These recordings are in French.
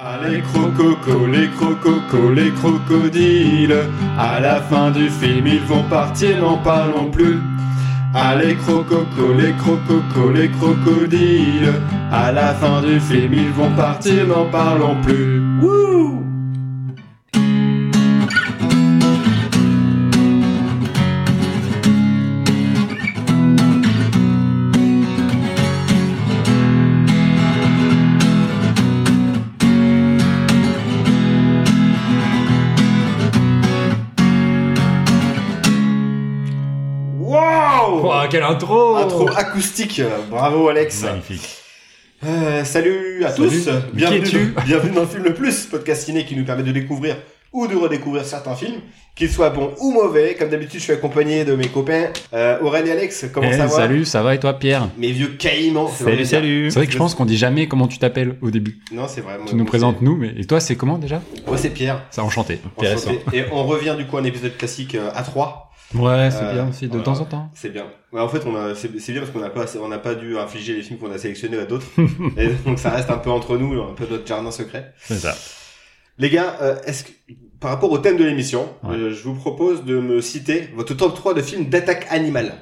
Ah les les crococos, les crocodiles. À la fin du film ils vont partir, n'en parlons plus. Ah les crococos, les crococos, les crocodiles. À la fin du film ils vont partir, n'en parlons plus. Wouh quelle intro Intro acoustique, bravo Alex Magnifique. Euh, salut à Salut. tous, bienvenue, dans, bienvenue dans le Film le Plus, podcast ciné qui nous permet de découvrir ou de redécouvrir certains films, qu'ils soient bons ou mauvais. Comme d'habitude, je suis accompagné de mes copains euh, Aurèle et Alex. Comment Eh, ça va salut, ça va et toi Pierre Mes vieux caïmans. c'est vrai de dire. C'est vrai que je pense qu'on dit jamais comment tu t'appelles au début. Non, c'est vrai. moi, Tu nous présentes nous, mais et toi c'est comment déjà Moi, c'est Pierre. C'est enchanté. Enchanté. Et on revient du coup à un épisode classique euh, à 3 Ouais, c'est Euh, bien aussi de voilà. temps en temps. C'est bien. Ouais, en fait, on a, c'est, c'est bien parce qu'on n'a pas, on n'a pas dû infliger les films qu'on a sélectionnés à d'autres. et donc, ça reste un peu entre nous, un peu notre jardin secret. C'est ça. Les gars, euh, est-ce que, par rapport au thème de l'émission, Ouais. euh, je vous propose de me citer votre top 3 de films d'attaque animale.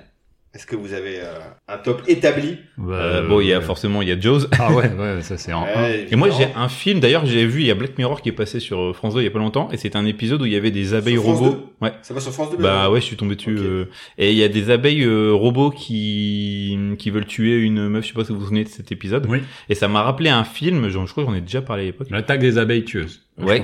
Est-ce que vous avez euh, un top établi? Euh, bon, il y a forcément il y a Jaws. Ah ouais, ouais, ça c'est en un. Ouais, Et moi j'ai un film d'ailleurs j'ai vu il y a Black Mirror qui est passé sur euh, France 2 il y a pas longtemps et c'est un épisode où il y avait des abeilles Sur France robots. Ouais. Ça va sur France 2 Bah ouais, je suis tombé dessus. Euh, et il y a des abeilles euh, robots qui qui veulent tuer une meuf. Je sais pas si vous vous souvenez de cet épisode. Oui. Et ça m'a rappelé un film. Je, je crois que j'en ai déjà parlé à l'époque. L'attaque des abeilles tueuses. Ouais.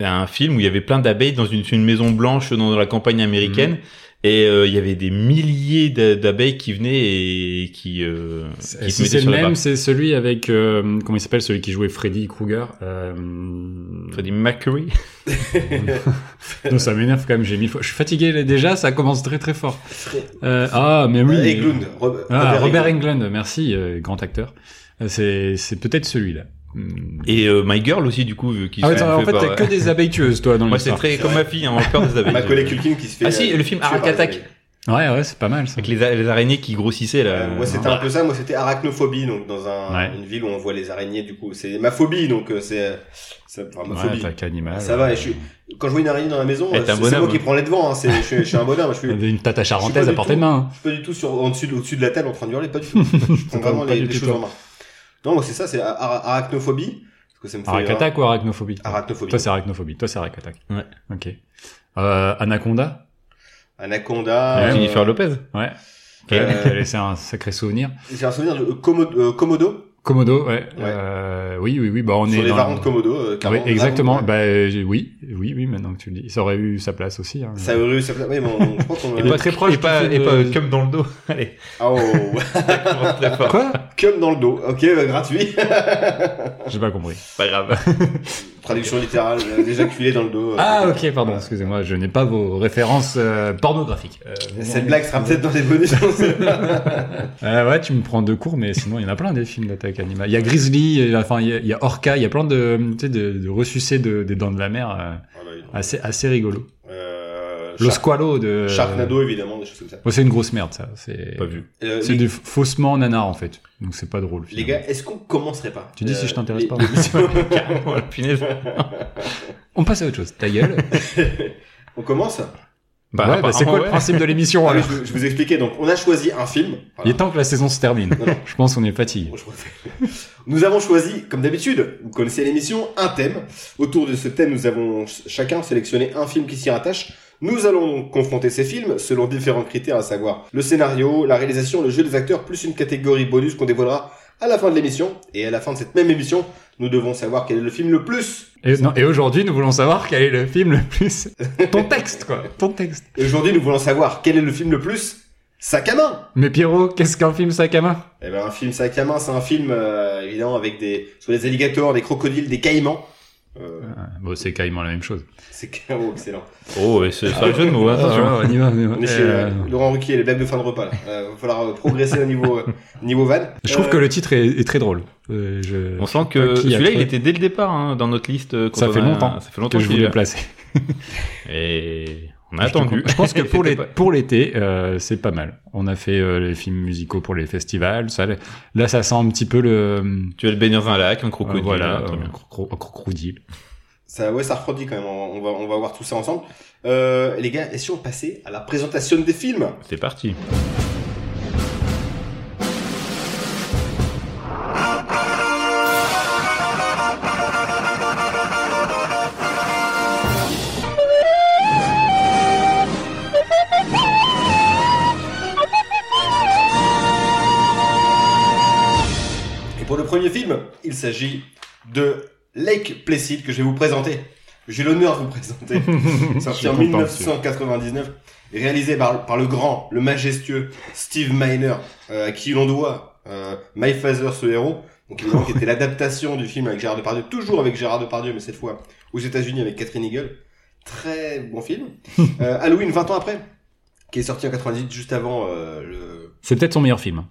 Un film où il y avait plein d'abeilles dans une, une maison blanche dans la campagne américaine. Mhm. Et euh, il y avait des milliers d'a- d'abeilles qui venaient et qui, euh, qui Si c'est le même, c'est celui avec euh, comment il s'appelle celui qui jouait Freddy Krueger. Euh... Freddie Mercury. non, ça m'énerve quand même. J'ai mille fois. Je suis fatigué déjà. Ça commence très très fort. Euh, ah, mais oui. Euh, Eglund, Rob- Ah, Robert Englund. Englund, merci, euh, grand acteur. C'est, c'est peut-être celui-là. Hmm. Et euh, My Girl aussi du coup vu qu'il Ah ouais, se en fait t'as que des abeilles tueuses, toi, dans Moi c'est très comme ma fille, hein, on peur des abeilles. Macaulay Culkin qui se fait. Ah si, euh, le film les Attack. Ouais, ouais, c'est pas mal, ça. Avec les, a- les araignées qui grossissaient là. Euh, moi, c'était un peu ça. Moi, c'était arachnophobie, donc dans un, Ouais. une ville où on voit les araignées. Du coup, c'est ma phobie, donc euh, c'est, c'est enfin, ma Ouais, phobie. attaque animale. Ça va. Et je suis, quand je vois une araignée dans la maison, c'est moi qui prends les devants. Hein. C'est, je, suis, je suis un bonhomme. Je suis, une tata charentaise à portée de main. hein. Je suis pas du tout sur, en dessus, au-dessus de la table en train de hurler, pas du tout. Je prends vraiment les, les choses en main. Non, c'est ça, c'est ar- ar- arachnophobie. Parce que ça me fait. Ou arachnophobie? Arachnophobie. Toi, c'est arachnophobie. Toi, c'est arac attaque. Ouais. Ok. Euh, Anaconda? Anaconda. Ouais, euh, Jennifer Lopez. Ouais. Euh, laissé un sacré souvenir. J'ai un souvenir de Komodo? Komodo ouais. Euh, oui, oui, oui. Bah, on sur est les dans- varans de Komodo. euh, Oui, exactement. Bah, oui, oui, oui, maintenant que tu le dis. Ça aurait eu sa place aussi. Hein. Ça aurait eu sa place. Oui, bon, bon, je pense qu'on Et pas très proche Et pas, et pas comme dans le dos. Allez. Oh, très fort. Quoi? Comme dans le dos. Ok, bah, gratuit. J'ai pas compris. Pas grave. Traduction littérale. euh, Déjà culé dans le dos. euh, Ah, ok. pardon, excusez-moi, je n'ai pas vos références euh, pornographiques. Euh, Cette blague sera peut-être dans les bonus. on. Euh, ouais, tu me prends deux cours, mais sinon, il y en a plein des films d'attaque Il y a Grizzly, il y a- enfin, il y a, il y a Orca, il y a plein de, tu sais, de, de ressucés de, des dents de la mer, euh, assez, assez rigolo. Euh, Le Shark- Squalo de... Sharknado, évidemment, des choses comme ça. C'est une grosse merde, ça. C'est, Pas vu. Euh, c'est les, du faussement nanar, en fait. Donc, c'est pas drôle. les finalement. gars, est-ce qu'on commencerait pas? Tu dis si je t'intéresse les- pas. punaise. On passe à autre chose. Ta gueule. On commence? Bah, ouais, bah, c'est quoi le principe de l'émission, Ah, je, je vous expliquais. Donc, on a choisi un film. Il est temps que la saison se termine. Non, non. Je pense qu'on est fatigué. Bon, je refais. Nous avons choisi, comme d'habitude, vous connaissez l'émission, un thème. Autour de ce thème, nous avons ch- chacun sélectionné un film qui s'y rattache. Nous allons donc confronter ces films selon différents critères, à savoir le scénario, la réalisation, le jeu des acteurs, plus une catégorie bonus qu'on dévoilera à la fin de l'émission. Et à la fin de cette même émission, nous devons savoir quel est le film le plus. Et, non, et aujourd'hui, nous voulons savoir quel est le film le plus... Ton texte, quoi. Ton texte. Et aujourd'hui, nous voulons savoir quel est le film le plus sac à main. Mais Pierrot, qu'est-ce qu'un film sac à main? Eh ben, un film sac à main, c'est un film, euh, évidemment, avec des, soit des alligators, des crocodiles, des caïmans. Euh, Ah, Bon, c'est carrément la même chose. c'est carrément excellent. Oh, et c'est c'est un jeu de mots, attention. on y va, on y va. On est chez Euh, Laurent Ruquier, les blagues de fin de repas. Là. Euh, va falloir progresser au niveau euh, niveau van. Je trouve Euh, que le titre est, est très drôle. Euh, je... On sent que celui-là, il était dès le départ hein, dans notre liste. Ça fait a- longtemps Ça fait longtemps que je voulais placer. Et On a attendu. Je pense que pour les, pour l'été, euh, c'est pas mal. On a fait euh, les films musicaux pour les festivals. Ça, là, ça sent un petit peu le. Tu vas te baigner dans un lac, un crocodile. Euh, voilà, très bien. un, cro- un crocodile. Ça, ouais, ça refroidit quand même. On va, on va voir tout ça ensemble. Euh, les gars, et si on passait à la présentation des films? C'est parti. Il s'agit de Lake Placid que je vais vous présenter. J'ai l'honneur de vous présenter. Sorti en content, 1999, réalisé par, par le grand, le majestueux Steve Miner, euh, à qui l'on doit euh, My Father, ce héros. Donc évidemment, qui était l'adaptation du film avec Gérard Depardieu, toujours avec Gérard Depardieu, mais cette fois aux États-Unis avec Catherine Eagle. Très bon film. Euh, Halloween 20 ans après, qui est sorti en 98, juste avant le, C'est peut-être son meilleur film.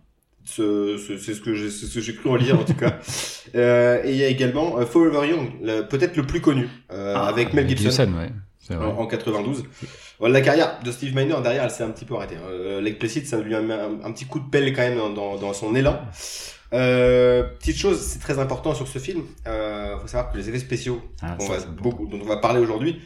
Ce, ce- c'est ce que j'ai ce que cru en lire en tout cas. Euh, et il y a également euh, Forever Young, peut-être le plus connu, euh, Ah, avec Mel Gibson, ouais. C'est vrai. en, en 92. Voilà, la carrière de Steve Miner derrière, elle s'est un petit peu arrêtée. Euh, Lake ça lui a mis un, un petit coup de pelle quand même dans, dans, dans son élan. Euh, petite chose, c'est très important sur ce film. Euh, faut savoir que les effets spéciaux Ah, on ça, va c'est important. beaucoup, dont on va parler aujourd'hui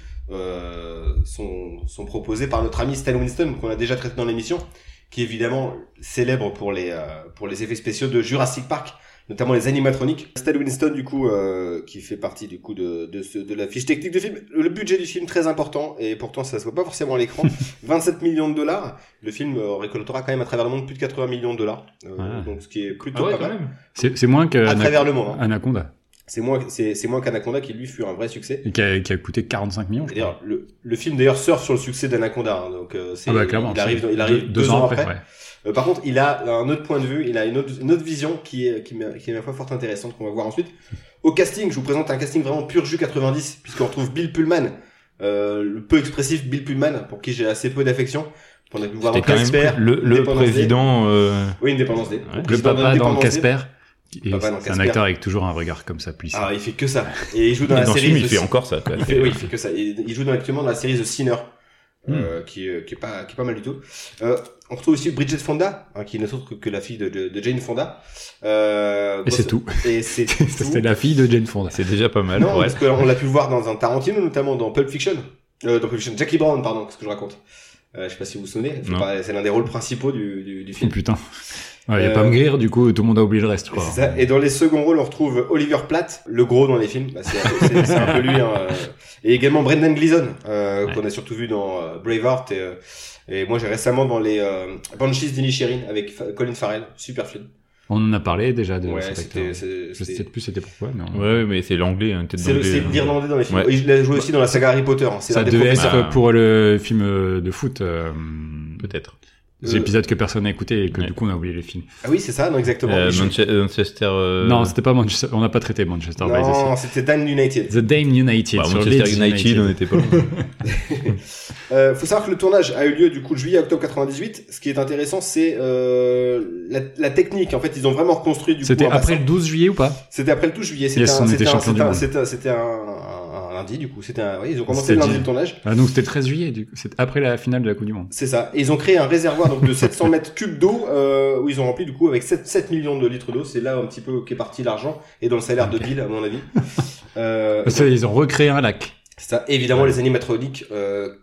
sont, sont proposés par notre ami Stan Winston qu'on a déjà traité dans l'émission, qui est évidemment célèbre pour les euh, pour les effets spéciaux de Jurassic Park, notamment les animatroniques. Stan Winston du coup euh, qui fait partie du coup de de, ce, de la fiche technique du film. Le budget du film très important et pourtant ça se voit pas forcément à l'écran. 27 millions de dollars. Le film euh, récoltera quand même à travers le monde plus de 80 millions de dollars, Euh, Ah. donc ce qui est plutôt pas mal. C'est c'est moins que À travers le monde. hein. Anaconda, C'est moins c'est moins qu'Anaconda qui lui fut un vrai succès. et qui a, qui a coûté 45 millions. je crois. Le, le film d'ailleurs surfe sur le succès d'Anaconda, hein, donc euh, c'est Ah bah il arrive, il arrive deux, ans après. ouais. Euh, par contre, il a un autre point de vue, il a une autre, une autre vision qui est qui, qui est à la fois fort intéressante qu'on va voir ensuite. Au casting, je vous présente un casting vraiment pur jus 90 puisqu'on retrouve Bill Pullman, euh, le peu expressif Bill Pullman pour qui j'ai assez peu d'affection. On a pu voir dans Casper, le, le président. euh, Oui, Indépendance Day. Ouais. Le président papa dans. Casper. Et C'est un acteur avec toujours un regard comme ça puissant. Ah, il fait que ça. Et il joue dans dans la le série. film, il The- fait encore ça. Quoi. Il fait, oui, il fait que ça. Il, il joue dans- actuellement dans la série The Sinner, euh, qui, est- qui est pas qui est pas mal du tout. Euh, on retrouve aussi Bridget Fonda, hein, qui n'est autre que, que la fille de, de, de Jane Fonda. Euh, Et c'est grosse- tout. Et c'est tout. C'est la fille de Jane Fonda. C'est déjà pas mal Non, pour parce qu'on l'a pu voir dans un Tarantino, notamment dans Pulp Fiction. Euh, dans Pulp Fiction, Jackie Brown, pardon, qu'est-ce que je raconte? Euh, Je sais pas si vous vous souvenez. C'est C'est l'un des rôles principaux du, du, du Oh, film. Putain. Ouais, y a Euh, pas me guérir, du coup, tout le monde a oublié le reste, ça. Et dans les seconds rôles, on retrouve Oliver Platt, le gros dans les films. Bah, c'est un peu lui. Hein, euh. Et également Brendan Gleeson, euh, Ouais. qu'on a surtout vu dans euh, Braveheart. Et, euh, et moi, j'ai récemment dans les euh, Banshees d'Inisherin avec Colin Farrell. Super film. On en a parlé déjà de Ouais, cet acteur. Je sais plus c'était pourquoi, mais on- Ouais, mais c'est l'anglais, hein, C'est hein. l'Irlandais dans les films. Ouais. Il a joué aussi dans la saga Harry Potter. hein. C'est ça devait être pour le film euh, de foot. euh, Peut-être. Des Euh, épisodes que personne n'a écouté et que Ouais. du coup on a oublié les films. Ah oui, c'est ça, non, exactement. Euh, Manche- Manchester. euh, Non, c'était pas Manchester. On n'a pas traité Manchester by the Sea. Non, c'était Dan United. The Dame United. bah, sur Manchester United, on était pas loin. Euh, faut savoir que le tournage a eu lieu du coup de juillet à octobre 98. Ce qui est intéressant, c'est euh, la, la technique. En fait, ils ont vraiment reconstruit du coup. C'était après bassin. le 12 juillet ou pas? C'était après le 12 juillet. C'était Yes, un, c'était un, un, un- lundi du coup. C'était un, oui, ils ont commencé le lundi dit. le tournage. Ah, donc c'était le 13 juillet, du coup. C'est après la finale de la Coupe du Monde. C'est ça. Et ils ont créé un réservoir donc de 700 mètres cubes d'eau euh, où ils ont rempli du coup avec 7, 7 millions de litres d'eau. C'est là un petit peu qu'est parti l'argent et dans le salaire de Bill à mon avis. Euh, Parce qu'ils ont recréé un lac. C'est ça. Évidemment, les animatroniques, euh,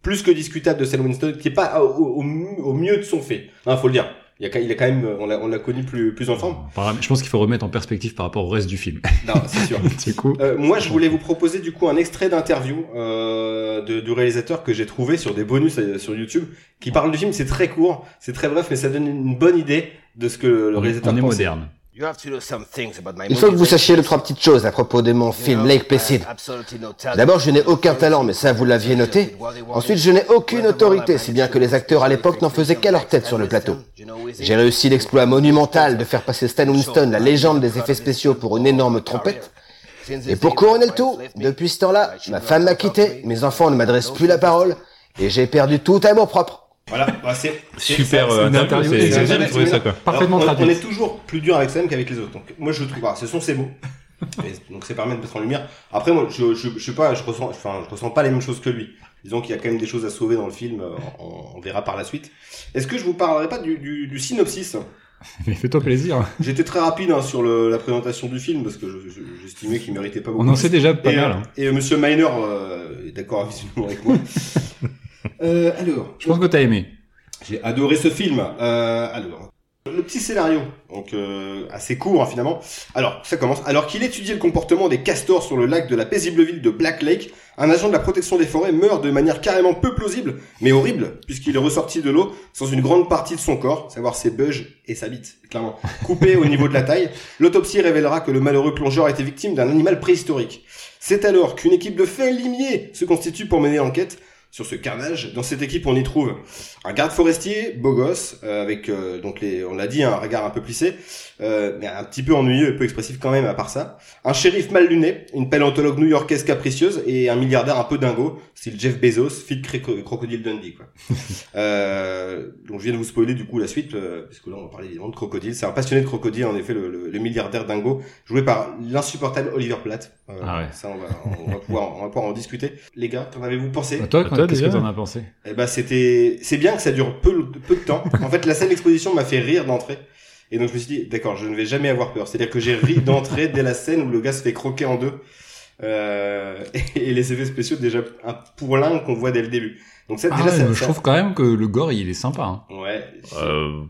plus que discutable de Sam Winston, qui est pas au, au, au mieux de son fait. Hein, faut le dire. Il, a, est quand même, on l'a, on l'a connu plus, plus en forme. Je pense qu'il faut remettre en perspective par rapport au reste du film. Non, c'est sûr. du coup. Euh, moi, je voulais vous proposer du coup un extrait d'interview euh, du réalisateur que j'ai trouvé sur des bonus euh, sur YouTube, qui parle du film. C'est très court, c'est très bref, mais ça donne une bonne idée de ce que le réalisateur on est pensait. moderne. Il faut que vous sachiez deux, trois petites choses à propos de mon film Lake Placid. D'abord, je n'ai aucun talent, mais ça, vous l'aviez noté. Ensuite, je n'ai aucune autorité, si bien que les acteurs à l'époque n'en faisaient qu'à leur tête sur le plateau. J'ai réussi l'exploit monumental de faire passer Stan Winston, la légende des effets spéciaux, pour une énorme trompette. Et pour couronner le tout, depuis ce temps-là, ma femme m'a quitté, mes enfants ne m'adressent plus la parole, et j'ai perdu tout amour propre. Voilà, bah, c'est Super ça, euh, interview, c'est- exceptionnelle, j'ai bien trouvé ça quoi. Parfaitement Alors, on, traduit. on est toujours plus dur avec Sam qu'avec les autres. Donc, moi, je trouve, ce sont ses mots. Et donc, ça permet de mettre en lumière. Après, moi, je, je, je sais pas, je ressens, enfin, je ressens pas les mêmes choses que lui. disons qu'il y a quand même des choses à sauver dans le film. On, verra par la suite. Est-ce que je vous parlerai pas du, du, synopsis? Mais fais-toi plaisir. J'étais très rapide hein, sur le, la présentation du film parce que j'estimais qu'il méritait pas beaucoup. On en sait déjà pas et, mal. Hein. Et, Monsieur Miner est d'accord avec moi. alors, je pense que t'as aimé. J'ai adoré ce film. alors, le petit scénario, donc euh, assez court hein, finalement. Alors, ça commence. Alors qu'il étudiait le comportement des castors sur le lac de la paisible ville de Black Lake, un agent de la protection des forêts meurt de manière carrément peu plausible, mais horrible, puisqu'il est ressorti de l'eau sans une grande partie de son corps, savoir ses bugs et sa bite, clairement, coupé au niveau de la taille. L'autopsie révélera que le malheureux plongeur était victime d'un animal préhistorique. C'est alors qu'une équipe de fins limiers se constitue pour mener l'enquête, sur ce carnage. Dans cette équipe, on y trouve un garde forestier, beau gosse, euh, avec euh, donc les, on l'a dit, un regard un peu plissé, euh, mais un petit peu ennuyeux et peu expressif quand même à part ça. Un shérif mal luné, une paléontologue new-yorkaise capricieuse et un milliardaire un peu dingo, style Jeff Bezos, fit Crocodile Dundee quoi. euh, donc je viens de vous spoiler du coup la suite, parce que là on va parler évidemment de crocodile. C'est un passionné de crocodile en effet, le, le, milliardaire dingo, joué par l'insupportable Oliver Platt. ah ouais. Ça on va, on va pouvoir, on va pouvoir en discuter. Les gars, qu'en avez-vous pensé? Bah, Toi, qu'est-ce que t'en as pensé? Eh ben c'était, c'est bien que ça dure peu, peu de temps. En fait, la scène d'exposition m'a fait rire d'entrée. Et donc je me suis dit, d'accord, je ne vais jamais avoir peur. C'est-à-dire que j'ai ri d'entrée dès la scène où le gars se fait croquer en deux. Euh, et, les effets spéciaux déjà un pourlin qu'on voit dès le début. Donc ça, déjà, ah je trouve quand même que le gore il est sympa. Hein. Ouais. Euh...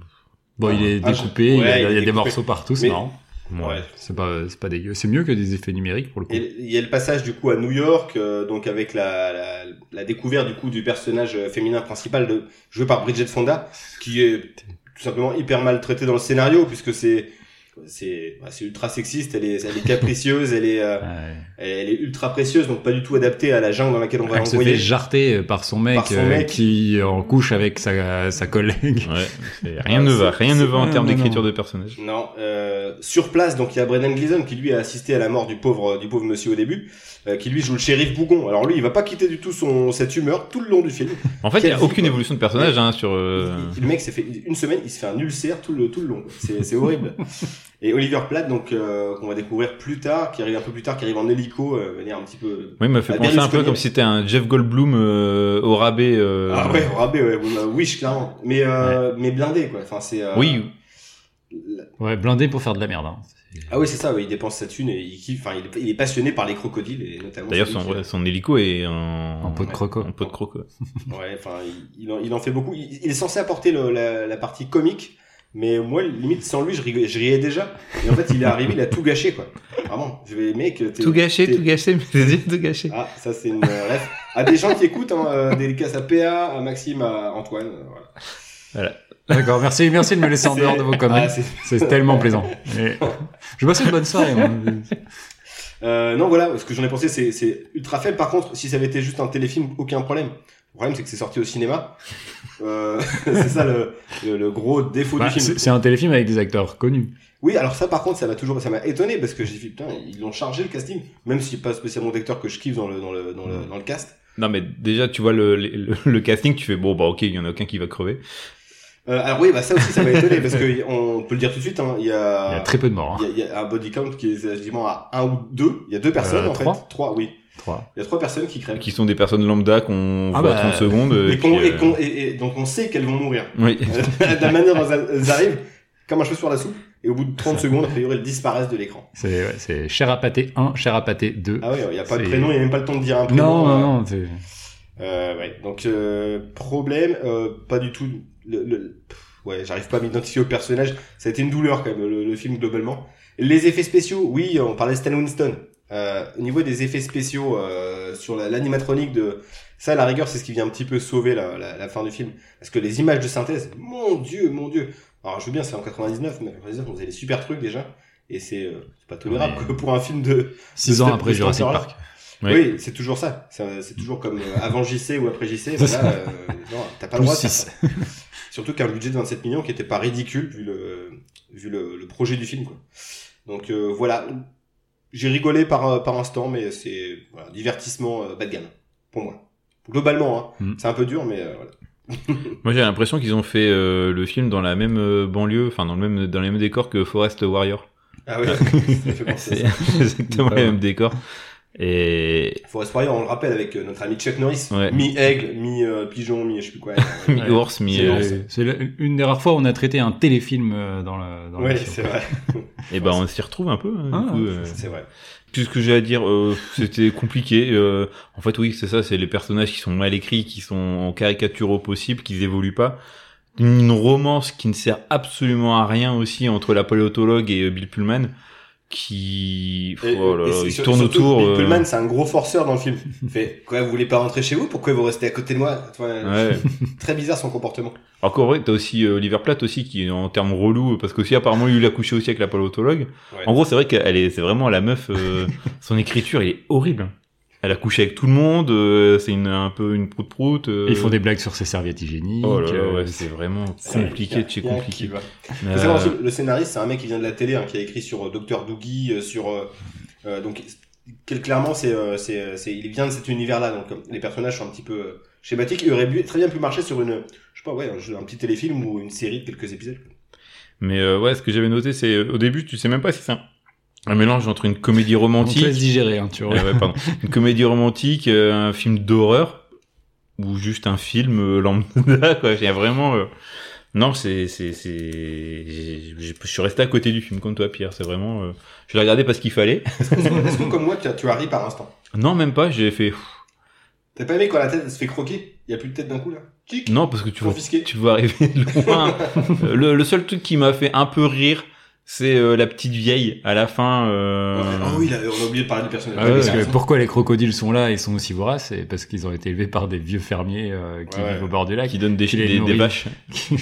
Bon, il est ah, découpé, il y a, des morceaux partout, c'est marrant. Ouais. C'est pas, c'est pas dégueu. C'est mieux que des effets numériques pour le coup. Il y a le passage du coup à New York, euh, donc avec la, la, la, découverte du coup du personnage féminin principal de, joué par Bridget Fonda, qui est tout simplement hyper mal traité dans le scénario puisque c'est c'est bah, c'est ultra sexiste elle est elle est capricieuse elle est euh, elle est ultra précieuse donc pas du tout adaptée à la jungle dans laquelle on va l'envoyer elle se fait jarter par son mec, euh, qui en couche avec sa sa collègue. Ouais, rien ne va rien ne va en termes d'écriture de personnage. Non euh, sur place donc il y a Brendan Gleeson qui lui a assisté à la mort du pauvre du pauvre monsieur au début euh, qui lui joue le shérif Bougon. Alors lui, il va pas quitter du tout son cette humeur tout le long du film. En fait, il y a aucune évolution de personnage hein, sur. Euh... Le mec s'est fait une semaine, il se fait un ulcère tout le tout le long. C'est horrible. Et Oliver Platt, donc euh, qu'on va découvrir plus tard, qui arrive un peu plus tard, qui arrive en hélico, venir un petit peu. Oui, il m'a fait penser un peu comme si c'était un Jeff Goldblum au rabais. Ah ouais, au rabais, ouais, Wish clairement. Mais mais blindé quoi. Enfin c'est. oui. Ouais, blindé pour faire de la merde. Hein. Ah oui, c'est ça, il dépense sa thune et il kiffe, enfin, il est, passionné par les crocodiles et notamment. D'ailleurs, son, son hélico est en, en pot de croco. En pot de croco. ouais, enfin, il, il, en, fait beaucoup. Il, est censé apporter le, la, la, partie comique, mais moi, limite, sans lui, je riais, je riais déjà. Et en fait, il est arrivé, il a tout gâché, quoi. Vraiment, je vais, mec, tout gâché, tout gâché, mais tout gâché. Ah, ça, c'est une ref. À des gens qui écoutent, hein, euh, dédicace à PA, à Maxime, à Antoine, euh, voilà. Voilà. D'accord, merci, merci de me laisser en dehors de vos conneries. Ah, c'est tellement plaisant. Je passe une bonne soirée. Euh, non, voilà, ce que j'en ai pensé, c'est ultra faible. Par contre, si ça avait été juste un téléfilm, aucun problème. Le problème, c'est que c'est sorti au cinéma. Euh, c'est ça le, le, gros défaut du bah, film. C'est un téléfilm avec des acteurs connus. Oui, alors ça, par contre, ça m'a toujours, ça m'a étonné parce que j'ai dit putain, ils l'ont chargé le casting, même si pas spécialement d'acteurs que je kiffe dans le dans le dans le, dans le cast. Non, mais déjà, tu vois le, le, le casting, tu fais bon, bah ok, il y en a aucun qui va crever. Euh, alors oui, bah ça aussi, ça m'a étonné parce que on peut le dire tout de suite. Hein, il y a, il y a très peu de morts. Hein. Il, y a, il y, a, un body count qui est quasiment à un ou deux. Il y a deux personnes euh, en trois fait. Trois, oui. Trois. Il y a trois personnes qui crèvent. Qui sont des personnes lambda qu'on ah voit bah, 30 secondes. Et, euh, et, et, donc on sait qu'elles vont mourir. Oui. de la manière dont elles arrivent, comme un cheveu sur la soupe. Et au bout de 30 secondes, a priori, elles disparaissent de l'écran. C'est, ouais, c'est cher à pâté 1, cher à pâté 2. Ah oui, il n'y a pas de prénom, il n'y a même pas le temps de dire un prénom. Non, non, non. C'est... Euh, ouais. Donc, euh, problème, euh, pas du tout. Le, le ouais, j'arrive pas à m'identifier au personnage. Ça a été une douleur quand même le, film globalement. Les effets spéciaux, oui, on parlait de Stan Winston. Euh, au niveau des effets spéciaux euh, sur l'animatronique de ça, à la rigueur, c'est ce qui vient un petit peu sauver la, la, la, fin du film, parce que les images de synthèse, mon dieu, mon dieu. Alors je veux bien, c'est en 99, mais en 99 on faisait des super trucs déjà, et c'est euh, pas tolérable ouais. pour un film de six ans après Jurassic Park. Oui, c'est toujours ça. C'est toujours comme euh, avant JC ou après JC. Voilà, euh, non, t'as pas le droit de faire ça. Surtout qu'un budget de 27 millions qui était pas ridicule vu le vu le, le projet du film quoi. Donc euh, voilà, j'ai rigolé par euh, par instant mais c'est voilà, divertissement euh, bas de gamme pour moi. Globalement hein, mm. c'est un peu dur mais euh, voilà. moi j'ai l'impression qu'ils ont fait le film dans la même banlieue, enfin dans le même dans les mêmes décors que Forest Warrior. Ah oui, ça fait penser exactement les mêmes décors. Et Forest Warrior, on le rappelle avec notre ami Chuck Norris, Ouais. mi aigle, mi euh, pigeon, mi je sais plus quoi. mi ours, mi C'est- la- une des rares fois où on a traité un téléfilm euh, dans le. Dans Ouais, c'est vrai, Et ben on s'y retrouve un peu. hein, Ah, euh. c'est vrai. Tout ce que j'ai à dire, euh, c'était compliqué. euh, en fait, oui, c'est ça, c'est les personnages qui sont mal écrits, qui sont en caricature au possible, qui évoluent pas. Une romance qui ne sert absolument à rien aussi entre la paléontologue et euh, Bill Pullman, qui Et- oh là il tourne surtout, autour. Bill euh, c'est un gros forceur dans le film. Il fait, quoi, vous voulez pas rentrer chez vous? Pourquoi vous restez à côté de moi Ouais. Très bizarre son comportement. Alors qu'en vrai, t'as aussi euh, Oliver Platt aussi qui est en termes relou parce qu'aussi apparemment il a couché aussi avec la paléontologue. Ouais. En gros, c'est vrai qu'elle est, c'est vraiment la meuf. euh, son écriture, elle est horrible. Elle a couché avec tout le monde. euh, c'est une un peu une prout prout. euh, Ils font des blagues sur ses serviettes hygiéniques. Oh là là, euh, ouais, c'est vraiment compliqué de chez compliqué. Euh, le scénariste, c'est un mec qui vient de la télé, hein, qui a écrit sur euh, Dr Doogie, euh, sur euh, euh, donc quel- clairement c'est euh, c'est c'est il vient de cet univers-là, donc euh, les personnages sont un petit peu euh, schématiques. Il aurait très bien pu marcher sur une, je sais pas, ouais, un, petit téléfilm ou une série de quelques épisodes. Mais euh, ouais, ce que j'avais noté, c'est au début, tu sais même pas si c'est un, un mélange entre une comédie On te romantique, laisse digérer, hein, tu vois. Ouais, pardon, une comédie romantique, euh, un film d'horreur ou juste un film euh, lambda. Quoi. Il y a vraiment. euh, Non, c'est c'est c'est. Je suis resté à côté du film comme toi, Pierre. C'est vraiment. euh, Je l'ai regardé parce qu'il fallait. Est-ce que, est-ce que, comme moi, tu as, tu as ri par instant? Non, même pas. J'ai fait. T'as pas aimé quand la tête se fait croquer? Il y a plus de tête d'un coup là? Non, parce que tu vois, tu vas arriver de loin. Le, le seul truc qui m'a fait un peu rire, c'est euh, la petite vieille à la fin. Euh... Oh oui, là, on a oublié de parler du personnage. Ah ouais, parce que pourquoi les crocodiles sont là et sont aussi voraces? C'est parce qu'ils ont été élevés par des vieux fermiers euh, qui Ouais, ouais. vivent au bord du lac. qui donne des, Qui des, des vaches. qui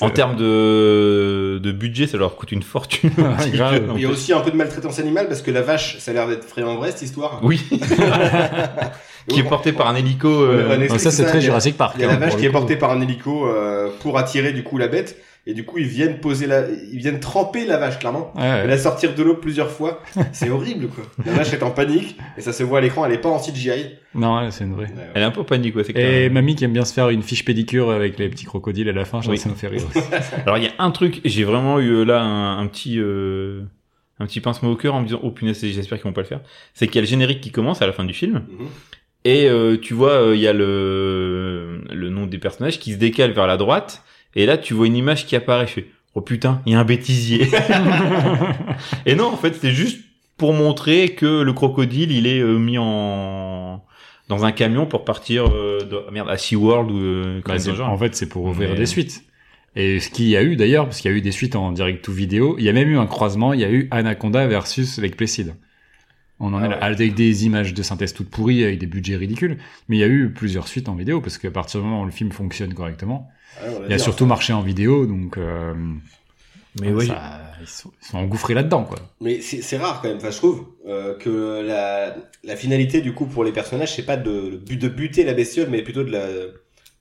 En termes de, de budget, ça leur coûte une fortune. grave. en Il y a plus. aussi un peu de maltraitance animale parce que la vache, ça a l'air d'être vraiment vrai cette histoire. Oui, qui est porté par un hélico. euh, ça, c'est très Jurassic Park. Il y a hein, la vache pour qui est portée par un hélico euh, pour attirer du coup la bête et du coup ils viennent poser la ils viennent tremper la vache clairement Ouais, ouais. et la sortir de l'eau plusieurs fois c'est horrible quoi la vache est en panique et ça se voit à l'écran elle est pas en CGI Non, c'est une vraie. Elle est un peu panique, ouais, c'est Et mamie qui aime bien se faire une fiche pédicure avec les petits crocodiles à la fin, je Oui. ça me fait rire. aussi. Alors il y a un truc, j'ai vraiment eu euh, là un, un petit euh, un petit pincement au cœur en me disant oh punaise j'espère qu'ils vont pas le faire. C'est qu'il y a le générique qui commence à la fin du film Mhm. et euh, tu vois euh, il y a le le nom des personnages qui se décale vers la droite et là tu vois une image qui apparaît. Je fais oh putain il y a un bêtisier. et non en fait c'est juste pour montrer que le crocodile il est euh, mis en dans un camion pour partir euh, de, merde à SeaWorld ou euh, Bah, comme c'est- dans le genre. en fait, c'est pour ouvrir Mais- des suites. Et ce qu'il y a eu d'ailleurs, parce qu'il y a eu des suites en direct ou vidéo, il y a même eu un croisement, il y a eu Anaconda versus Lake Placid. On en Ah est là, ouais. avec des images de synthèse toutes pourries, avec des budgets ridicules. Mais il y a eu plusieurs suites en vidéo, parce qu'à partir du moment où le film fonctionne correctement, Ouais, il a surtout hein. marché en vidéo, donc euh, Mais ouais, ça- ils, sont, ils sont engouffrés là-dedans, quoi. mais c'est rare quand même enfin je trouve euh, que la la finalité du coup pour les personnages c'est pas de buter la bestiole mais plutôt de la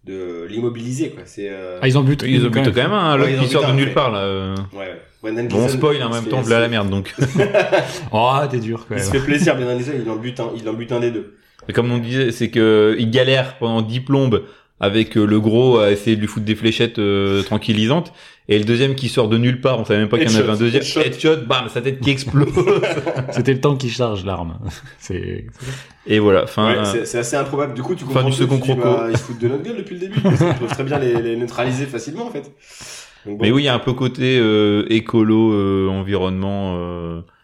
de l'immobiliser quoi c'est euh... Ah, ils ont buté, Ils ont buté quand même un Ouais, ils ont qui sort de nulle mais- part là. ouais, ouais. Bon, on spoil en il même temps, voilà la merde donc. Oh, t'es dur, quand il même. se fait plaisir Brendan Gleeson il en bute un il en bute un des deux Et comme on disait, c'est que il galère pendant 10 plombes avec euh, le gros à essayer de lui foutre des fléchettes euh, tranquillisantes et le deuxième qui sort de nulle part, on savait même pas qu'il y en avait un deuxième. headshot. Headshot, bam, sa tête qui explose. C'était le temps qui charge l'arme. C'est, et voilà, fin. Ouais, euh, c'est- assez improbable. Du coup, tu Fin comprends du que second tu dis, bah, ils se foutent de notre gueule depuis le début. parce qu'ils peuvent très bien les, les neutraliser facilement, en fait. Donc, bon. Mais oui, il y a un peu côté euh, écolo, euh, environnement.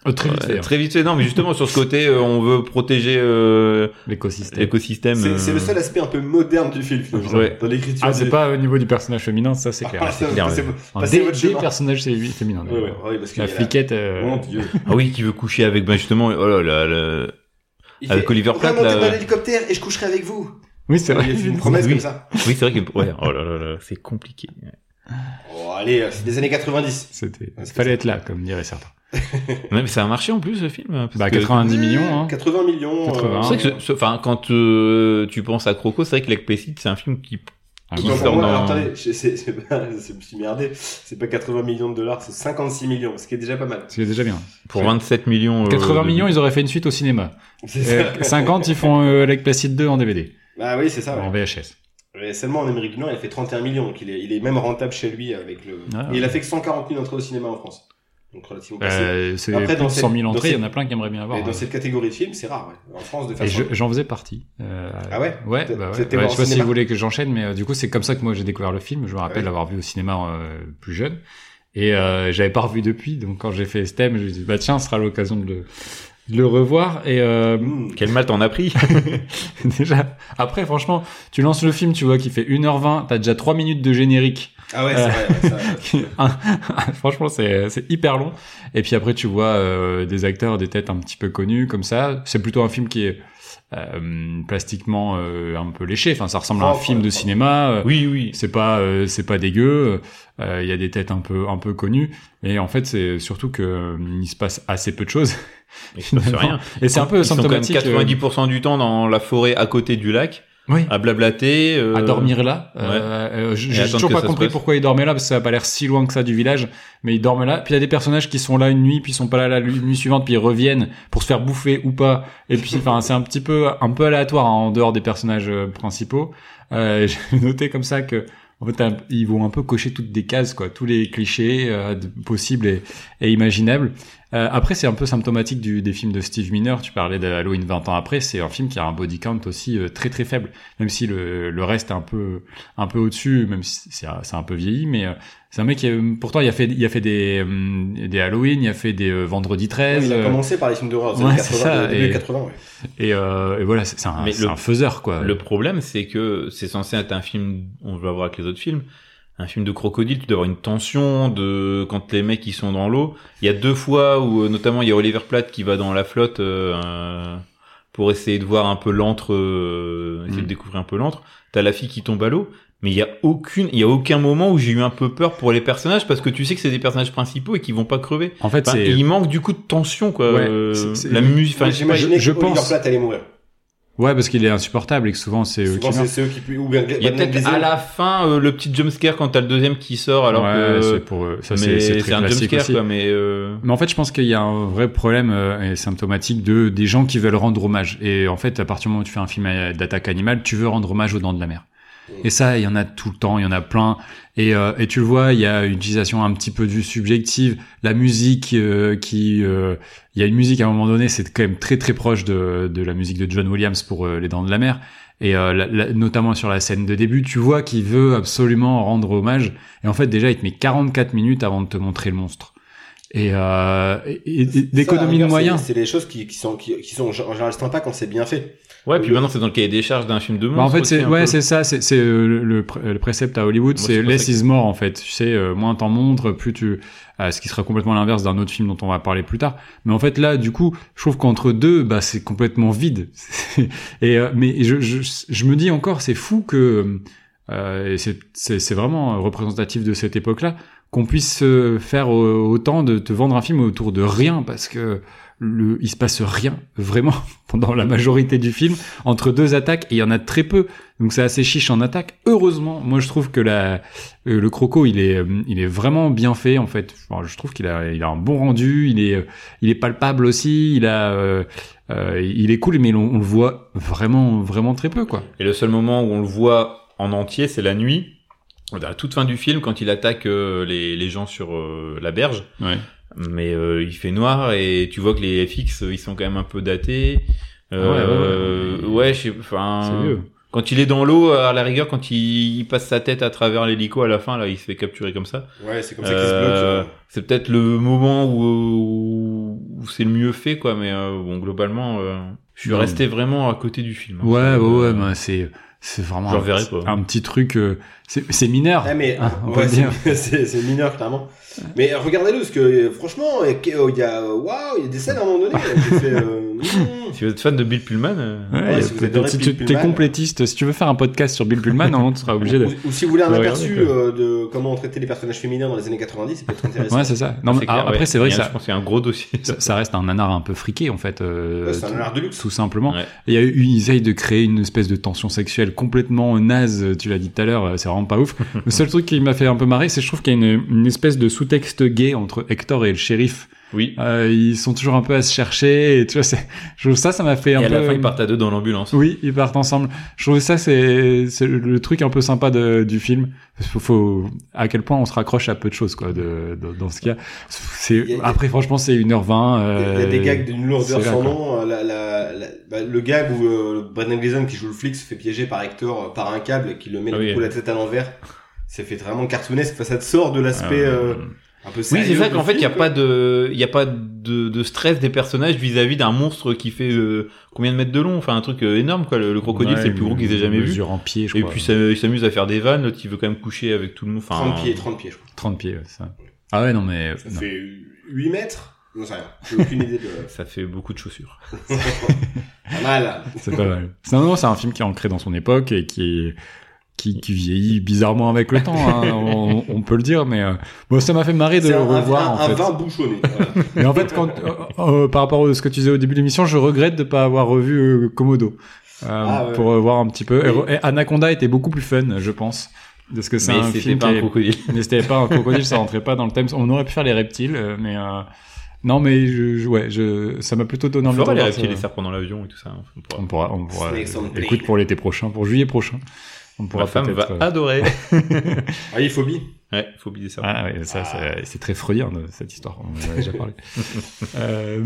Euh, très vite fait, hein, très vite fait. Non, mais justement sur ce côté, euh, on veut protéger euh, l'écosystème. l'écosystème. C'est c'est le euh, seul aspect un peu moderne du film, finalement, Ouais. dans l'écriture. Ah, c'est des- pas au niveau du personnage féminin, ça c'est clair. Ah, c'est clair. Un passez des, votre des chemin. personnages c'est féminins. Ouais, ouais, ouais, parce La y a fliquette. euh, Mon Dieu. Ah oui, qui veut coucher avec, ben justement, oh là là, là, Il Avec Oliver Platt, Remontez là. dans l'hélicoptère et je coucherai avec vous. Oui, c'est Il vrai. a fait une promesse Oui. comme ça. Oui, c'est vrai que, ouais, oh là là là, c'est compliqué. Oh, allez, c'est des années 90. C'était. C'est Fallait être là, comme diraient certains. Ouais, mais ça a marché en plus, ce film. parce Bah, que- 90 millions, hein. 80 millions. 80. C'est vrai que, ce- ce- enfin, quand euh, tu penses à Croco, c'est vrai que Placid, c'est un film qui, Ah, Qui ouais. Non, sort pour moi, dans- alors, attendez, je, c'est, pas, je me suis merdé. C'est pas 80 millions de dollars, c'est 56 millions, ce qui est déjà pas mal. C'est déjà bien. pour 27 millions. euh, 80 de- millions, ils auraient fait une suite au cinéma. C'est Et ça. 50, ils font euh, Lake Placid 2 en DVD. Bah oui, c'est ça. En Ouais. VHS. Et seulement en Amérique du Nord, il a fait 31 millions, donc il est, il est même rentable chez lui avec le. Ah, Et il a fait que 140 000 entrées au cinéma en France. Donc relativement euh, c'est plus de 100 000 entrées, il y en a plein qui aimeraient bien avoir. Et dans cette catégorie de films, c'est rare, ouais. En France, de façon. Et j'en faisais partie. Euh, ah ouais Ouais, bah ouais. ouais je sais pas si vous voulez que j'enchaîne, mais euh, du coup, c'est comme ça que moi j'ai découvert le film. Je me rappelle l'avoir vu au cinéma euh, plus jeune. Et euh, j'avais pas revu depuis, donc quand j'ai fait STEM, je me suis dit, bah tiens, ce sera l'occasion de le, de le revoir. Et euh... Mmh, quel mal t'en as pris Déjà. Après, franchement, tu lances le film, tu vois, qui fait 1h20, t'as déjà 3 minutes de générique. Ah ouais, c'est vrai. franchement, c'est c'est hyper long. Et puis après, tu vois euh, des acteurs, des têtes un petit peu connues comme ça. C'est plutôt un film qui est euh, plastiquement euh, un peu léché. Enfin, ça ressemble à un film de cinéma. Euh, oui, oui. C'est pas, c'est pas dégueu. Il y a des têtes un peu, un peu connues. Et en fait, c'est surtout que il se passe assez peu de choses. Il se passe rien. Et c'est un peu symptomatique. Sont quand même 90% du temps dans la forêt à côté du lac oui. à blablater, euh... à dormir là. Ouais. Euh, J'ai toujours pas compris pourquoi il dormait là parce que ça a pas l'air si loin que ça du village, mais il dorment là. Puis il y a des personnages qui sont là une nuit, puis ils sont pas là la nuit suivante, puis ils reviennent pour se faire bouffer ou pas. Et puis enfin c'est un petit peu un peu aléatoire hein, en dehors des personnages euh, principaux. Euh, J'ai noté comme ça que en fait, ils vont un peu cocher toutes des cases, quoi, tous les clichés euh, possibles et, et imaginables. Euh, après, c'est un peu symptomatique du, des films de Steve Miner. Tu parlais d'Halloween 20 ans après. C'est un film qui a un body count aussi euh, très très faible, même si le, le reste est un peu un peu au-dessus, même si c'est un peu vieilli. Mais euh, c'est un mec qui, pourtant, il a fait il a fait des des Halloween, il a fait des Vendredi 13. il a commencé par les films d'horreur ouais, 80, début 80. Ouais. Et, et voilà, c'est un, un faiseur quoi. Le problème, c'est que c'est censé être un film, on va voir avec les autres films un film de crocodile, tu dois avoir une tension de quand les mecs ils sont dans l'eau. Il y a deux fois où euh, notamment il y a Oliver Platt qui va dans la flotte euh, pour essayer de voir un peu l'antre, euh, essayer de mm. découvrir un peu l'antre. T'as la fille qui tombe à l'eau, mais il y a aucune, il y a aucun moment où j'ai eu un peu peur pour les personnages parce que tu sais que c'est des personnages principaux et qu'ils vont pas crever. En fait, c'est il manque du coup de tension quoi. la musique, enfin, j'imaginais que Oliver Platt allait mourir. Ouais, parce qu'il est insupportable et que souvent c'est eux qui c'est eux qui ou bien Il y a peut-être à la fin euh, le petit jumpscare quand t'as le deuxième qui sort alors ouais, que c'est pour eux. ça c'est c'est très un classique jumpscare aussi. quoi mais euh... Mais en fait, je pense qu'il y a un vrai problème euh, et symptomatique de des gens qui veulent rendre hommage et en fait à partir du moment où tu fais un film d'attaque animale, tu veux rendre hommage aux dents de la mer. Et ça, il y en a tout le temps, il y en a plein. Et, euh, et tu le vois, il y a une utilisation un petit peu du subjective. La musique euh, qui... euh, il y a une musique à un moment donné, c'est quand même très très proche de, de la musique de John Williams pour euh, Les Dents de la Mer. Et euh, la- la- notamment sur la scène de début, tu vois qu'il veut absolument rendre hommage. Et en fait, déjà, il te met 44 minutes avant de te montrer le monstre. Et, euh, et, et d'économie de moyens. C'est des choses qui, qui sont qui, qui sont en général sympas quand c'est bien fait. Ouais puis maintenant c'est dans le cahier des charges d'un film de monstre Bah, en fait, c'est ouais, c'est ça, c'est c'est euh, le, le le précepte à Hollywood, c'est less is more en fait. Tu sais, euh, moins t'en montres, plus tu, euh, ce qui sera complètement l'inverse d'un autre film dont on va parler plus tard. Mais en fait là, du coup, je trouve qu'entre deux, bah c'est complètement vide. et euh, mais je, je je me dis encore, c'est fou que euh, et c'est vraiment représentatif de cette époque-là qu'on puisse euh, faire autant de te vendre un film autour de rien parce que le, il se passe rien vraiment pendant la majorité du film entre deux attaques et il y en a très peu donc c'est assez chiche en attaque heureusement moi je trouve que la euh, le croco il est euh, il est vraiment bien fait en fait Enfin, je trouve qu'il a il a un bon rendu il est euh, il est palpable aussi il a euh, euh, il est cool mais on, on le voit vraiment vraiment très peu quoi Et le seul moment où on le voit en entier, c'est la nuit. À la toute fin du film, quand il attaque euh, les, les gens sur euh, la berge. ouais Mais euh, il fait noir et tu vois que les FX, euh, ils sont quand même un peu datés. Euh, Ouais, ouais, ouais. ouais, je sais, enfin, quand il est dans l'eau, à la rigueur, quand il, il passe sa tête à travers l'hélico à la fin, là, il se fait capturer comme ça. Ouais, c'est comme ça qu'ils se Euh, bloquent. c'est peut-être le moment où, où c'est le mieux fait, quoi. Mais euh, bon, globalement, euh, je suis Non. resté vraiment à côté du film. hein. ouais Euh, ouais ouais bah, c'est c'est vraiment un, verrai pas. un petit truc euh, c'est mineur Ah, mais Ah, ouais, dire. c'est c'est- c'est mineur clairement. Mais regardez-le parce que euh, franchement, il y a- waouh, il y a des scènes à un moment donné. Euh. Si vous êtes fan de Bill Pullman, euh, Ouais, si vous peut-être- adorez si Bill tu es Pullman. complétiste, si tu veux faire un podcast sur Bill Pullman, normalement tu seras obligé de. ou, ou si vous voulez un aperçu regardez, euh, de comment on traitait les personnages féminins dans les années 90, ça peut être intéressant. Ouais, c'est ça. Non, mais c'est clair, après ouais. c'est vrai que ça, Je pense qu'il y a un gros dossier. ça, ça reste un nanar un peu friqué en fait. euh, Ouais, c'est un art de luxe. tout simplement. Ouais. Il y a eu, ils essayent de créer une espèce de tension sexuelle complètement naze. Tu l'as dit tout à l'heure, euh, c'est vraiment pas ouf. le seul truc qui m'a fait un peu marrer, c'est que je trouve qu'il y a une, une espèce de sous-texte gay entre Hector et le shérif. Oui. Euh, ils sont toujours un peu à se chercher et tu vois, c'est, je trouve ça, ça m'a fait un Et à peu. la fin, ils partent à deux dans l'ambulance. Oui, ils partent ensemble. Je trouve ça c'est c'est le truc un peu sympa de, du film. Faut, faut à quel point on se raccroche à peu de choses quoi de, de- dans ce cas. C'est Il y a- après franchement c'est 1h20 Il y a- euh, il y a des gags d'une lourdeur sans nom. La, la, la- bah, le gag où euh, Brendan Gleeson qui joue le flic se fait piéger par Hector euh, par un câble et qui le met Ah du oui. coup la tête à l'envers. C'est fait vraiment cartoonesque. Enfin, ça te sort de l'aspect Euh, euh, un peu Oui, c'est ça qu'en fait, il n'y a pas de, il y a pas de, de stress des personnages vis-à-vis d'un monstre qui fait euh, combien de mètres de long, enfin un truc euh, énorme quoi. Le, le crocodile, Ouais, c'est le plus gros qu'ils aient jamais vu. mesure en pied, je Et crois. puis ça, il s'amuse à faire des vannes. L'autre, il veut quand même coucher avec tout le monde. Enfin, 30 pieds, 30 pieds, je crois. 30 pieds, ouais, ça. Ah ouais, non mais Ça non. fait 8 mètres? Non, c'est rien. J'ai aucune idée de... Ça fait beaucoup de chaussures. Pas mal. c'est pas mal. C'est non, non, c'est un film qui est ancré dans son époque et qui qui, qui vieillit bizarrement avec le temps, hein, on, on peut le dire, mais euh, bon, ça m'a fait marrer de le un, un, revoir en un fait. vin bouchonné. voilà. Mais en fait, quand, euh, euh, par rapport à ce que tu disais au début de l'émission, je regrette de pas avoir revu euh, Komodo euh, Ah ouais. pour euh, voir un petit peu. Et, Oui. et Anaconda était beaucoup plus fun, je pense, parce que c'est un c'était film pas qui un est- crocodile. mais c'était pas un crocodile, ça rentrait pas dans le thème. On aurait pu faire les reptiles, euh, mais euh, non, mais je, je- ouais, je, ça m'a plutôt donné On envie de fera les revoir reptiles, les cerfs pendant l'avion et tout ça. On pourra- On pourra, on pourra. Écoute pour l'été prochain, pour juillet prochain, on pourra Ma femme va peut-être. euh, adorer. Ah, il phobie. ouais, faut oublier ça. Ah ouais, ça, c'est- c'est très freudien cette histoire. On en a déjà parlé. euh,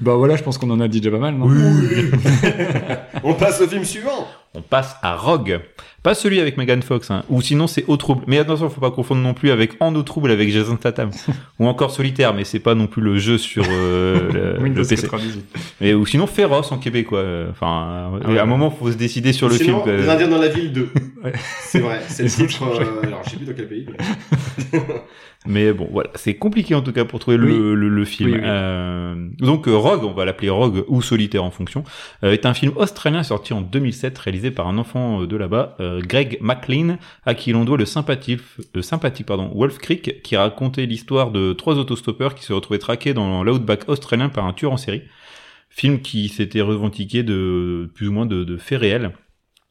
bah voilà, je pense qu'on en a dit déjà pas mal, non? On passe au film suivant. On passe à Rogue. Pas celui avec Megan Fox, hein. ou sinon c'est Eau Trouble. Mais attention, faut pas confondre non plus avec En Eau Trouble avec Jason Statham. ou encore Solitaire, mais c'est pas non plus le jeu sur euh, le, Windows le PC. 98. Mais, ou sinon Féroce en québécois. Enfin, euh, Ah ouais. à un moment, faut se décider sur le Sinon, film. Les Indiens dans la ville 2. Ouais. C'est vrai. C'est le titre. euh, alors, je sais plus dans quel pays. mais- Mais bon, voilà, c'est compliqué en tout cas pour trouver le, le, le film. Oui, oui. Euh, donc euh, Rogue, on va l'appeler Rogue ou Solitaire en fonction, euh, est un film australien sorti en 2007, réalisé par un enfant euh, de là-bas, euh, Greg McLean, à qui l'on doit le sympathique, le sympathique pardon, Wolf Creek, qui racontait l'histoire de trois autostoppeurs qui se retrouvaient traqués dans l'outback australien par un tueur en série. Film qui s'était revendiqué de plus ou moins de, de faits réels.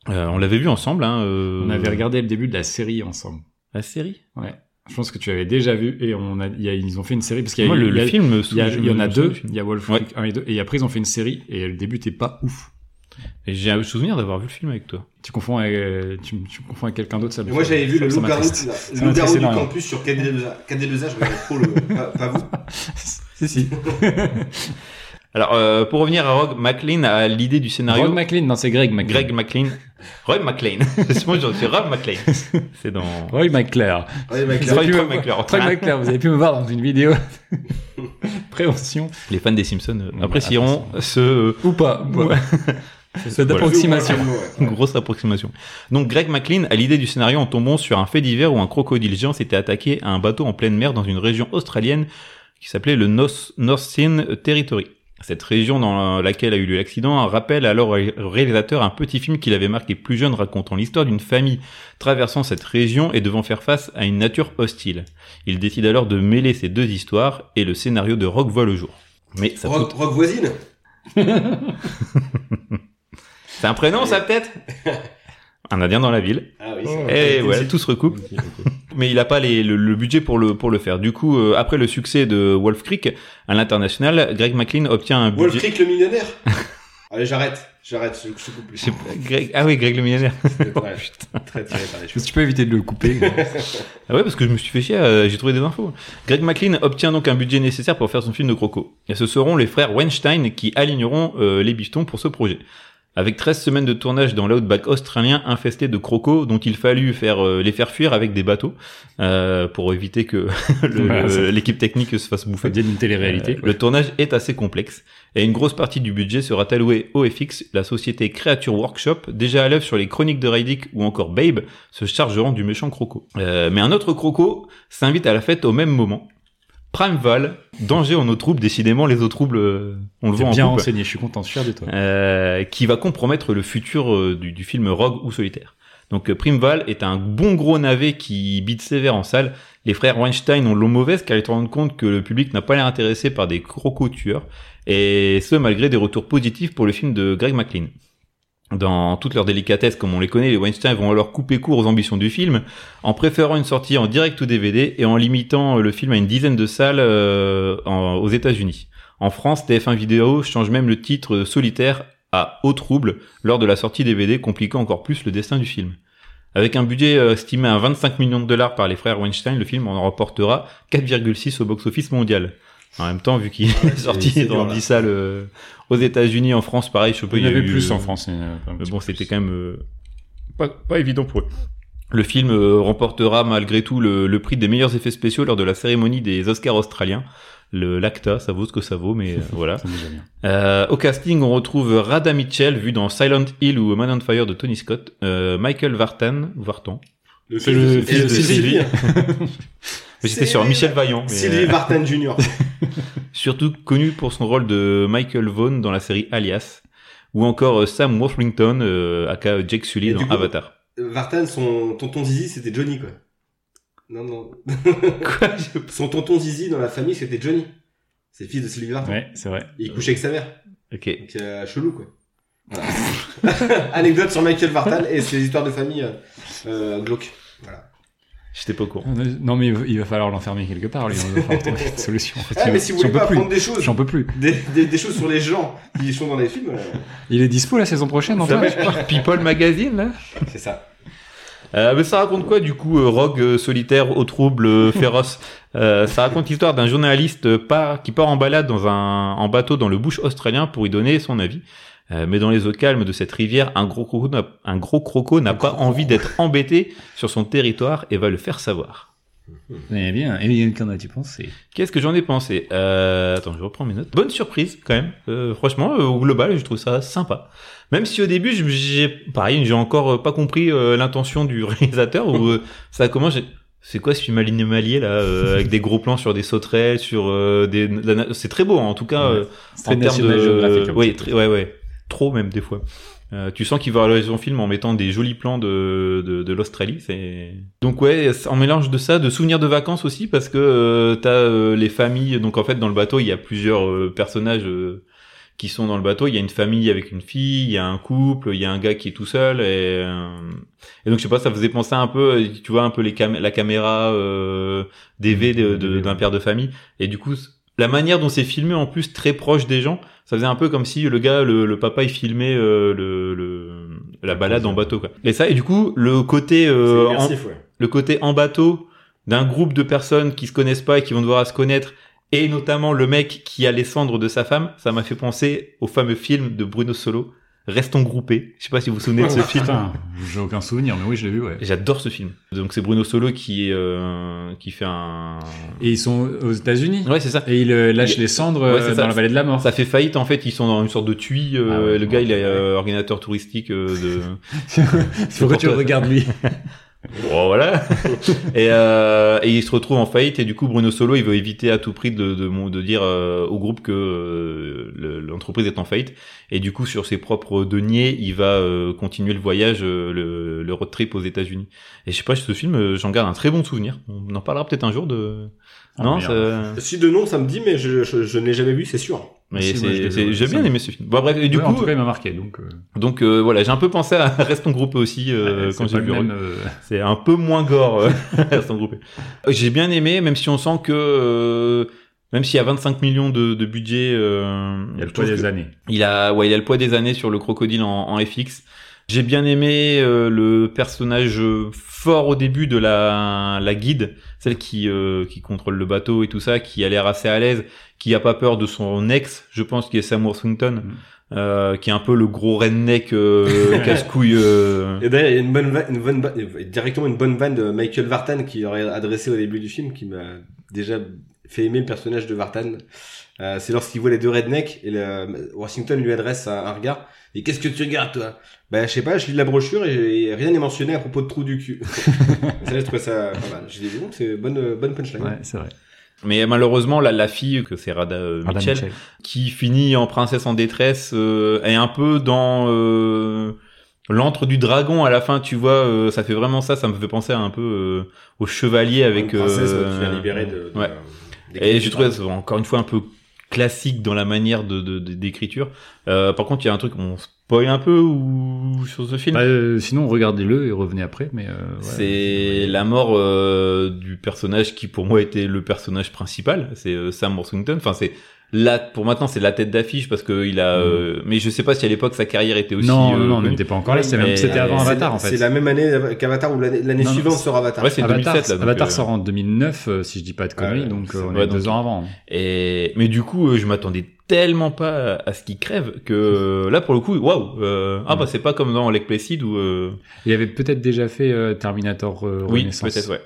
Euh, on l'avait vu ensemble. Hein, euh, On avait regardé le début de la série ensemble. la série? Ouais. Je pense que tu avais déjà vu et on a, il y a- ils ont fait une série parce qu'il y a, Moi, le, y le a- film, me il y, y en a deux. film. Il y a Wolf Ouais. Creek 1 et 2 et après ils ont fait une série et le début t'es pas ouf. Et j'ai un souvenir d'avoir vu le film avec toi. Tu confonds avec, tu, tu me confonds avec quelqu'un d'autre ça moi, j'avais vu le loup-garou le m'attriste du campus sur KD2A. KD2A, je regardais trop le. Pas, pas vous. si si. Alors, euh, pour revenir à Rogue, McLean a l'idée du scénario. Rogue McLean, non c'est Greg McLean. Greg McLean. Roy McLean. c'est moi, c'est Rob McLean. C'est dans... Roy là, Roy Troy me- McClure. Roy McClare, vous avez pu me voir dans une vidéo. Prévention. Les fans des Simpsons euh, Ouais, apprécieront ce euh, Ou pas. Ouais. Cette Voilà. approximation. Ouais. grosse approximation. Donc Greg McLean a l'idée du scénario en tombant sur un fait divers où un crocodile géant s'était attaqué à un bateau en pleine mer dans une région australienne qui s'appelait le North, North Sea Territory. Cette région dans laquelle a eu lieu l'accident rappelle alors au réalisateur un petit film qu'il avait marqué plus jeune racontant l'histoire d'une famille traversant cette région et devant faire face à une nature hostile. Il décide alors de mêler ces deux histoires et le scénario de Rock voit le jour. Mais ça Rock, coûte... Rock voisine C'est un prénom ça peut-être? Un indien dans la ville. Ah oui, Oh. c'est vrai. Et ouais, tout se recoupe. Mais il a pas les, le, le budget pour le pour le faire. Du coup, euh, après le succès de Wolf Creek à l'international, Greg McLean obtient un Wolf budget. Creek le millionnaire Allez, j'arrête. J'arrête, je, je coupe plus. Greg- Ah oui, Greg le millionnaire. Ouais, très tiré par les cheveux. Tu peux éviter de le couper. Ah ouais, parce que je me suis fait chier, euh, j'ai trouvé des infos. Greg McLean obtient donc un budget nécessaire pour faire son film de croco. Et ce seront les frères Weinstein qui aligneront euh, les bifetons pour ce projet. Avec 13 semaines de tournage dans l'outback australien infesté de crocos dont il fallut faire euh, les faire fuir avec des bateaux euh, pour éviter que l'équipe technique se fasse bouffer. Une télé-réalité. Euh, le tournage est assez complexe et une grosse partie du budget sera allouée au FX. La société Creature Workshop, déjà à l'œuvre sur les chroniques de Riddick ou encore Babe, se chargeront du méchant croco. Euh, mais un autre croco s'invite à la fête au même moment. Primeval, danger en eau trouble, décidément les eaux troubles, euh, on le voit en bien couple, renseigné, je suis content, je suis fier de toi. euh, qui va compromettre le futur euh, du, du film Rogue ou Solitaire. Donc euh, Primeval est un bon gros navet qui bite sévère en salle. Les frères Weinstein ont l'eau mauvaise car ils se rendent compte que le public n'a pas l'air intéressé par des crocos tueurs, et ce malgré des retours positifs pour le film de Greg McLean. Dans toute leur délicatesse comme on les connaît, les Weinstein vont alors couper court aux ambitions du film en préférant une sortie en direct ou DVD et en limitant le film à une dizaine de salles euh, aux États-Unis. En France, TF1 Vidéo change même le titre solitaire à Haut Trouble lors de la sortie DVD, compliquant encore plus le destin du film. Avec un budget euh, estimé à 25 millions de dollars par les frères Weinstein, le film en remportera 4,6 au box-office mondial. En même temps, vu qu'il est sorti dans 10 salles euh, aux États-Unis, en France, pareil, je sais pas. Il y avait plus euh, en France. Mais bon, c'était quand même pas, pas évident pour eux. Le film remportera malgré tout le, le, prix des meilleurs effets spéciaux lors de la cérémonie des Oscars australiens, le l'ACTA, ça vaut ce que ça vaut, mais euh, voilà. Euh, au casting, on retrouve Rada Mitchell, vu dans Silent Hill ou Man on Fire de Tony Scott, euh, Michael Vartan, Vartan. C'est le fils de, Sylvie. J'étais sur Michel Vaillant. Mais... Sylvie Vartan Jr. Surtout connu pour son rôle de Michael Vaughn dans la série Alias, ou encore Sam Worthington, euh, aka Jake Sully dans Avatar. Vartan, son tonton Zizi, c'était Johnny, quoi. Non, non. Quoi Son tonton Zizi dans la famille, c'était Johnny. C'est le fils de Sylvie Vartan. Ouais, c'est vrai. Et il couchait avec sa mère. Ok. Donc, euh, chelou, quoi. Voilà. Anecdote sur Michael Vartan et ses histoires de famille euh, euh, glauques. Voilà. J'étais pas au courant. Non, mais il va falloir l'enfermer quelque part, lui. On va falloir trouver une solution. Ah, mais si vous voulez pas apprendre des choses. J'en peux plus. Des, des, des, choses sur les gens qui sont dans les films. Euh... Il est dispo la saison prochaine, en fait. People Magazine, là. C'est ça. Euh, mais ça raconte quoi du coup euh, Rogue euh, solitaire au trouble euh, féroce euh, Ça raconte l'histoire d'un journaliste pas, qui part en balade dans un en bateau dans le bush australien pour y donner son avis. Mais dans les eaux calmes de cette rivière, un gros croco n'a, un gros croco n'a pas envie d'être embêté sur son territoire et va le faire savoir. Eh bien, et qu'en as-tu pensé? Qu'est-ce que j'en ai pensé? Euh, Attends, je reprends mes notes. Bonne surprise quand même. Euh, franchement, au global, je trouve ça sympa. Même si au début, j'ai pareil, j'ai encore pas compris euh, l'intention du réalisateur ou euh, ça commence. C'est quoi ce film animalier là avec des gros plans sur des sauterelles, sur des. C'est très beau hein, en tout cas ouais, en termes de. Oui, ouais, ouais, trop même des fois. Euh, tu sens qu'il va réaliser son film en mettant des jolis plans de, de, de l'Australie. C'est donc ouais, en mélange de ça, de souvenirs de vacances aussi, parce que euh, t'as euh, les familles. Donc en fait, dans le bateau, il y a plusieurs euh, personnages qui sont dans le bateau. Il y a une famille avec une fille, il y a un couple, il y a un gars qui est tout seul. Et, et donc je sais pas, ça faisait penser un peu, tu vois, un peu les cam la caméra DV d'un de, de, père de famille. Et du coup, la manière dont c'est filmé en plus très proche des gens, ça faisait un peu comme si le gars, le, le papa, il filmait euh, le, le, la balade en bateau quoi. Et ça, et du coup, le côté euh, en, ouais. le côté en bateau d'un groupe de personnes qui se connaissent pas et qui vont devoir à se connaître, et notamment le mec qui a les cendres de sa femme, ça m'a fait penser au fameux film de Bruno Solo, Restons groupés. Je sais pas si vous vous souvenez de ce film. J'ai aucun souvenir, mais oui, je l'ai vu. Ouais. J'adore ce film. Donc c'est Bruno Solo qui euh, qui fait un. Et ils sont aux États-Unis. Ouais, c'est ça. Et il euh, lâche les cendres ouais, euh, dans ça. la vallée de la mort. Ça fait faillite en fait. Ils sont dans une sorte de tuile. Euh, Ah ouais, le gars, il est euh, organisateur touristique de. Pourquoi tu le regardes lui Bon, voilà. et, euh, et il se retrouve en faillite et du coup Bruno Solo il veut éviter à tout prix de de, de dire euh, au groupe que euh, le- l'entreprise est en faillite et du coup sur ses propres deniers il va euh, continuer le voyage euh, le, le road trip aux États-Unis. Et je sais pas ce film euh, j'en garde un très bon souvenir. On en parlera peut-être un jour de Ah, non ça- Si de nom, ça me dit, mais je, je, je ne l'ai jamais vu, c'est sûr. Mais j'ai bien aimé ce film. Bon bref et du Ouais, en coup tout cas, il m'a marqué. Donc, euh, donc euh, voilà j'ai un peu pensé à Restons groupés aussi euh, ouais, quand j'ai vu euh, C'est un peu moins gore, euh, Restons groupés. J'ai bien aimé, même si on sent que, euh, même s'il y a 25 millions de, de budget, euh, Il y a le poids des années. Il a, ouais, il a le poids des années sur le crocodile en, en FX. J'ai bien aimé euh, le personnage euh, fort au début de la, la guide, celle qui, euh, qui contrôle le bateau et tout ça, qui a l'air assez à l'aise, qui a pas peur de son ex, je pense, qui est Sam Worthington, Mm. euh, qui est un peu le gros redneck euh, casse-couille. euh, Et d'ailleurs, il y a une bonne, une bonne, directement une bonne vanne de Michael Vartan qui aurait adressé au début du film, qui m'a déjà fait aimer le personnage de Vartan. Euh, c'est lorsqu'il voit les deux rednecks et le, Washington lui adresse un, un regard. Et qu'est-ce que tu regardes, toi? Ben, je sais pas, je lis la brochure et, et rien n'est mentionné à propos de trou du cul. ça, je trouve ça pas mal. J'ai dit, bon, c'est bonne, bonne punchline. Ouais, c'est vrai. Mais malheureusement, la, la fille, que c'est Rada euh, Mitchell, Mitchell. qui finit en princesse en détresse, euh, est un peu dans euh, l'antre du dragon à la fin, tu vois, euh, ça fait vraiment ça, ça me fait penser un peu euh, au chevalier avec... Une princesse euh, tu libérer de, de- ouais. Et j'ai trouvé encore une fois un peu classique dans la manière de de- de- d'écriture. Euh, par contre, il y a un truc, on spoil un peu ou sur ce film. Bah, euh, sinon, regardez-le et revenez après. Mais euh, ouais, c'est la mort euh, du personnage qui pour moi était le personnage principal, c'est euh, Sam Worthington. Enfin c'est là pour maintenant c'est la tête d'affiche parce que il a. euh, mais je sais pas si à l'époque sa carrière était aussi. non, euh, non, n'était pas encore là. C'était avant c'est- Avatar en fait. C'est la même année qu'Avatar ou l'année suivante sur Avatar. Ouais, c'est Avatar, 2007 là. donc, Avatar euh, sort en 2009, euh, si je dis pas de conneries, ouais, donc euh, on Ouais, est donc- deux ans avant. Et mais du coup, euh, je m'attendais tellement pas à ce qu'il crève que euh, là pour le coup, waouh. euh, Ah bah c'est pas comme dans Lake Placid où. euh, Il avait peut-être déjà fait euh, Terminator euh, Oui, peut-être, ouais.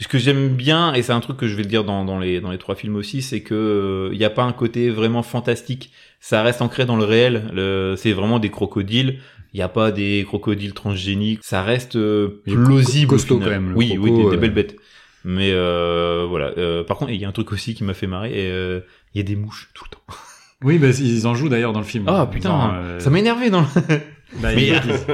Ce que j'aime bien, et c'est un truc que je vais le dire dans, dans les dans les trois films aussi, c'est que il y a pas un côté vraiment fantastique. Ça reste ancré dans le réel. Le, c'est vraiment des crocodiles. Il n'y a pas des crocodiles transgéniques. Ça reste euh, Il plausible. au costaud quand même, Oui, oui, des, des euh. belles bêtes. Mais euh, voilà. Euh, par contre, il y a un truc aussi qui m'a fait marrer. et, euh, Il y a des mouches tout le temps. Oui, bah, ils en jouent d'ailleurs dans le film. Ah putain, euh, ça m'a énervé dans. Le... bah, Mais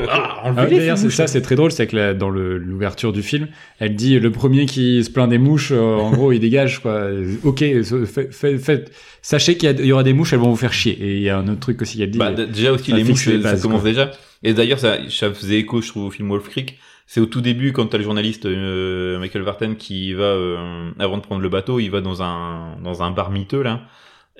ah, Ah, D'ailleurs, ça, c'est très drôle, c'est que la- dans le- l'ouverture du film, elle dit le premier qui se plaint des mouches, euh, en gros, il dégage quoi. Ok, fait, fait, fait- sachez qu'il y, a- il y aura des mouches, elles vont vous faire chier. Et il y a un autre truc aussi qu'elle dit. Bah, euh, déjà aussi les mouches, les ça commence quoi. déjà. Et d'ailleurs, ça, ça faisait écho, je trouve, au film Wolf Creek. C'est au tout début quand t'as le journaliste euh, Michael Vartan qui va euh, avant de prendre le bateau, il va dans un dans un bar miteux là.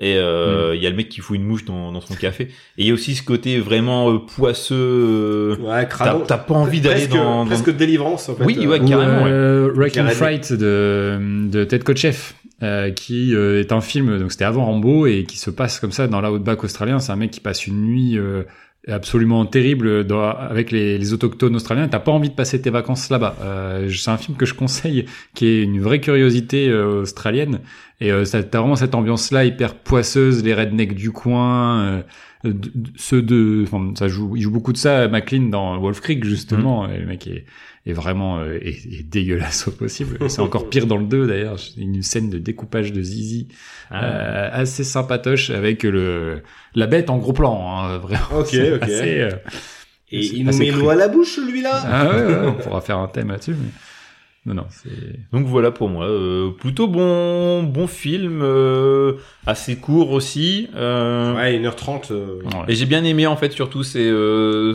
Et euh, Mm. il y a le mec qui fout une mouche dans, dans son café. Et il y a aussi ce côté vraiment euh, poisseux. euh, Ouais, T'as pas envie d'aller dans, dans- presque de délivrance en fait. Oui, ouais, ou, carrément, euh, Wrecking Carrément. Fright de, de Ted Kotcheff, euh, qui euh, est un film, donc c'était avant Rambo, et qui se passe comme ça dans l'outback australien. C'est un mec qui passe une nuit euh, absolument terrible dans- avec les, les autochtones australiens. T'as pas envie de passer tes vacances là-bas. Euh, c'est un film que je conseille, qui est une vraie curiosité euh, australienne. Et euh, ça- t'as vraiment cette ambiance-là hyper poisseuse, les rednecks du coin. euh, ceux de, enfin, ça joue, il joue beaucoup de ça, McLean dans Wolf Creek justement. Et le mec est, est vraiment euh, est, est dégueulasse au possible. C'est encore pire dans le 2 d'ailleurs. Une scène de découpage de zizi Ah. euh, assez sympatoche avec le la bête en gros plan. Hein, vraiment. Ok, C'est ok. assez, euh, Et il nous met l'eau à la bouche, celui-là. Ah ouais, ouais, on pourra faire un thème là-dessus. Mais... Non, non, c'est. Donc voilà pour moi, euh, plutôt bon bon film, euh, assez court aussi. Euh, Ouais, 1h30. euh, Ouais. Et j'ai bien aimé en fait surtout c'est euh,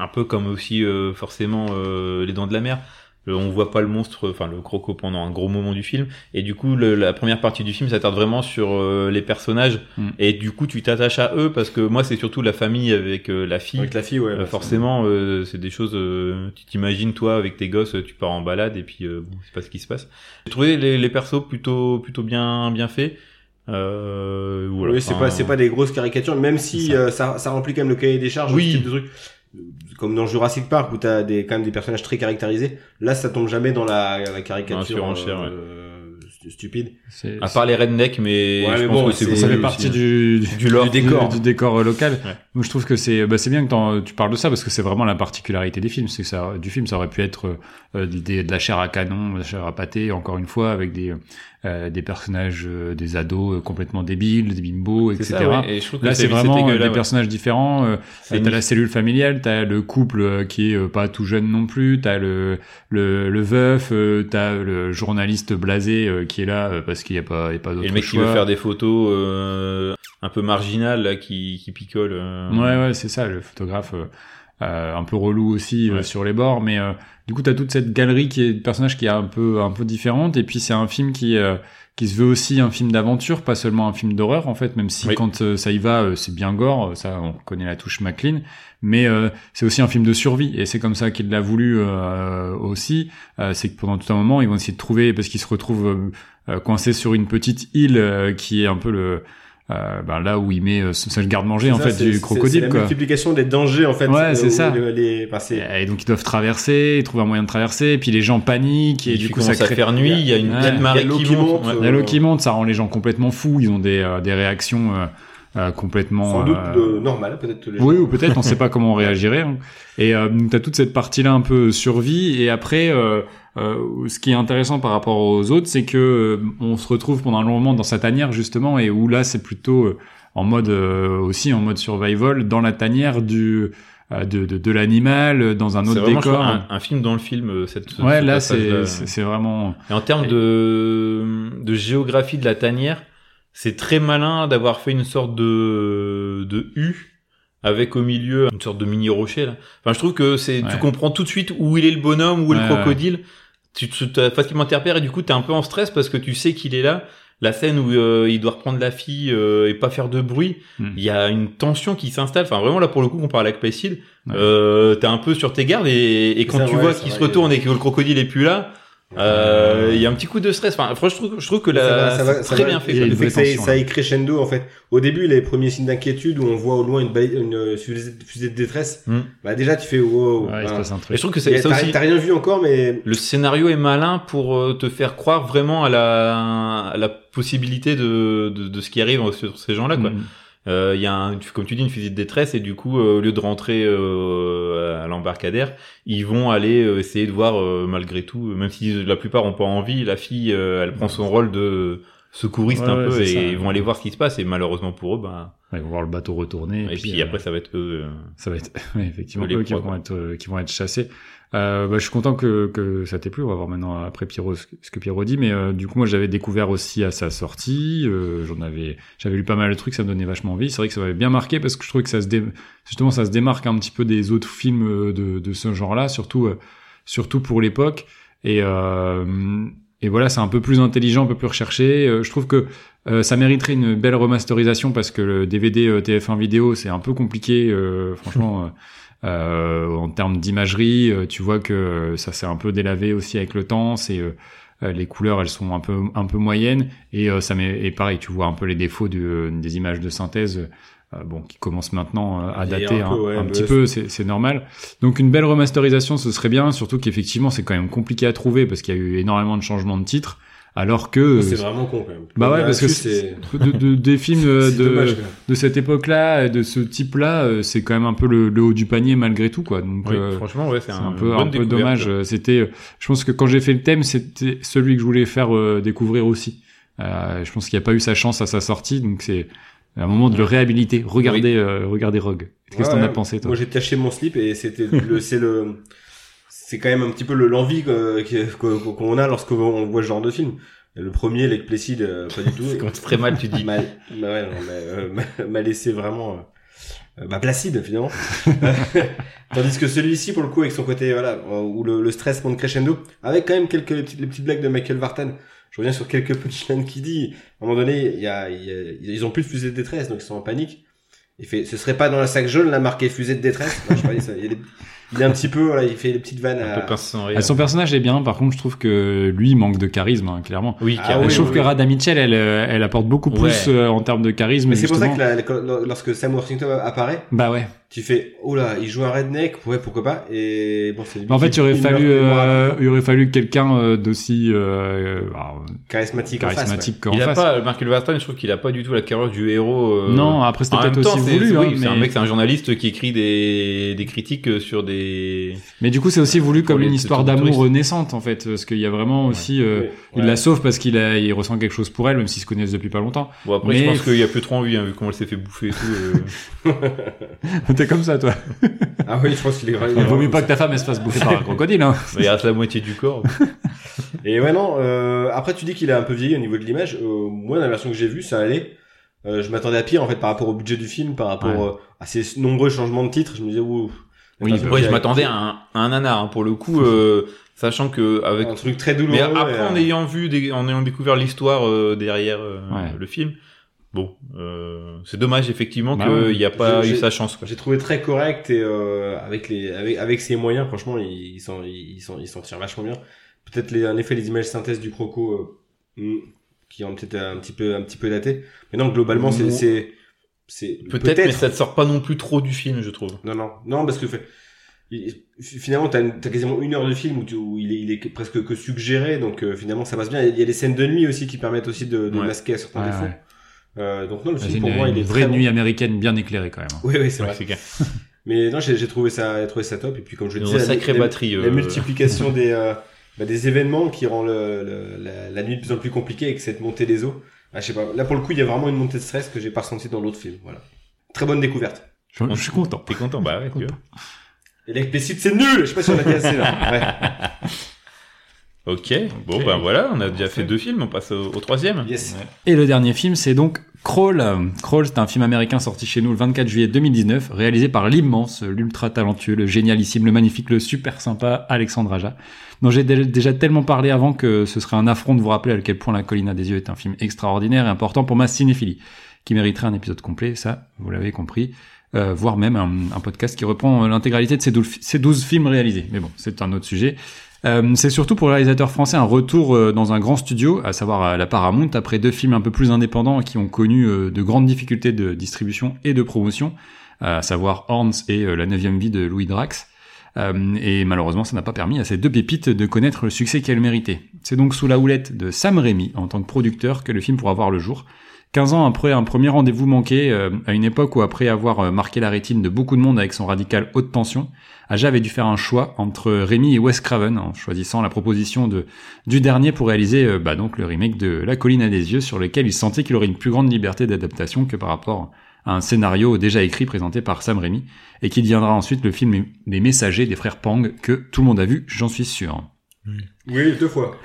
un peu comme aussi euh, forcément euh, les dents de la mer. On voit pas le monstre, enfin le croco pendant un gros moment du film et du coup le- la première partie du film s'attarde vraiment sur euh, les personnages Mm. et du coup tu t'attaches à eux parce que moi c'est surtout la famille avec euh, la fille. Avec la fille, ouais. Euh, forcément, euh, c'est des choses. euh, tu t'imagines toi avec tes gosses, tu pars en balade et puis euh, bon, c'est pas ce qui se passe. J'ai trouvé les, les persos plutôt plutôt bien bien faits. Euh, voilà. oui, c'est pas, c'est pas des grosses caricatures, même si ça. euh, ça. ça, remplit quand même le cahier des charges, Oui. ce type de truc. Comme dans Jurassic Park où t'as des, quand même des personnages très caractérisés. Là, ça tombe jamais dans la, la caricature surenchère, ouais. euh, stu- stupide. À part les rednecks, mais Ouais, je mais pense bon, que c'est ça fait partie du, Du lore. décor, du, décor euh, local. Ouais. Donc je trouve que c'est bah, c'est bien que tu parles de ça parce que c'est vraiment la particularité des films. C'est que ça du film, ça aurait pu être euh, des- de la chair à canon, de la chair à pâté, encore une fois avec des euh, des personnages, euh, des ados euh, complètement débiles, des bimbos, etc. ça, ouais. Et je trouve que Là, c'est vraiment euh, des ouais. personnages différents. T'as une- la cellule familiale, t'as le couple qui est pas tout jeune non plus, t'as le, le le veuf, t'as le journaliste blasé qui est là parce qu'il y a pas, il y a pas d'autre Et le mec qui choix. veut faire des photos un peu marginales là, qui, qui picole. Ouais, ouais, c'est ça, le photographe euh, un peu relou aussi euh, Ouais. sur les bords, mais euh, du coup, t'as toute cette galerie qui est de personnages qui est un peu un peu différente, et puis c'est un film qui euh, qui se veut aussi un film d'aventure, pas seulement un film d'horreur en fait, même si Oui. quand ça y va, euh, c'est bien gore, ça on connaît la touche McLean, mais euh, c'est aussi un film de survie, et c'est comme ça qu'il l'a voulu euh, aussi. Euh, c'est que pendant tout un moment, ils vont essayer de trouver parce qu'ils se retrouvent coincés sur une petite île euh, qui est un peu le euh, ben là où il met euh, c'est le garde-manger en Ça, fait c'est- du c'est- C'est crocodile la multiplication des dangers, en fait. Ouais, c'est où ça. les- les- enfin, c'est- Et donc ils doivent traverser, ils trouvent un moyen de traverser, et puis les gens paniquent et, Et du coup ça commence à crée. faire nuit, il y a une Ouais. marée Il y a l'eau qui qui monte. Il y a l'eau qui monte, ça rend les gens complètement fous, ils ont des, euh, des réactions euh, euh, complètement. sans doute euh, de normal, peut-être. Oui, gens. ou peut-être, on sait pas comment on réagirait. hein. Et euh, t'as toute cette partie-là un peu survie, et après, euh, euh, ce qui est intéressant par rapport aux autres, c'est que euh, on se retrouve pendant un long moment dans sa tanière justement, et où là, c'est plutôt euh, en mode euh, aussi en mode survival dans la tanière du euh, de, de, de l'animal euh, dans un autre vraiment décor. crois, un, un film dans le film. euh, Cette, ce- ouais, ce là, c'est c'est vraiment. Et en termes de, de géographie de la tanière, c'est très malin d'avoir fait une sorte de de U avec au milieu une sorte de mini rocher là. Enfin, je trouve que c'est tu comprends tout de suite où il est le bonhomme, où est le crocodile. Tu te facilement te repères et du coup t'es un peu en stress parce que tu sais qu'il est là. La scène où euh, il doit reprendre la fille euh, et pas faire de bruit, hmm. il y a une tension qui s'installe. Enfin, vraiment là pour le coup, on parle avec Placid, euh, t'es un peu sur tes gardes et, et quand tu vois qu'il se retourne et que le crocodile est plus là, euh, il y a un petit coup de stress. Enfin, franchement, je trouve, je trouve que là, ça va, très bien fait. Ça, ça, y crescendo en fait. Au début, les premiers signes d'inquiétude où on voit au loin une, une fusée de détresse, hmm. bah déjà tu fais wow. Ouais, hein. je trouve que c'est T'as rien vu encore, mais le scénario est malin pour euh, te faire croire vraiment à la, à la possibilité de, de, de ce qui arrive sur ces gens-là, quoi. Euh, il y a un, comme tu dis une fusée de détresse et du coup euh, au lieu de rentrer euh, à l'embarcadère ils vont aller essayer de voir malgré tout même si la plupart ont pas envie la fille elle prend son rôle de secouriste un peu et ils vont aller voir ce qui se passe et malheureusement pour eux ben ils vont voir le bateau retourner et, puis, après ça va être eux ça va être effectivement eux, qui vont être qui vont être chassés euh, bah, je suis content que, que ça t'ait plu. On va voir maintenant après Pierrot ce que Pierrot dit. Mais euh, du coup, moi, j'avais découvert aussi à sa sortie. Euh, j'en avais, j'avais lu pas mal de trucs. Ça me donnait vachement envie. C'est vrai que ça m'avait bien marqué parce que je trouvais que ça se dé... justement ça se démarque un petit peu des autres films euh, de, de ce genre-là, surtout surtout pour l'époque. Et et voilà, c'est un peu plus intelligent, un peu plus recherché. je trouve que ça mériterait une belle remasterisation parce que le DVD TF1 vidéo, c'est un peu compliqué. franchement. Euh, en termes d'imagerie, euh, tu vois que ça s'est un peu délavé aussi avec le temps. C'est euh, les couleurs, elles sont un peu un peu moyennes et ça met et pareil, tu vois un peu les défauts des images de synthèse. bon, qui commencent maintenant à dater un, un, petit peu, c'est normal. Donc une belle remasterisation, ce serait bien, surtout qu'effectivement c'est quand même compliqué à trouver parce qu'il y a eu énormément de changements de titres. Alors que c'est vraiment con quand même. Bah ouais, parce que c'est de, des films euh, de, de cette époque-là, de ce type-là, euh, c'est quand même un peu le, haut du panier malgré tout, quoi. Donc euh, franchement, ouais, c'est un, peu un peu dommage. C'était, je pense que quand j'ai fait le thème, c'était celui que je voulais faire découvrir aussi. je pense qu'il n'y a pas eu sa chance à sa sortie, donc c'est un moment de le réhabiliter. Regardez, regardez Rogue. Qu'est-ce que t'en as pensé toi? Moi, j'ai taché mon slip et c'était le, c'est le c'est quand même un petit peu l'envie qu'on a lorsqu'on voit ce genre de film. Le premier, Lake Placid, euh, pas du tout. c'est très mal, tu dis. Mal, bah ouais, euh, m'a laissé vraiment, euh, bah, placide, finalement. Tandis que celui-ci, pour le coup, avec son côté, voilà, où le, le stress monte crescendo, avec quand même quelques les petites, les petites blagues de Michael Vartan. Je reviens sur quelques petits lines qui dit, à un moment donné, il y a, ils ont plus de fusée de détresse, donc ils sont en panique. Il fait, ce serait pas dans le sac jaune, la marqué fusée de détresse. Non, je sais pas, il y a des, il est un petit peu, voilà, il fait des petites vannes. À... Ah, son personnage est bien, par contre, je trouve que lui il manque de charisme, hein, clairement. Oui, ah, je trouve que Rada Mitchell, elle, euh, elle apporte beaucoup plus euh, en termes de charisme. Mais c'est pour ça que lorsque Sam Worthington apparaît, bah ouais, tu fais oh là il joue un redneck ouais pourquoi pas et bon c'est en fait il aurait fallu euh, il aurait fallu quelqu'un euh, d'aussi euh, charismatique charismatique en face. il a pas Mark Wahlberg je trouve qu'il a pas du tout la carrière du héros euh... non après c'était peut-être aussi voulu hein, c'est un mec c'est un journaliste qui écrit des des critiques sur des mais du coup c'est aussi voulu comme une histoire d'amour naissante en fait parce qu'il y a vraiment aussi euh, il la sauve parce qu'il a il ressent quelque chose pour elle même s'ils se connaissent depuis pas longtemps. Bon après je pense qu'il y a plus trop envie hein, vu comment elle s'est fait bouffer et tout T'es comme ça, toi. Ah oui, je pense qu'il est grave. Il vaut mieux pas que ta femme elle se fasse bouffer par un crocodile, hein. Il reste la moitié du corps. Et ouais, non, euh, après tu dis qu'il a un peu vieilli au niveau de l'image. Euh, moi, dans la version que j'ai vue, ça allait. Euh, je m'attendais à pire, en fait, par rapport au budget du film, par rapport euh, à ces nombreux changements de titres. Je me disais, ouh. Oui, ouais, je m'attendais à un, à un nanar, hein, pour le coup, euh, sachant que avec un truc très douloureux. Mais après, en ayant vu, des, en ayant découvert l'histoire derrière le film, Bon, euh, c'est dommage effectivement bah qu'il n'y a pas eu sa chance. J'ai trouvé très correct et euh, avec les avec, avec ses moyens, franchement, ils s'en ils s'en ils s'en tirent vachement bien. Peut-être les en effet les images synthèse du croco euh, hmm, qui ont peut-être un petit peu un petit peu daté. Mais non, globalement, c'est c'est c'est peut-être mais ça ne sort pas non plus trop du film, je trouve. Non non non parce que fait, finalement t'as as quasiment une heure de film où, tu, où il, est, il est presque que suggéré donc euh, finalement ça passe bien il y a des scènes de nuit aussi qui permettent aussi de, de masquer certains défauts euh, donc non, le film pour moi, il est vraie nuit américaine bien éclairée quand même. Oui, oui, c'est vrai. Mais non, j'ai trouvé ça, trouvé ça top. Et puis comme je disais, sacrée la, batterie, la, euh... multiplication des, euh, bah, des événements qui rend le, le, la, la, nuit de plus en plus compliquée avec cette montée des eaux. Ah, je sais pas. Là pour le coup, il y a vraiment une montée de stress que j'ai pas ressenti dans l'autre film. Voilà. Très bonne découverte. Je, je suis content. T'es content, bah ouais. Et l'explicite, c'est nul. Je sais pas si on a dit assez là. Ouais. Ok, bon ben voilà, on a déjà fait deux films, on passe au, troisième. Yes. Et le dernier film, c'est donc Crawl. Crawl, c'est un film américain sorti chez nous le 24 juillet 2019, réalisé par l'immense, l'ultra talentueux, le génialissime, le magnifique, le super sympa Alexandre Aja, dont j'ai déjà tellement parlé avant que ce serait un affront de vous rappeler à quel point La colline à des yeux est un film extraordinaire et important pour ma cinéphilie, qui mériterait un épisode complet, ça, vous l'avez compris. Euh, voire même un, podcast qui reprend l'intégralité de ces 12, ces 12 films réalisés. Mais bon, c'est un autre sujet. Euh, c'est surtout pour le réalisateur français un retour euh, dans un grand studio, à savoir la Paramount, après deux films un peu plus indépendants qui ont connu euh, de grandes difficultés de distribution et de promotion, à savoir Horns et La neuvième vie de Louis Drax. et malheureusement, ça n'a pas permis à ces deux pépites de connaître le succès qu'elles méritaient. C'est donc sous la houlette de Sam Raimi, en tant que producteur, que le film pourra voir le jour. 15 ans après un premier rendez-vous manqué, à une époque où après avoir marqué la rétine de beaucoup de monde avec son radical haute tension, Aja avait dû faire un choix entre Rémi et Wes Craven en choisissant la proposition de, du dernier pour réaliser euh, bah, donc le remake de La colline à des yeux sur lequel il sentait qu'il aurait une plus grande liberté d'adaptation que par rapport à un scénario déjà écrit présenté par Sam Raimi et qui deviendra ensuite le film Les Messagers des frères Pang que tout le monde a vu, j'en suis sûr. Oui, deux fois.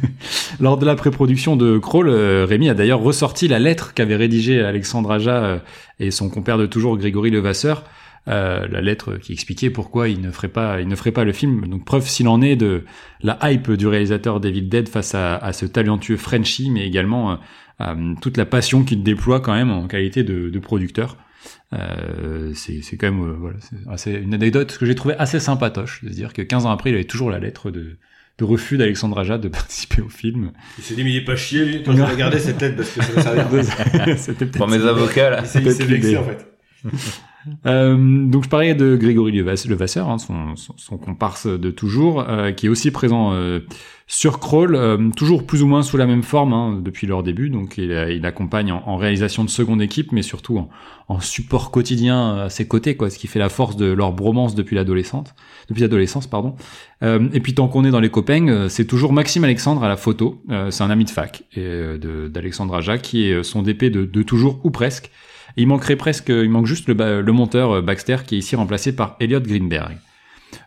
Lors de la pré-production de Crawl, euh, Rémi a d'ailleurs ressorti la lettre qu'avait rédigée Alexandre Aja euh, et son compère de toujours Grégory Levasseur euh, la lettre qui expliquait pourquoi il ne ferait pas, il ne ferait pas le film. Donc preuve s'il en est de la hype du réalisateur David Dead face à, à ce talentueux Frenchie, mais également euh, euh, toute la passion qu'il déploie quand même en qualité de, de producteur. Euh, c'est quand même voilà, c'est une anecdote que j'ai trouvé assez sympatoche, de se dire que 15 ans après, il avait toujours la lettre de, de refus d'Alexandre Aja de participer au film. Il s'est dit mais il est pas chier lui quand je regardais cette lettre parce que ça servait. C'était pour mes avocats là. Il s'est vexé en fait. Euh, donc je parlais de Grégory Levasseur, hein, son, son, son, comparse de toujours, euh, qui est aussi présent euh, sur Crawl, euh, toujours plus ou moins sous la même forme hein, depuis leur début. Donc il, il accompagne en, réalisation de seconde équipe, mais surtout en, support quotidien à ses côtés, quoi, ce qui fait la force de leur bromance depuis l'adolescence, depuis l'adolescence, pardon. et puis tant qu'on est dans les copains, c'est toujours Maxime Alexandre à la photo. c'est un ami de fac et d'Alexandre Aja qui est son DP de, de toujours ou presque il manquerait presque, il manque juste le, monteur euh, Baxter qui est ici remplacé par Elliot Greenberg.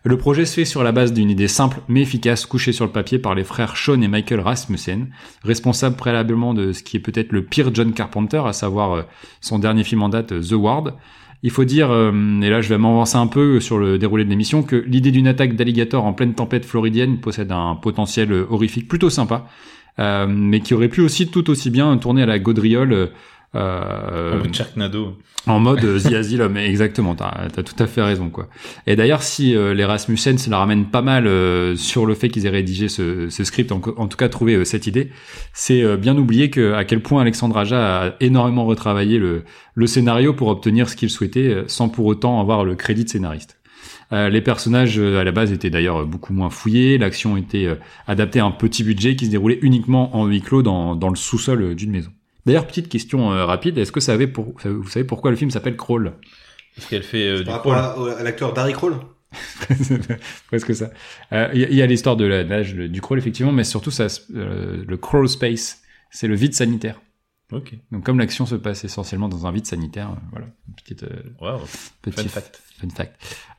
Le projet se fait sur la base d'une idée simple mais efficace couchée sur le papier par les frères Sean et Michael Rasmussen, responsables préalablement de ce qui est peut-être le pire John Carpenter, à savoir euh, son dernier film en date The Ward. Il faut dire, euh, et là je vais m'avancer un peu sur le déroulé de l'émission, que l'idée d'une attaque d'alligator en pleine tempête floridienne possède un potentiel horrifique plutôt sympa, mais qui aurait pu aussi tout aussi bien tourner à la gaudriole euh, en mode Sharknado. En mode euh, The Asylum, exactement, t'as as tout à fait raison. quoi. Et d'ailleurs, si euh, les Rasmussen se la ramènent pas mal euh, sur le fait qu'ils aient rédigé ce, ce script, en, en, tout cas trouvé euh, cette idée, c'est bien oublié que à quel point Alexandre Aja a énormément retravaillé le, le scénario pour obtenir ce qu'il souhaitait, sans pour autant avoir le crédit de scénariste. les personnages à la base étaient d'ailleurs beaucoup moins fouillés, l'action était adaptée à un petit budget qui se déroulait uniquement en huis clos dans, dans le sous-sol d'une maison. D'ailleurs, petite question euh, rapide, est-ce que vous savez, pour, vous savez pourquoi le film s'appelle Crawl? Parce qu'elle fait euh, du Par rapport à, l'acteur Darry Crawl? Presque ça. Il euh, y, y, a l'histoire de l'âge du crawl effectivement, mais surtout ça, euh, le crawl space, c'est le vide sanitaire. Ok. Donc comme l'action se passe essentiellement dans un vide sanitaire, voilà, petite, wow. petit fact. Fun fact.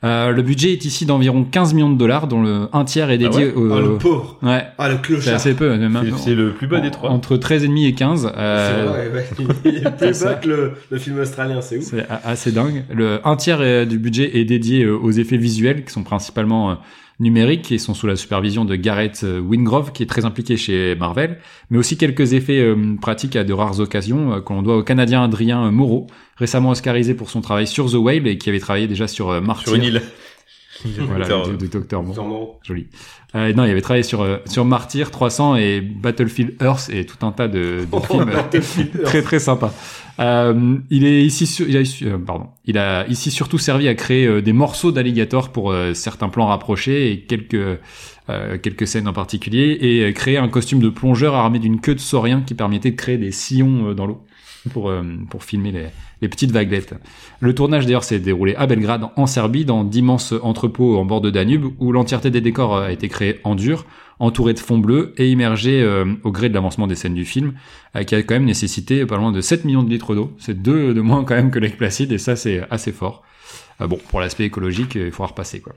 Euh, le budget est ici d'environ 15 millions de dollars, dont le un tiers est dédié ah ouais au... Ah, le pauvre Ouais. Ah, le clochard C'est assez peu. C'est le plus bas des trois. Entre 13,5 et 15. Euh... C'est vrai, ouais. Il est plus bas que le, le, film australien, c'est ouf. C'est assez dingue. Le un tiers euh, du budget est dédié aux effets visuels, qui sont principalement numériques, et sont sous la supervision de Gareth Wingrove, qui est très impliqué chez Marvel, mais aussi quelques effets pratiques à de rares occasions, qu'on doit au Canadien Adrien Moreau, récemment oscarisé pour son travail sur The Whale et qui avait travaillé déjà sur euh, Martyr. Sur une île. Voilà, du, du Docteur Moreau. Joli. Euh, non, il avait travaillé sur euh, sur Martyr 300 et Battlefield Earth et tout un tas de, de Oh, films Battlefield très très sympas. Euh, il est ici, sur- il a, euh, pardon, il a ici surtout servi à créer euh, des morceaux d'alligator pour euh, certains plans rapprochés et quelques euh, quelques scènes en particulier et euh, créer un costume de plongeur armé d'une queue de saurien qui permettait de créer des sillons euh, dans l'eau pour euh, pour filmer les les petites vaguelettes. Le tournage d'ailleurs s'est déroulé à Belgrade, en Serbie, dans d'immenses entrepôts en bord de Danube, où l'entièreté des décors a été créée en dur, entouré de fond bleu et immergé euh, au gré de l'avancement des scènes du film, euh, qui a quand même nécessité pas loin de 7 millions de litres d'eau. C'est deux de moins quand même que Lake et ça c'est assez fort. Euh, bon, pour l'aspect écologique, il faut repasser quoi.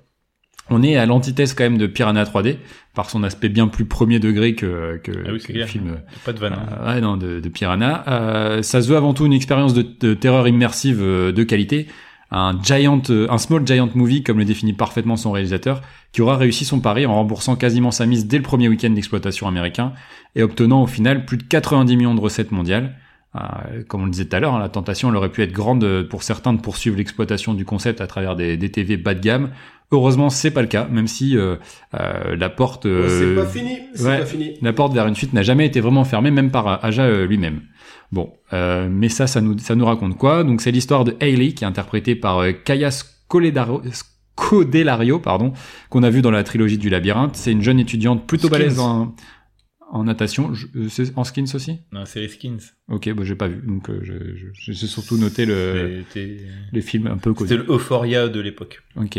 On est à l'antithèse quand même de Piranha 3D par son aspect bien plus premier degré que, que, Ah oui, que le film Pas de vanne. hein. euh, ouais, non, de, de Piranha. Euh, ça se veut avant tout une expérience de, de terreur immersive euh, de qualité. Un giant, un small giant movie, comme le définit parfaitement son réalisateur, qui aura réussi son pari en remboursant quasiment sa mise dès le premier week-end d'exploitation américain et obtenant au final plus de 90 millions de recettes mondiales. Euh, comme on le disait tout à l'heure, hein, la tentation elle aurait pu être grande pour certains de poursuivre l'exploitation du concept à travers des, des TV bas de gamme. Heureusement, c'est pas le cas, même si euh, euh, la porte, euh, C'est pas fini, c'est ouais. pas fini. la porte vers une suite n'a jamais été vraiment fermée, même par Aja euh, lui-même. Bon, euh, mais ça, ça nous, ça nous raconte quoi? Donc c'est l'histoire de Hailey, qui est interprétée par euh, Kaya Scodelario, pardon, qu'on a vu dans la trilogie du labyrinthe. C'est une jeune étudiante plutôt Skins. balèze en, en natation. Je- euh, c'est en skins aussi? Non, la série Skins. Ok, bah j'ai pas vu, donc euh, je, je- j'ai surtout noté le, les films un peu connus. c'était le Euphoria de l'époque. Ok.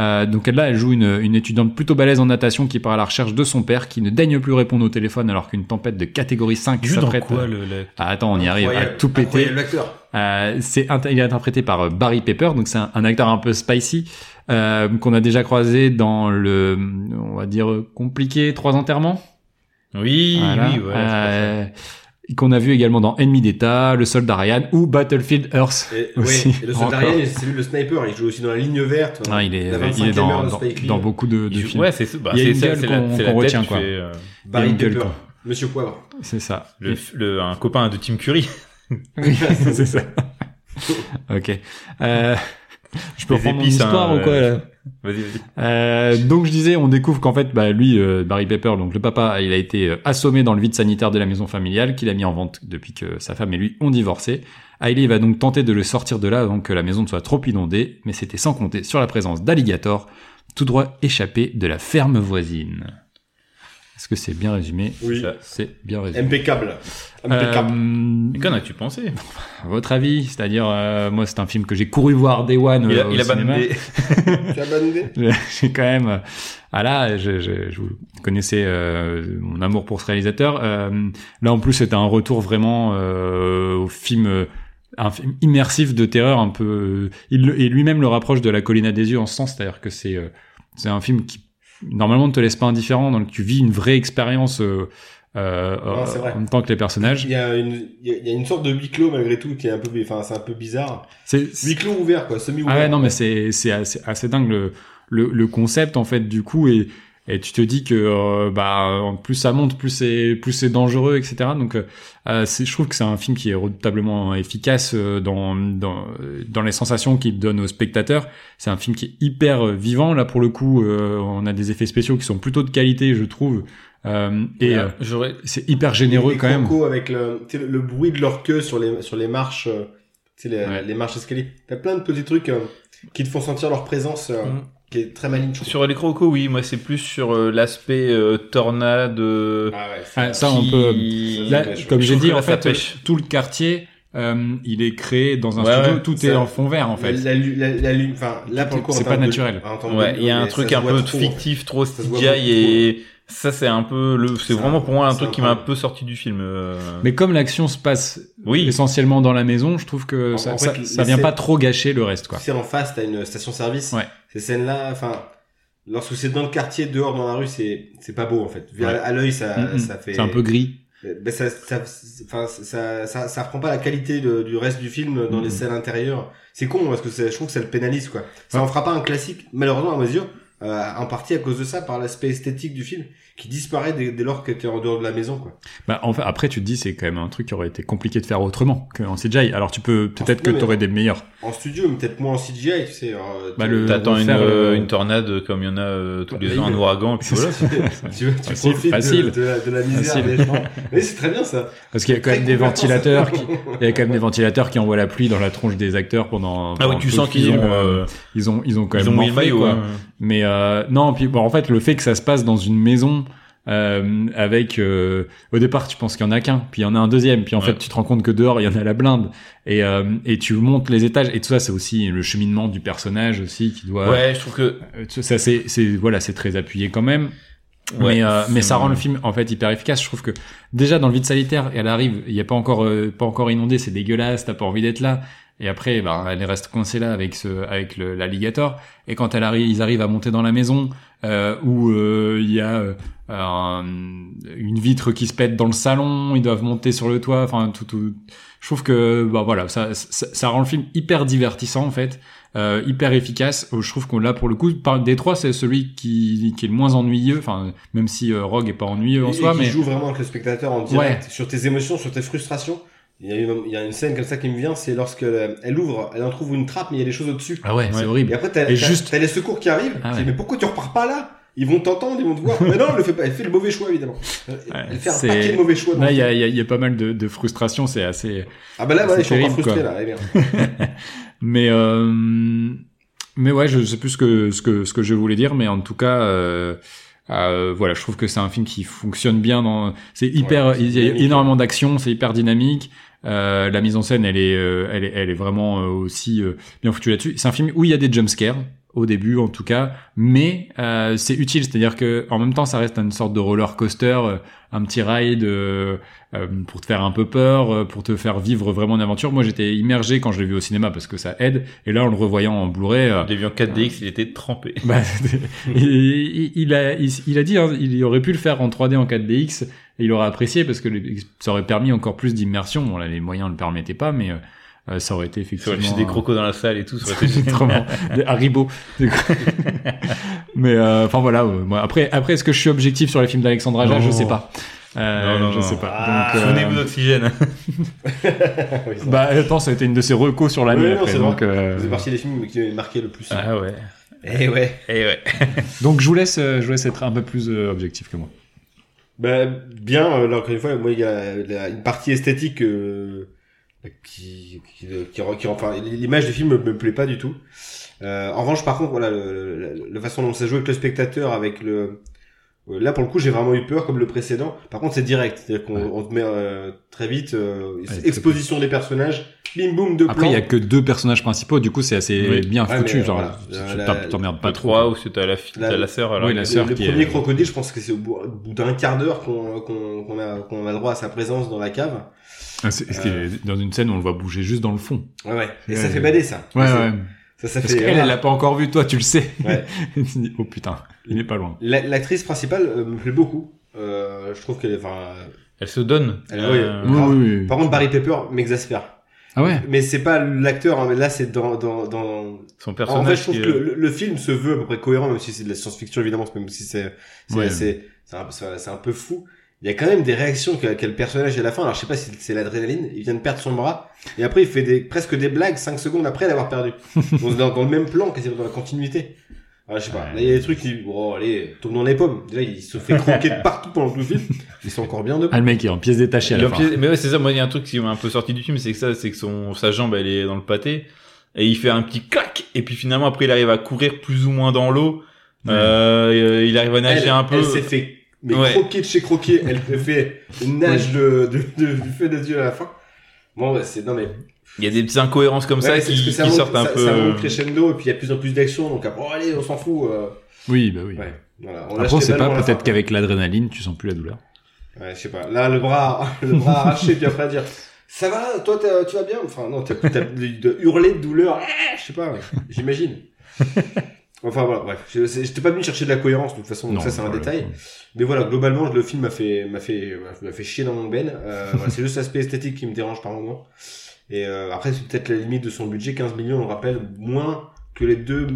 Euh, donc là, elle joue une, une étudiante plutôt balèze en natation qui part à la recherche de son père, qui ne daigne plus répondre au téléphone alors qu'une tempête de catégorie 5 Il joue dans s'apprête. quoi le, le- Ah, attends, on y arrive à tout péter. Euh, c'est il est interprété par euh, Barry Pepper, donc c'est un, un acteur un peu spicy euh, qu'on a déjà croisé dans le, on va dire euh, compliqué trois enterrements. Oui, Voilà. oui, voilà. Qu'on a vu également dans Ennemi d'État, Le Soldat Ryan ou Battlefield Earth. Et, Aussi, ouais, et le soldat. Ryan, c'est lui le sniper, il joue aussi dans la ligne verte. Ah, il est, il est 25e dans, dans, beaucoup de, Il de joue- films. Ouais, c'est bah, Il y a une gueule qu'on- retient, quoi. fait, euh, Barry Pepper. Monsieur Poivre. C'est ça. le, le- un copain de Tim Curry. Oui, c'est ça. ok. Euh, je peux Les reprendre mon épices, histoire hein, ou quoi là? Vas-y, vas-y. Euh, donc je disais, on découvre qu'en fait, bah, lui, euh, Barry Pepper, donc le papa, il a été euh, assommé dans le vide sanitaire de la maison familiale qu'il a mis en vente depuis que sa femme et lui ont divorcé. Hailey va donc tenter de le sortir de là avant que la maison ne soit trop inondée, mais c'était sans compter sur la présence d'alligators, tout droit échappé de la ferme voisine. Est-ce que c'est bien résumé Oui. C'est bien résumé. Impeccable. Impeccable. Euh, Qu'en as-tu pensé? à votre avis, c'est-à-dire, euh, moi, c'est un film que j'ai couru voir Day One Il euh, a, au il a cinéma. bandé. Tu as bandé j'ai quand même euh, ah là je, je, je vous connaissais euh, mon amour pour ce réalisateur euh, là en plus c'était un retour vraiment euh, au film euh, un film immersif de terreur un peu euh, il et lui-même le rapproche de la colline à des yeux en ce sens c'est-à-dire que c'est euh, c'est un film qui normalement ne te laisse pas indifférent donc tu vis une vraie expérience euh, euh, Non, c'est vrai. en même temps que les personnages Il y a une, il y a- une sorte de huis clos malgré tout qui est un peu, enfin, c'est un peu bizarre. c'est Huis clos ouvert, quoi, semi-ouvert. Ah ouais, non, mais c'est c'est assez, assez dingue le, le le concept en fait du coup et et tu te dis que euh, bah plus ça monte, plus c'est plus c'est dangereux, etc. Donc euh, euh, c'est je trouve que c'est un film qui est redoutablement efficace dans dans dans les sensations qu'il donne aux spectateurs. C'est un film qui est hyper vivant là pour le coup. euh, on a des effets spéciaux qui sont plutôt de qualité, je trouve. Euh, et Ouais. J'aurais. c'est hyper généreux les quand même. avec le, le, le bruit de leur queue sur les, sur les marches, les, Ouais. les marches escaliers. T'as plein de petits trucs euh, qui te font sentir leur présence, euh, Mhm. Qui est très. Sur les crocos, oui, moi c'est plus sur euh, l'aspect euh, tornade. euh, Ah ouais, Ah, ça, on qui- peut- Là, pêche. comme Je j'ai dit, en là, fait, pêche. tout le quartier, euh, il est créé dans un Ouais, studio, ouais. tout Ça- est en fond vert en fait. La, la, la, la enfin, là pour le coup, C'est pas naturel. de Ouais, il y a un truc un peu trop. fictif, trop CGI et ça c'est un peu le, c'est C'est vraiment pour moi un c'est truc qui m'a un peu sorti du film. euh. Mais comme l'action se passe Oui. essentiellement dans la maison, je trouve que En- ça, en ça, fait, ça les vient pas trop gâcher le reste, quoi. Sais, en face, t'as une station-service. Ouais. Ces scènes-là, enfin, lorsque c'est dans le quartier, dehors, dans la rue, c'est, c'est pas beau, en fait. Ouais. À, l'œil, ça, Mm, mm. ça fait. C'est un peu gris. Ben ça, ça, enfin, ça, ça, ça reprend pas la qualité de- du reste du film dans Mhm. les scènes intérieures. C'est con parce que c'est- je trouve que ça le pénalise quoi. Ça Ouais. en fera pas un classique, malheureusement à mes yeux, euh, en partie à cause de ça, par l'aspect esthétique du film qui disparaît dès, dès lors que t'es en dehors de la maison quoi. Bah, en fait, après, tu te dis, c'est quand même un truc qui aurait été compliqué de faire autrement qu'en CGI. Alors, tu peux, peut-être que mais- t'aurais des meilleurs. En studio, mais peut-être moins en CGI, tu sais. euh, Bah, tu- le- T'attends une, euh, euh, une tornade comme il y en a euh, tous Bah, les là, ans, un ouragan, et puis voilà. tu, tu Facile, profites de- facile. De, la, de la misère Facile. des gens. Mais c'est très bien ça. Parce qu'il y a quand même des ventilateurs qui, il y a quand même des ventilateurs qui envoient la pluie dans la tronche des acteurs pendant, Ah oui, tu sens qu'ils ont, ils ont, ils ont quand ils même ont mis le maillot. Mais euh, non, puis bon, en fait, le fait que ça se passe dans une maison euh, avec, euh, au départ, tu penses qu'il y en a qu'un, puis il y en a un deuxième, puis en Ouais. fait, tu te rends compte que dehors, il y en a la blinde, et euh, et tu montes les étages, et tout ça, c'est aussi le cheminement du personnage aussi qui doit. Ouais, je trouve que Euh, Ça, c'est, c'est, voilà, c'est très appuyé quand même. Ouais, mais euh, mais ça rend le film en fait hyper efficace. Je trouve que déjà dans le vide sanitaire, elle arrive, il y a pas encore euh, pas encore inondé, c'est dégueulasse, t'as pas envie d'être là. Et après, ben, elle reste coincée là avec ce, avec l'alligator. Et quand elle arrive, ils arrivent à monter dans la maison euh, où euh, il y a euh, une vitre qui se pète dans le salon, ils doivent monter sur le toit. Enfin, tout, tout. Je trouve que, bah voilà, ça, ça, ça rend le film hyper divertissant en fait. Euh, hyper efficace. Je trouve qu'on là pour le coup, par des trois, c'est celui qui, qui est le moins ennuyeux. Enfin, même si euh, Rogue est pas ennuyeux en soi, et mais joue vraiment avec le spectateur en direct sur tes émotions, sur tes frustrations. Il y, a une, il y a une scène comme ça qui me vient, c'est lorsque elle ouvre, elle en trouve une trappe, mais il y a des choses au-dessus. Ah ouais, c'est horrible. Et après, t'as, juste... les secours qui arrivent. Ah mais pourquoi tu repars pas là? Ils vont t'entendre, ils vont te voir. Mais non, elle le fait pas. Elle fait le mauvais choix, évidemment. Elle fait un paquet de mauvais choix. Là, il y a, y, a, y a pas mal de, de frustration. C'est assez. Ah bah là, ouais, je suis encore frustré là. bien. mais euh, mais ouais, je sais plus ce que ce que ce que je voulais dire, mais en tout cas. Euh, euh, voilà, je trouve que c'est un film qui fonctionne bien. Dans, c'est hyper, il y a énormément d'action, c'est hyper dynamique. Euh, la mise en scène, elle est, euh, elle est, elle est vraiment euh, aussi bien foutue là-dessus. C'est un film où il y a des jumpscares au début en tout cas, mais euh, c'est utile, c'est-à-dire que en même temps ça reste une sorte de roller coaster, euh, un petit ride euh, pour te faire un peu peur, pour te faire vivre vraiment une aventure. Moi j'étais immergé quand je l'ai vu au cinéma parce que ça aide, et là en le revoyant en Blu-ray, l'ai vu en 4DX, il était trempé. Bah, il, il, a il, a dit, hein, il aurait pu le faire en 3D en 4DX, et il aurait apprécié parce que ça aurait permis encore plus d'immersion. Bon là les moyens ne le permettaient pas, mais euh, ça aurait été effectivement. Ça des crocos dans la salle et tout, ça aurait été des. Mais euh, enfin voilà. après, après, est-ce que je suis objectif sur les films d'Alexandre Aja Je sais pas. Euh, non, non, je sais pas. Ah, Souvenez-vous d'Oxygène. bah attends, ça a été une de ses recos sur l'année. Oui, c'est donc. Euh... C'est partie des films qui m'ont marqué le plus. Ah ouais. Eh ouais. Eh ouais. Donc je vous laisse, je vous laisse être un peu plus objectif que moi. Bah bien. Là encore une fois, moi il y a une partie esthétique qui, qui, qui, qui enfin l'image du film me, plaît pas du tout. Euh, en revanche, par contre, voilà, le, la façon dont ça joue avec le spectateur, avec le euh, Là, pour le coup, j'ai vraiment eu peur, comme le précédent. Par contre, c'est direct. C'est-à-dire qu'on on te met euh, très vite euh, exposition des personnages, bim boum, de Après, il y a que deux personnages principaux, du coup, c'est assez bien foutu. genre, voilà, tu t'emmerdes pas trop. ou c'est la, la, la sœur. Alors, oui, la sœur le, le premier crocodile, je pense que c'est au bout, d'un quart d'heure qu'on qu'on a, qu'on a droit à sa présence dans la cave. Ah, c'est euh... dans une scène où on le voit bouger juste dans le fond. Ouais, ouais. Et ça fait bader, ça. Ouais, ouais. Ça, ça Parce qu'elle, elle l'a pas encore vu, toi, tu le sais. Ouais. oh putain, il n'est pas loin. L'actrice principale euh, me plaît beaucoup. Euh, je trouve qu'elle est, enfin, elle se donne. Elle, euh... oui, oui, Par contre, Barry Pepper m'exaspère. Ah ouais. Mais c'est pas l'acteur, hein, mais là c'est dans, dans, dans son personnage. En fait, je trouve que le, le, film se veut à peu près cohérent, même si c'est de la science-fiction évidemment, même si c'est c'est ouais. c'est un, un, peu fou il y a quand même des réactions qu'a qu le personnage à la fin. Alors je sais pas si c'est l'adrénaline, il vient de perdre son bras et après il fait des presque des blagues 5 secondes après l'avoir perdu. dans, dans, le même plan, quasiment dans la continuité. Alors, je sais pas. Là il y a des trucs qui bon allez, tourne dans les pommes. Déjà il se fait croquer de partout pendant tout le film. Ils sont encore bien debout. Ah le mec est en pièces détachées à la fin. Mais ouais, c'est ça moi il y a un truc qui m'a un peu sorti du film, c'est que ça c'est que son sa jambe elle est dans le pâté et il fait un petit clac et puis finalement après il arrive à courir plus ou moins dans l'eau. Euh, il arrive à nager un peu. Elle s'est fait mais croquer de chez croquer, elle fait une nage de, de, de, du feu de Dieu à la fin. Bon, bah, c'est, non mais. Il y a des petites incohérences comme ça qui, qui sortent un peu. Ça monte crescendo et puis il y a de plus en plus d'action, donc après, oh, allez, on s'en fout. Euh... Oui, bah oui. Ouais, voilà. On après, c'est pas peut-être qu'avec l'adrénaline, tu sens plus la douleur. Ouais, je sais pas. Là, le bras, le bras arraché, puis après dire, ça va, toi, tu vas bien? Enfin, non, t'as, t'as de, hurler de douleur, eh, je sais pas, j'imagine. Enfin voilà, bref, j'étais pas venu chercher de la cohérence de toute façon, donc ça c'est un détail. Mais voilà, globalement, le film m'a fait m'a fait m'a fait chier dans mon ben. Euh, voilà, c'est juste l'aspect esthétique qui me dérange par moment. Et euh, après, c'est peut-être la limite de son budget, 15 millions, on rappelle, moins que les deux,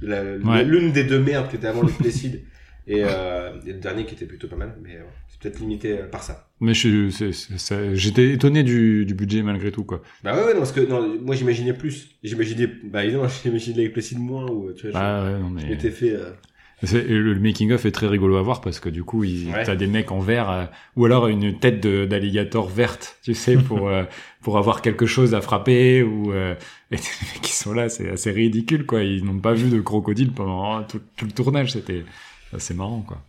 l'une des deux merdes qui était avant le Placid et, euh, et, le dernier qui était plutôt pas mal. Mais peut-être limité euh, par ça. Mais je, j'étais étonné du, du budget malgré tout, quoi. Bah ouais, ouais non, parce que non, moi j'imaginais plus. J'imaginais, bah évidemment, j'imaginais les de moins ou tu vois. Bah ouais, non mais. Était fait. Euh... Le, making of est très rigolo à voir parce que du coup, il, t'as des mecs en vert euh, ou alors une tête d'alligator verte, tu sais, pour euh, pour avoir quelque chose à frapper ou et les mecs qui sont là, c'est assez ridicule quoi. Ils n'ont pas vu de crocodile pendant tout, tout le tournage, c'était assez marrant quoi.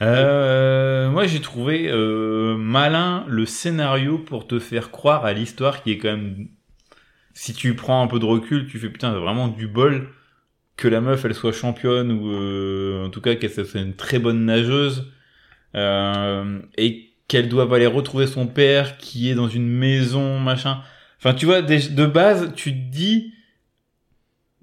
Euh, moi, j'ai trouvé euh, malin le scénario pour te faire croire à l'histoire qui est quand même. Si tu prends un peu de recul, tu fais putain, vraiment du bol que la meuf elle soit championne ou euh, en tout cas qu'elle soit une très bonne nageuse euh, et qu'elle doive aller retrouver son père qui est dans une maison machin. Enfin, tu vois, de base, tu te dis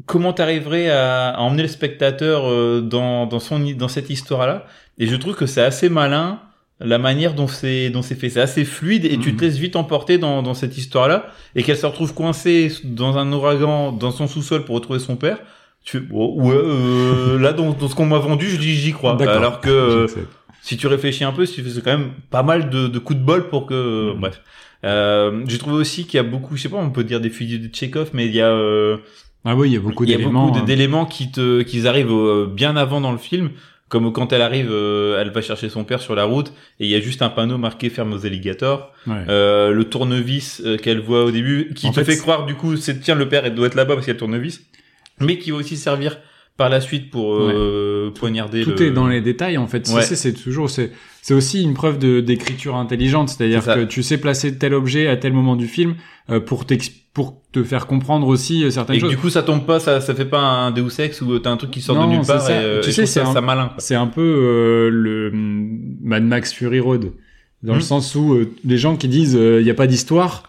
comment t'arriverais à, à emmener le spectateur euh, dans, dans son dans cette histoire-là. Et je trouve que c'est assez malin la manière dont c'est dont c'est fait. C'est assez fluide et tu te mhm. laisses vite emporter dans, dans cette histoire-là et qu'elle se retrouve coincée dans un ouragan dans son sous-sol pour retrouver son père. Tu oh, ouais, euh, là dans, dans ce qu'on m'a vendu, je dis j'y crois. Alors que euh, si tu réfléchis un peu, c'est quand même pas mal de, de coups de bol pour que mhm. bref. Euh, j'ai trouvé aussi qu'il y a beaucoup, je sais pas, on peut dire des fusils de Tchekhov, mais il y a euh, ah oui, il y a beaucoup d'éléments. Il y a beaucoup d'éléments qui te, qui arrivent euh, bien avant dans le film, comme quand elle arrive, euh, elle va chercher son père sur la route et il y a juste un panneau marqué ferme aux alligators. Euh, le tournevis euh, qu'elle voit au début, qui te fait, croire du coup, c'est tiens le père, elle doit être là-bas parce qu'il y a le tournevis, mais qui va aussi servir par la suite pour euh, poignarder. Tout est dans les détails en fait. C'est toujours c'est c'est aussi une preuve de d'écriture intelligente, c'est-à-dire que tu sais placer tel objet à tel moment du film euh, pour pour te faire comprendre aussi euh, certaines choses. Et du coup ça tombe pas, ça ça fait pas un Deus Ex où t'as un truc qui sort de nulle part. Ça. tu sais c'est ça, malin. C'est un peu le Mad Max Fury Road dans le hmm. sens où les gens qui disent il y a pas d'histoire,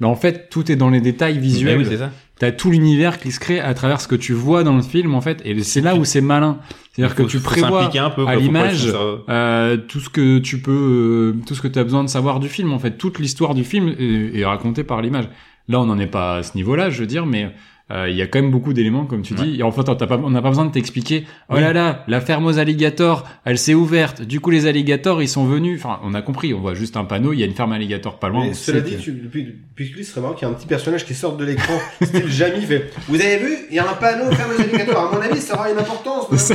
mais en fait tout est dans les détails visuels. oui, c'est ça t'as tout l'univers qui se crée à travers ce que tu vois dans le film en fait et c'est là où c'est malin. C'est-à-dire que tu prévois un peu, à l'image euh, tout ce que tu peux euh, tout ce que tu as besoin de savoir du film en fait. Toute l'histoire du film est, est racontée par l'image. Là on n'en est pas à ce niveau-là je veux dire mais euh, il y a quand même beaucoup d'éléments comme tu dis. Et en fait pas, on n'a pas besoin de t'expliquer oh là là la ferme aux alligators elle s'est ouverte. Du coup les alligators ils sont venus. Enfin on a compris on voit juste un panneau il y a une ferme alligator pas loin mais cela dit tu, depuis depuis ce serait marrant qu'il y a un petit personnage qui sort de l'écran style Jamie fait vous avez vu il y a un panneau ferme aux alligators. À mon avis ça aura une importance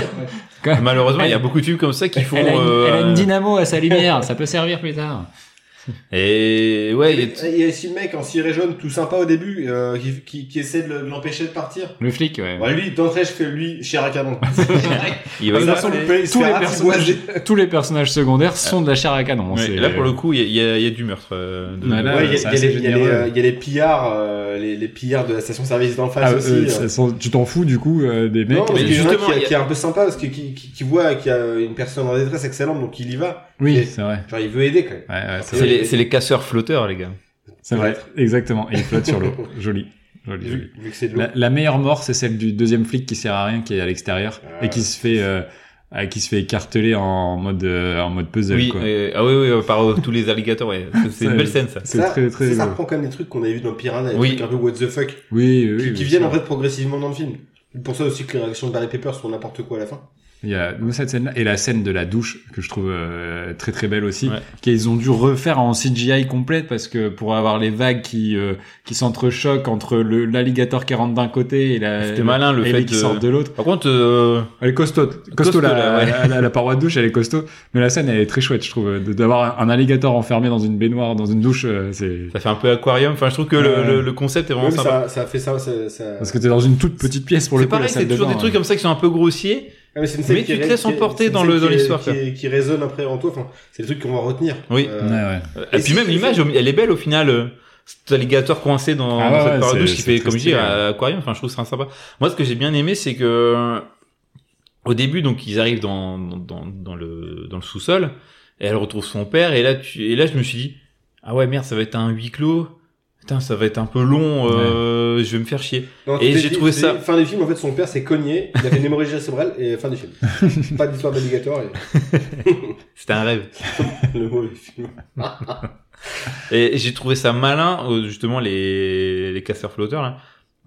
malheureusement il y a beaucoup de tubes comme ça qui font elle a, une, elle a une euh, dynamo à sa lumière ça peut servir plus tard et ouais, il, y a aussi le mec en ciré jaune tout sympa au début euh, qui, qui, qui, essaie de l'empêcher de partir. Le flic, ouais. ouais lui, d'entrée, je fais lui chair à canon. il va tous, les, tous, les personnages, tous les personnages secondaires sont de la chair à canon. Ouais, là, pour le coup, il y a, y a, du meurtre. Euh, de... ouais, il y, a, y, a les pillards, euh, les, les pillards de la station-service d'en face ah, aussi. Euh. Sont, tu t'en fous du coup euh, des mecs. Non, mais justement, qui, qui, est un peu sympa parce que qui, qui, qui voit qu'il y a une personne en détresse excellente, donc il y va. Oui, c'est vrai. Genre, il veut aider quand même. C'est les, casseurs flotteurs, les gars. C'est vrai, exactement. Et il flotte sur l'eau. Joli. Joli, joli. La, la, meilleure mort, c'est celle du deuxième flic qui sert à rien, qui est à l'extérieur ah. et qui se fait euh, qui se fait écarteler en mode euh, en mode puzzle. Oui, quoi. ah oui, oui, par tous les alligators. Ouais. C'est une belle scène, ça. C'est très très. Ça, ça reprend quand même des trucs qu'on avait vu dans Piranha, des oui. trucs un peu what the fuck. Oui, oui. Qui, qui viennent en fait progressivement dans le film. Pour ça aussi que les réactions de Barry Pepper sont n'importe quoi à la fin. Il y a cette scène-là et la scène de la douche que je trouve euh, très très belle aussi, qu'ils ont dû refaire en CGI complète parce que pour avoir les vagues qui euh, qui s'entrechoquent entre le l'alligator qui rentre d'un côté et la c'était malin le fait qui sort de l'autre. Par contre, euh... elle est costaud, costaud, la, la, la, paroi de douche elle est costaud, mais la scène elle est très chouette je trouve d'avoir un alligator enfermé dans une baignoire dans une douche euh, c'est ça fait un peu aquarium. Enfin je trouve que le, le, concept est vraiment sympa. Ça, ça fait ça, ça, parce que t'es dans une toute petite pièce pour le coup. C'est pareil, c'est toujours des trucs comme ça qui sont un peu grossiers ah, mais, mais tu te laisses emporter dans le dans l'histoire qui, qui, résonne après en toi enfin c'est le truc qu'on va retenir. Oui. Euh, ouais, ouais. et, puis même l'image elle est belle au final euh, cet alligator coincé dans, ah, dans cette parodouche qui fait comme je dis à aquarium enfin je trouve ça sympa. Moi ce que j'ai bien aimé c'est que au début donc ils arrivent dans dans dans le dans le sous-sol et elle retrouve son père et là tu et là je me suis dit ah ouais merde ça va être un huis clos putain, ça va être un peu long, euh, je vais me faire chier. et j'ai trouvé ça. Fin du film, en fait, son père s'est cogné, il a fait une hémorragie cérébrale et fin du film. Pas d'histoire d'alligator. Et... C'était un rêve. Le mauvais film. et j'ai trouvé ça malin, euh, justement, les, les casseurs flotteurs, là,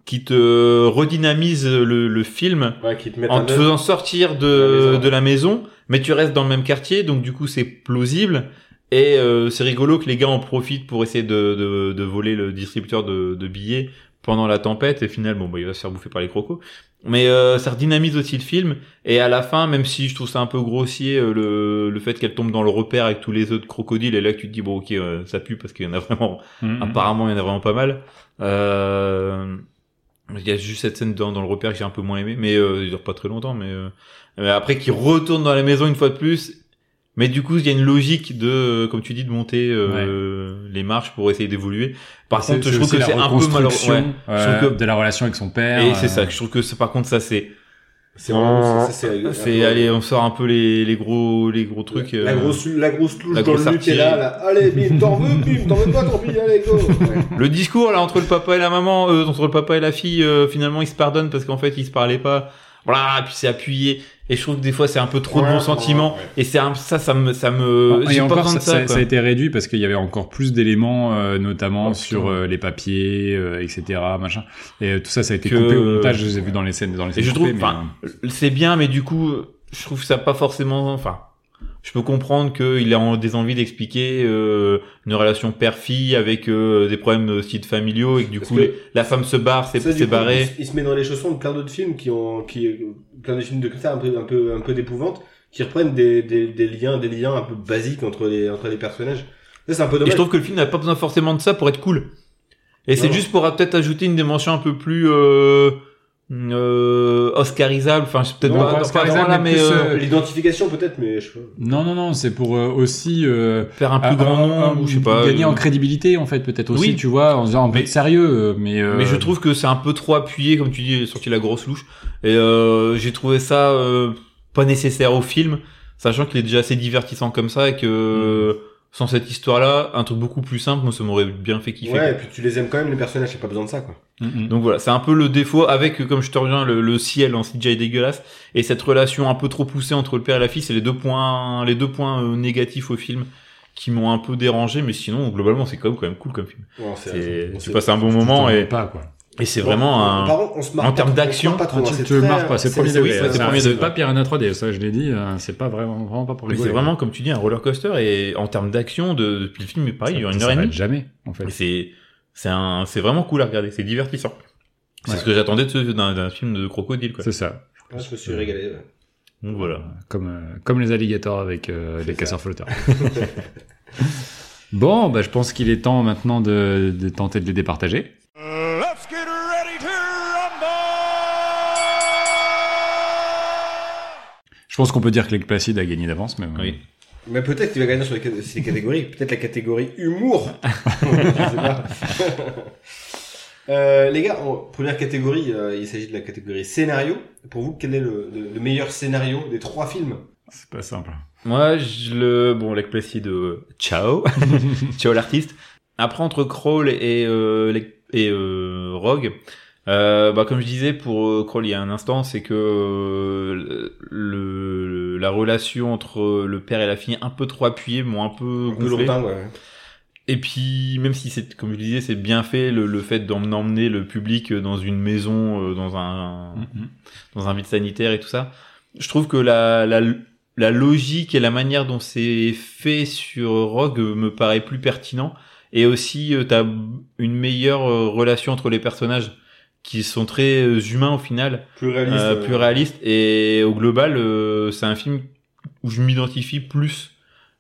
qui te redynamise le, le film ouais, qui te en te faisant sortir de, de la maison, mais tu restes dans le même quartier, donc du coup, c'est plausible. Et euh, c'est rigolo que les gars en profitent pour essayer de, de, de voler le distributeur de, de, billets pendant la tempête. Et finalement, bon, bah, il va se faire bouffer par les crocos. Mais euh, ça redynamise aussi le film. Et à la fin, même si je trouve ça un peu grossier, euh, le, le fait qu'elle tombe dans le repère avec tous les autres crocodiles, et là que tu te dis, bon, ok, euh, ça pue parce qu'il y en a vraiment... Mhm. Apparemment, il y en a vraiment pas mal. Euh, il y a juste cette scène dans, dans le repère que j'ai un peu moins aimé, mais euh, il dure pas très longtemps. Mais, mais après, qu'il retourne dans la maison une fois de plus mais du coup, il y a une logique de, comme tu dis, de monter euh, les marches pour essayer d'évoluer. Par contre, je trouve que c'est un peu malheureux. Ouais, euh, de la relation avec son père. Et c'est ça. Je trouve que par contre, ça c'est C'est vraiment, c'est, c'est, allez, on sort un peu les, les gros, les gros trucs. La euh, grosse, la grosse louche la dans grosse le Nutella, là. Allez, bim, t'en veux, bim, t'en veux pas, tant pis, allez, go. Ouais. Le discours là entre le papa et la maman, euh, entre le papa et la fille, euh, finalement ils se pardonnent parce qu'en fait ils se parlaient pas. Voilà, puis c'est appuyé. Et je trouve que des fois c'est un peu trop de Ouais, bons sentiments. ouais, ouais. Et c'est un, ça, ça me, ça me. et j'ai pas encore, ça, de ça. ça- a été réduit parce qu'il y avait encore plus d'éléments, euh, notamment Oh, sur euh, les papiers, euh, etc., machin. Et euh, tout ça, ça a été Que- coupé au montage. Je les ai vus dans les scènes, dans les Et scènes je trouve, mais, enfin, c'est bien, mais du coup, je trouve ça pas forcément. Enfin, je peux comprendre qu'il a des envies d'expliquer euh, une relation père-fille avec euh, des problèmes de style familiaux et que du Parce coup que- les- la femme se barre, c'est Ça, barré. Il, se- il se met dans les chaussons de plein d'autres films qui ont, qui, plein de films de critères un peu, un peu, un peu d'épouvante, qui reprennent des, des, des liens, des liens un peu basiques entre les, entre les personnages. Ça, c'est un peu Et je trouve que le film n'a pas besoin forcément de ça pour être cool. Et c'est juste pour euh, peut-être ajouter une dimension un peu plus euh, euh, oscarisable. Enfin, c'est peut-être pas, oscarisable, là, mais euh, euh, L'identification, peut-être, mais je sais pas. non, non, non, c'est pour euh, aussi euh, faire un plus grand nombre, un- ou je sais pas. gagner euh, en crédibilité en fait, peut-être aussi, Oui. tu vois, en peu Mais- sérieux, euh, mais. euh, Mais je trouve que c'est un peu trop appuyé, comme tu dis, il est sorti la grosse louche. Et euh, j'ai trouvé ça euh, pas nécessaire au film, sachant qu'il est déjà assez divertissant comme ça et que sans cette histoire-là, un truc beaucoup plus simple, moi ça m'aurait bien fait kiffer. Ouais, et puis tu les aimes quand même, les personnages, c'est pas besoin de ça, quoi. Mm, mm. Donc voilà, c'est un peu le défaut avec, comme je te reviens, le, le ciel en CGI dégueulasse et cette relation un peu trop poussée entre le père et la fille, c'est les deux points, les deux points euh, négatifs au film qui m'ont un peu dérangé, mais sinon globalement c'est quand même, quand même cool comme film. Ouais, C'est, on tu passes un bon moment et, rends pas quoi. Et c'est vraiment un. Par contre, on se marre en termes d'action, pas trop, Ah, hein, tu c'est te marres pas, c'est premier c'est- degré. oui, c'est C'est- premier degré. pas Piranha 3D, ça je l'ai dit, euh, c'est pas vraiment, vraiment pas pour Mais rigoler. c'est vraiment, comme tu dis, un roller coaster et en termes d'action, de, depuis le film, il pareil, il dure Ça une heure et demie. jamais en fait. C'est, c'est un, c'est vraiment cool à regarder, c'est divertissant. C'est Ouais. ce que j'attendais de ce- d'un, film de crocodile, quoi. C'est ça. Je me suis régalé. Donc voilà. Comme, euh, comme les alligators avec euh, les casseurs flotteurs. bon, bah, je pense qu'il est temps maintenant de, de tenter de les départager. Pense qu'on peut dire que Lake Placid a gagné d'avance, mais Oui. Mais peut-être qu'il va gagner sur les, catégories. Peut-être la catégorie humour. je sais pas. Euh, les gars, en première catégorie, euh, il s'agit de la catégorie scénario. Pour vous, quel est le, le- le meilleur scénario des trois films? C'est pas simple. Moi, je le, bon, Lake Placid, euh, ciao. ciao l'artiste. Après, entre Crawl et, euh, et, euh, Rogue, euh, bah, comme je disais pour euh, Crawl il y a un instant, c'est que euh, le, la relation entre le père et la fille un peu trop appuyée, m'ont un peu Un peu gonflé. longtemps, ouais. Et puis, même si c'est, comme je disais, c'est bien fait, le, le fait d'emmener emmener le public dans une maison, euh, dans un, Mhm. dans un vide sanitaire et tout ça, je trouve que la, la, la logique et la manière dont c'est fait sur Rogue me paraît plus pertinent. Et aussi, euh, t'as une meilleure euh, relation entre les personnages qui sont très euh, humains au final, Plus réaliste. euh, plus réalistes. Et au global, euh, c'est un film où je m'identifie plus.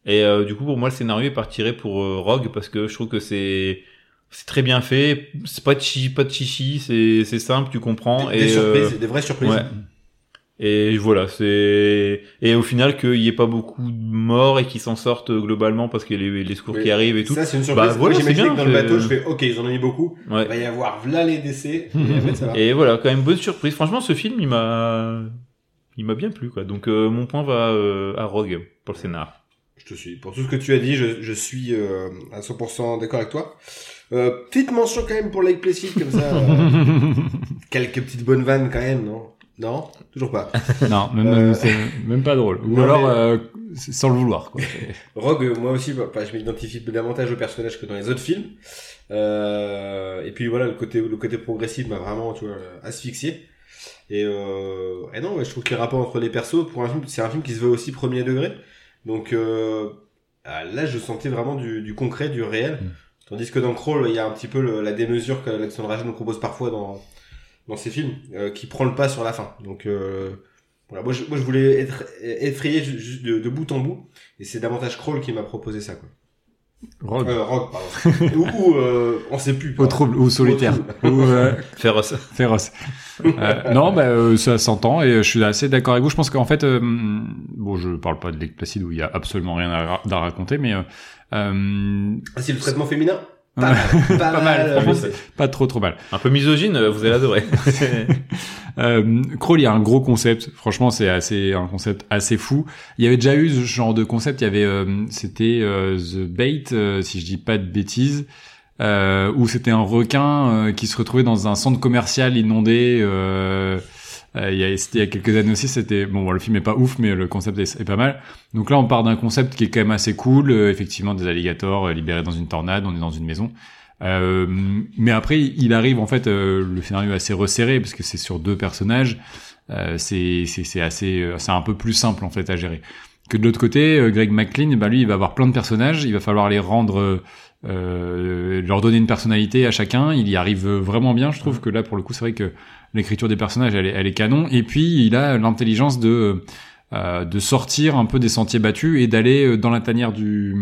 Et euh, du coup, pour moi, le scénario est partirait pour euh, Rogue parce que je trouve que c'est c'est très bien fait. C'est pas de chichi, pas de chichi. C'est c'est simple, tu comprends. Des, et des euh, surprises, des vraies surprises. Ouais. Et voilà, c'est et au final qu'il y ait pas beaucoup de morts et qu'ils s'en sortent globalement parce qu'il y a les, les secours qui arrivent et tout. Ça, c'est une surprise. Bah, voilà, bien, que dans le bateau, je fais, ok, ils en ont mis beaucoup. Ouais. Il va y avoir là les décès. Et en fait, ça va. Et voilà, quand même bonne surprise. Franchement, ce film, il m'a, il m'a bien plu, quoi. Donc, euh, mon point va euh, à Rogue pour le scénar. Je te suis. Pour tout ce que tu as dit, je, je suis euh, à 100% d'accord avec toi. Euh, petite mention quand même pour Lake Placid, comme ça. euh, quelques petites bonnes vannes quand même, non? Non Toujours pas. non, même, Euh, même- pas drôle. Ou non, alors mais- euh, sans le vouloir. Quoi. Rogue, moi aussi, bah, bah, je m'identifie davantage au personnage que dans les autres films. Euh, et puis voilà, le côté, le côté progressif m'a vraiment, tu vois, asphyxié. Et, et non, ouais, je trouve que les rapports entre les persos, pour un film, c'est un film qui se veut aussi premier degré. Donc ah, là, je sentais vraiment du, du concret, du réel. Mm. Tandis que dans Crawl, il y a un petit peu le- la démesure qu'Alexandre Aja nous propose parfois dans, dans ses films, euh, qui prend le pas sur la fin. Donc euh, voilà, moi je, moi je voulais être effrayé ju- juste de, de bout en bout, et c'est davantage Crawl qui m'a proposé ça. Quoi. Rogue. Euh, Rogue, pardon. ou ou euh, on sait plus. Au trouble, ou solitaire, Au ou euh, Féroce. féroce. Euh, non, bah, euh, ça s'entend et je suis assez d'accord avec vous. Je pense qu'en fait, euh, bon, je parle pas de Lake Placid où il y a absolument rien à, ra- à raconter, mais euh, euh, Ah, c'est le traitement féminin? Pas, mal, pas, Pas mal, Pas trop trop mal. Un peu misogyne, euh, vous allez adorer. Euh, Crawl, il y a un gros concept. Franchement, c'est assez un concept assez fou. Il y avait déjà eu ce genre de concept. Il y avait, euh, c'était euh, The Bait, euh, si je dis pas de bêtises, euh, où c'était un requin euh, qui se retrouvait dans un centre commercial inondé. Euh, il y a, il y a quelques années aussi. C'était bon, bon, le film est pas ouf, mais le concept est, est pas mal. Donc là, on part d'un concept qui est quand même assez cool. Euh, effectivement, des alligators euh, libérés dans une tornade. On est dans une maison. Euh, mais après, il arrive en fait, euh, le scénario est assez resserré parce que c'est sur deux personnages. Euh, c'est c'est c'est assez, euh, c'est un peu plus simple en fait à gérer. Que de l'autre côté, euh, Greg McLean, bah lui, il va avoir plein de personnages. Il va falloir les rendre, euh, euh, leur donner une personnalité à chacun. Il y arrive vraiment bien. Je trouve que là, pour le coup, c'est vrai que l'écriture des personnages, elle est, elle est canon. Et puis, il a l'intelligence de euh, de sortir un peu des sentiers battus et d'aller euh, dans la tanière du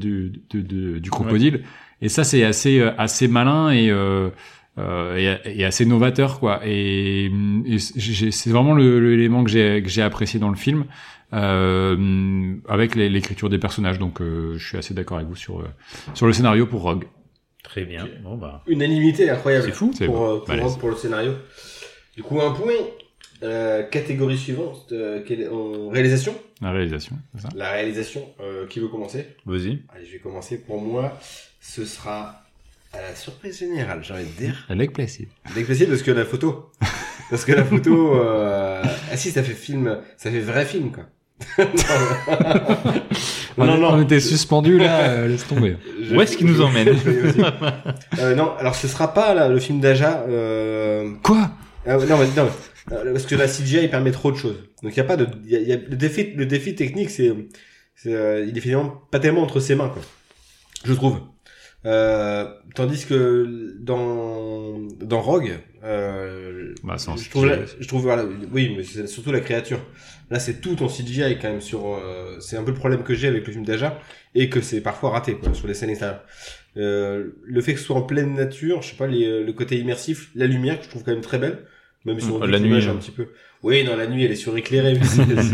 du, de- du crocodile. Et ça, c'est assez euh, assez malin et euh, euh, et, et assez novateur quoi. Et, c'est vraiment le- l'élément que j'ai que j'ai apprécié dans le film. Euh, avec l'écriture des personnages, donc euh, je suis assez d'accord avec vous sur euh, sur le scénario pour Rogue. Très bien. Bon bah. Unanimité incroyable. C'est fou, c'est pour, bon. pour. Rogue, pour le scénario. Du coup, un point. Euh, catégorie suivante, euh, quelle en réalisation. La réalisation, c'est ça La réalisation, euh, qui veut commencer? Vas-y. Allez, je vais commencer. Pour moi, ce sera à la surprise générale, j'ai envie de dire. Avec Placid. Que possible, parce que la photo. Parce que la photo... Ah si, ça fait film, ça fait vrai film, quoi. On, non, non, on était suspendu là, laisse tomber. Je- Où est-ce qu'il nous emmène Non, alors ce sera pas là, le film d'Aja. Quoi? Ah, non, mais, non, euh, parce que la CGI permet trop de choses. Donc il y a pas de, y a, y a- le défi, le défi technique, c'est, euh, il est finalement pas tellement entre ses mains, quoi. Je trouve. Euh, tandis que dans dans Rogue, euh, Bah, je trouve, la- je trouve voilà, oui, mais c'est surtout la créature. Là, c'est tout en CGI quand même sur. euh, c'est un peu le problème que j'ai avec le film d'Aja et que c'est parfois raté quoi, sur les scènes extérieures. Euh, le fait que ce soit en pleine nature, je sais pas, les, le côté immersif, la lumière que je trouve quand même très belle, même si on la nuit, un hein. petit peu. Oui, non, la nuit, elle est suréclairée.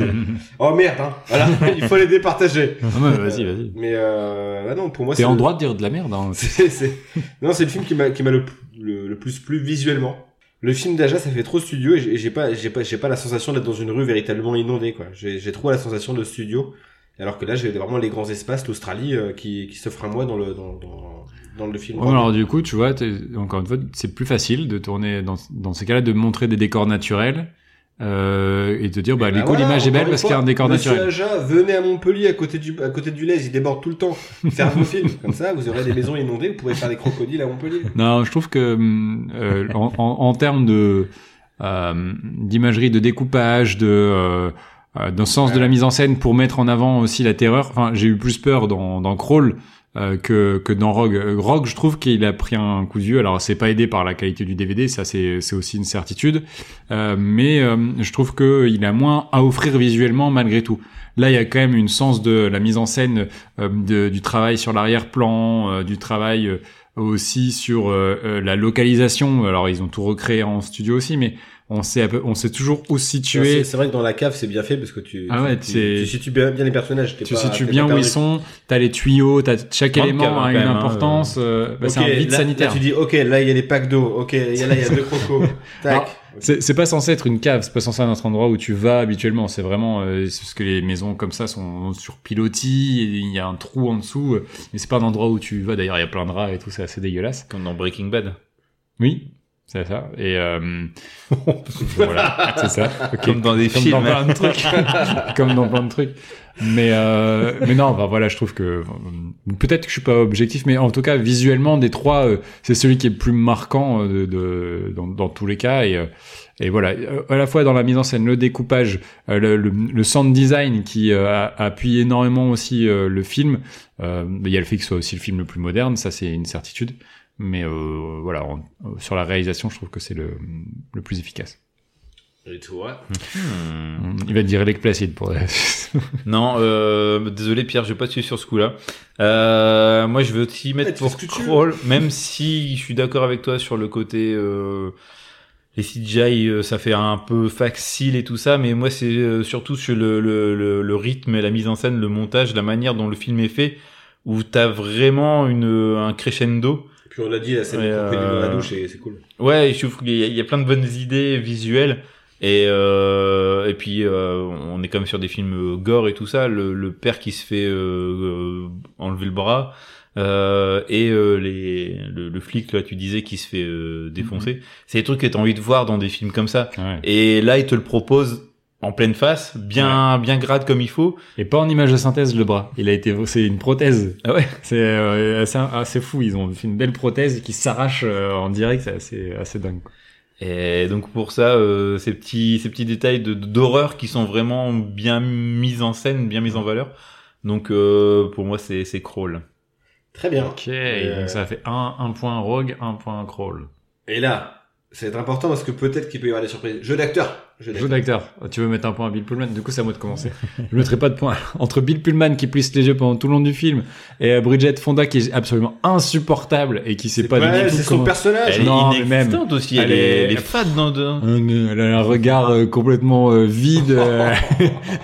oh merde, hein. Voilà, il faut les départager. Ah ouais, vas-y, vas-y. Mais euh, ah non, pour moi, T'es c'est en le- droit de dire de la merde. Hein. c'est, c'est... Non, c'est le film qui m'a, qui m'a le, le, le plus plu visuellement. Le film d'Aja, ça fait trop studio et j'ai, j'ai pas, j'ai pas, j'ai pas la sensation d'être dans une rue véritablement inondée, quoi. J'ai, j'ai trop la sensation de studio. Alors que là, j'ai vraiment les grands espaces, l'Australie, euh, qui, qui s'offre à moi dans le, dans, dans, dans le film. Ouais, alors du coup, tu vois, encore une fois, c'est plus facile de tourner dans, dans ces cas-là, de montrer des décors naturels euh, et de dire, bah, bah voilà, l'image est belle parce qu'il y a un décor Monsieur naturel. Aja, venez à Montpellier, à côté du, à côté du Lez, il déborde tout le temps. Faire vos films. Comme ça, vous aurez des maisons inondées, vous pourrez faire des crocodiles à Montpellier. Non, je trouve que hum, euh, en, en, en termes de euh, d'imagerie, de découpage, de d'un sens de la mise en scène pour mettre en avant aussi la terreur. Enfin, j'ai eu plus peur dans, dans Crawl euh, que que dans Rogue. Euh, Rogue, je trouve qu'il a pris un coup de vieux. Alors, c'est pas aidé par la qualité du DVD, ça c'est c'est aussi une certitude. Euh, mais euh, je trouve que il a moins à offrir visuellement malgré tout. Là, il y a quand même une sens de la mise en scène, euh, de- du travail sur l'arrière-plan, du travail aussi sur la localisation. Alors ils ont tout recréé en studio aussi, mais on sait un peu- on sait toujours où se C'est, situer. c'est vrai que dans la cave, c'est bien fait parce que tu, Ah ouais, tu, c'est- tu situes bien, bien les personnages. Tu pas- situes bien où ils sont. T'as les tuyaux, t'as chaque élément cave, a quand une même, hein, importance. euh, bah, c'est Ok, un vide là- sanitaire. Là, tu dis, ok, là, il y a les packs d'eau. Ok, il y a- là, il y a deux crocos. Tac. Alors, C'est c'est pas censé être une cave, c'est pas censé être un endroit où tu vas habituellement. C'est vraiment euh, c'est parce que les maisons comme ça sont sur pilotis, et il y a un trou en dessous, euh, mais c'est pas un endroit où tu vas. D'ailleurs, il y a plein de rats et tout, c'est assez dégueulasse. Comme dans Breaking Bad. Oui, c'est ça. Et euh, voilà, c'est ça. Comme dans des Comme films. dans plein de trucs. Comme dans plein de trucs. Mais euh, mais non, enfin voilà, je trouve que euh, peut-être que je suis pas objectif, mais en tout cas visuellement des trois, euh, c'est celui qui est le plus marquant euh, de, de dans, dans tous les cas et et voilà, à la fois dans la mise en scène, le découpage, le, le, le sound design qui euh, appuie énormément aussi euh, le film. Euh, Il y a le fait que ce soit aussi le film le plus moderne, ça c'est une certitude. Mais euh, voilà, en- sur la réalisation, je trouve que c'est le, le plus efficace. Et toi Hmm. Il va te dire Lake Placid pour. Non, euh, désolé Pierre, je vais pas te suivre sur ce coup-là. Euh, moi, je veux aussi mettre Ouais, tu pour. Crawl, même si je suis d'accord avec toi sur le côté euh, les CGI, euh, ça fait un peu facile et tout ça, mais moi c'est euh, surtout sur le, le, le, le rythme et la mise en scène, le montage, la manière dont le film est fait. où t'as vraiment une un crescendo. Puis on l'a dit, la scène euh, dans la douche, et c'est cool. Ouais, je trouve qu'il y, a- il y a plein de bonnes idées visuelles. Et, euh, et puis euh, on est quand même sur des films euh, gore et tout ça. Le, le père qui se fait euh, euh, enlever le bras euh, et euh, les, le, le flic là tu disais qui se fait euh, défoncer. C'est des trucs que t'as envie de voir dans des films comme ça. Ouais. Et là il te le propose en pleine face, bien bien grade comme il faut. Et pas en image de synthèse le bras. Il a été, c'est une prothèse. Ah ouais. C'est euh, assez, assez fou. Ils ont fait une belle prothèse qui s'arrache euh, en direct. C'est assez, assez dingue. Et donc pour ça, euh, ces petits ces petits détails de d'horreur qui sont vraiment bien mis en scène, bien mis en valeur. Donc euh, pour moi c'est c'est crawl. Très bien. Ok. Euh, Donc ça fait un, un point rogue, un point crawl. Et là, c'est important parce que peut-être qu'il peut y avoir des surprises. Jeu d'acteur. Jeu d'acteur. d'acteur. Tu veux mettre un point à Bill Pullman? Du coup, c'est à moi de commencer. Je mettrai pas de point. Entre Bill Pullman qui plisse les yeux pendant tout le long du film et euh, Bridget Fonda qui est absolument insupportable et qui sait pas Ouais, du tout c'est son comment- personnage. Elle est non, mais même, aussi, elle, elle est, est- elle est fade dans dedans. Un- Elle a un regard euh, complètement euh, vide. euh,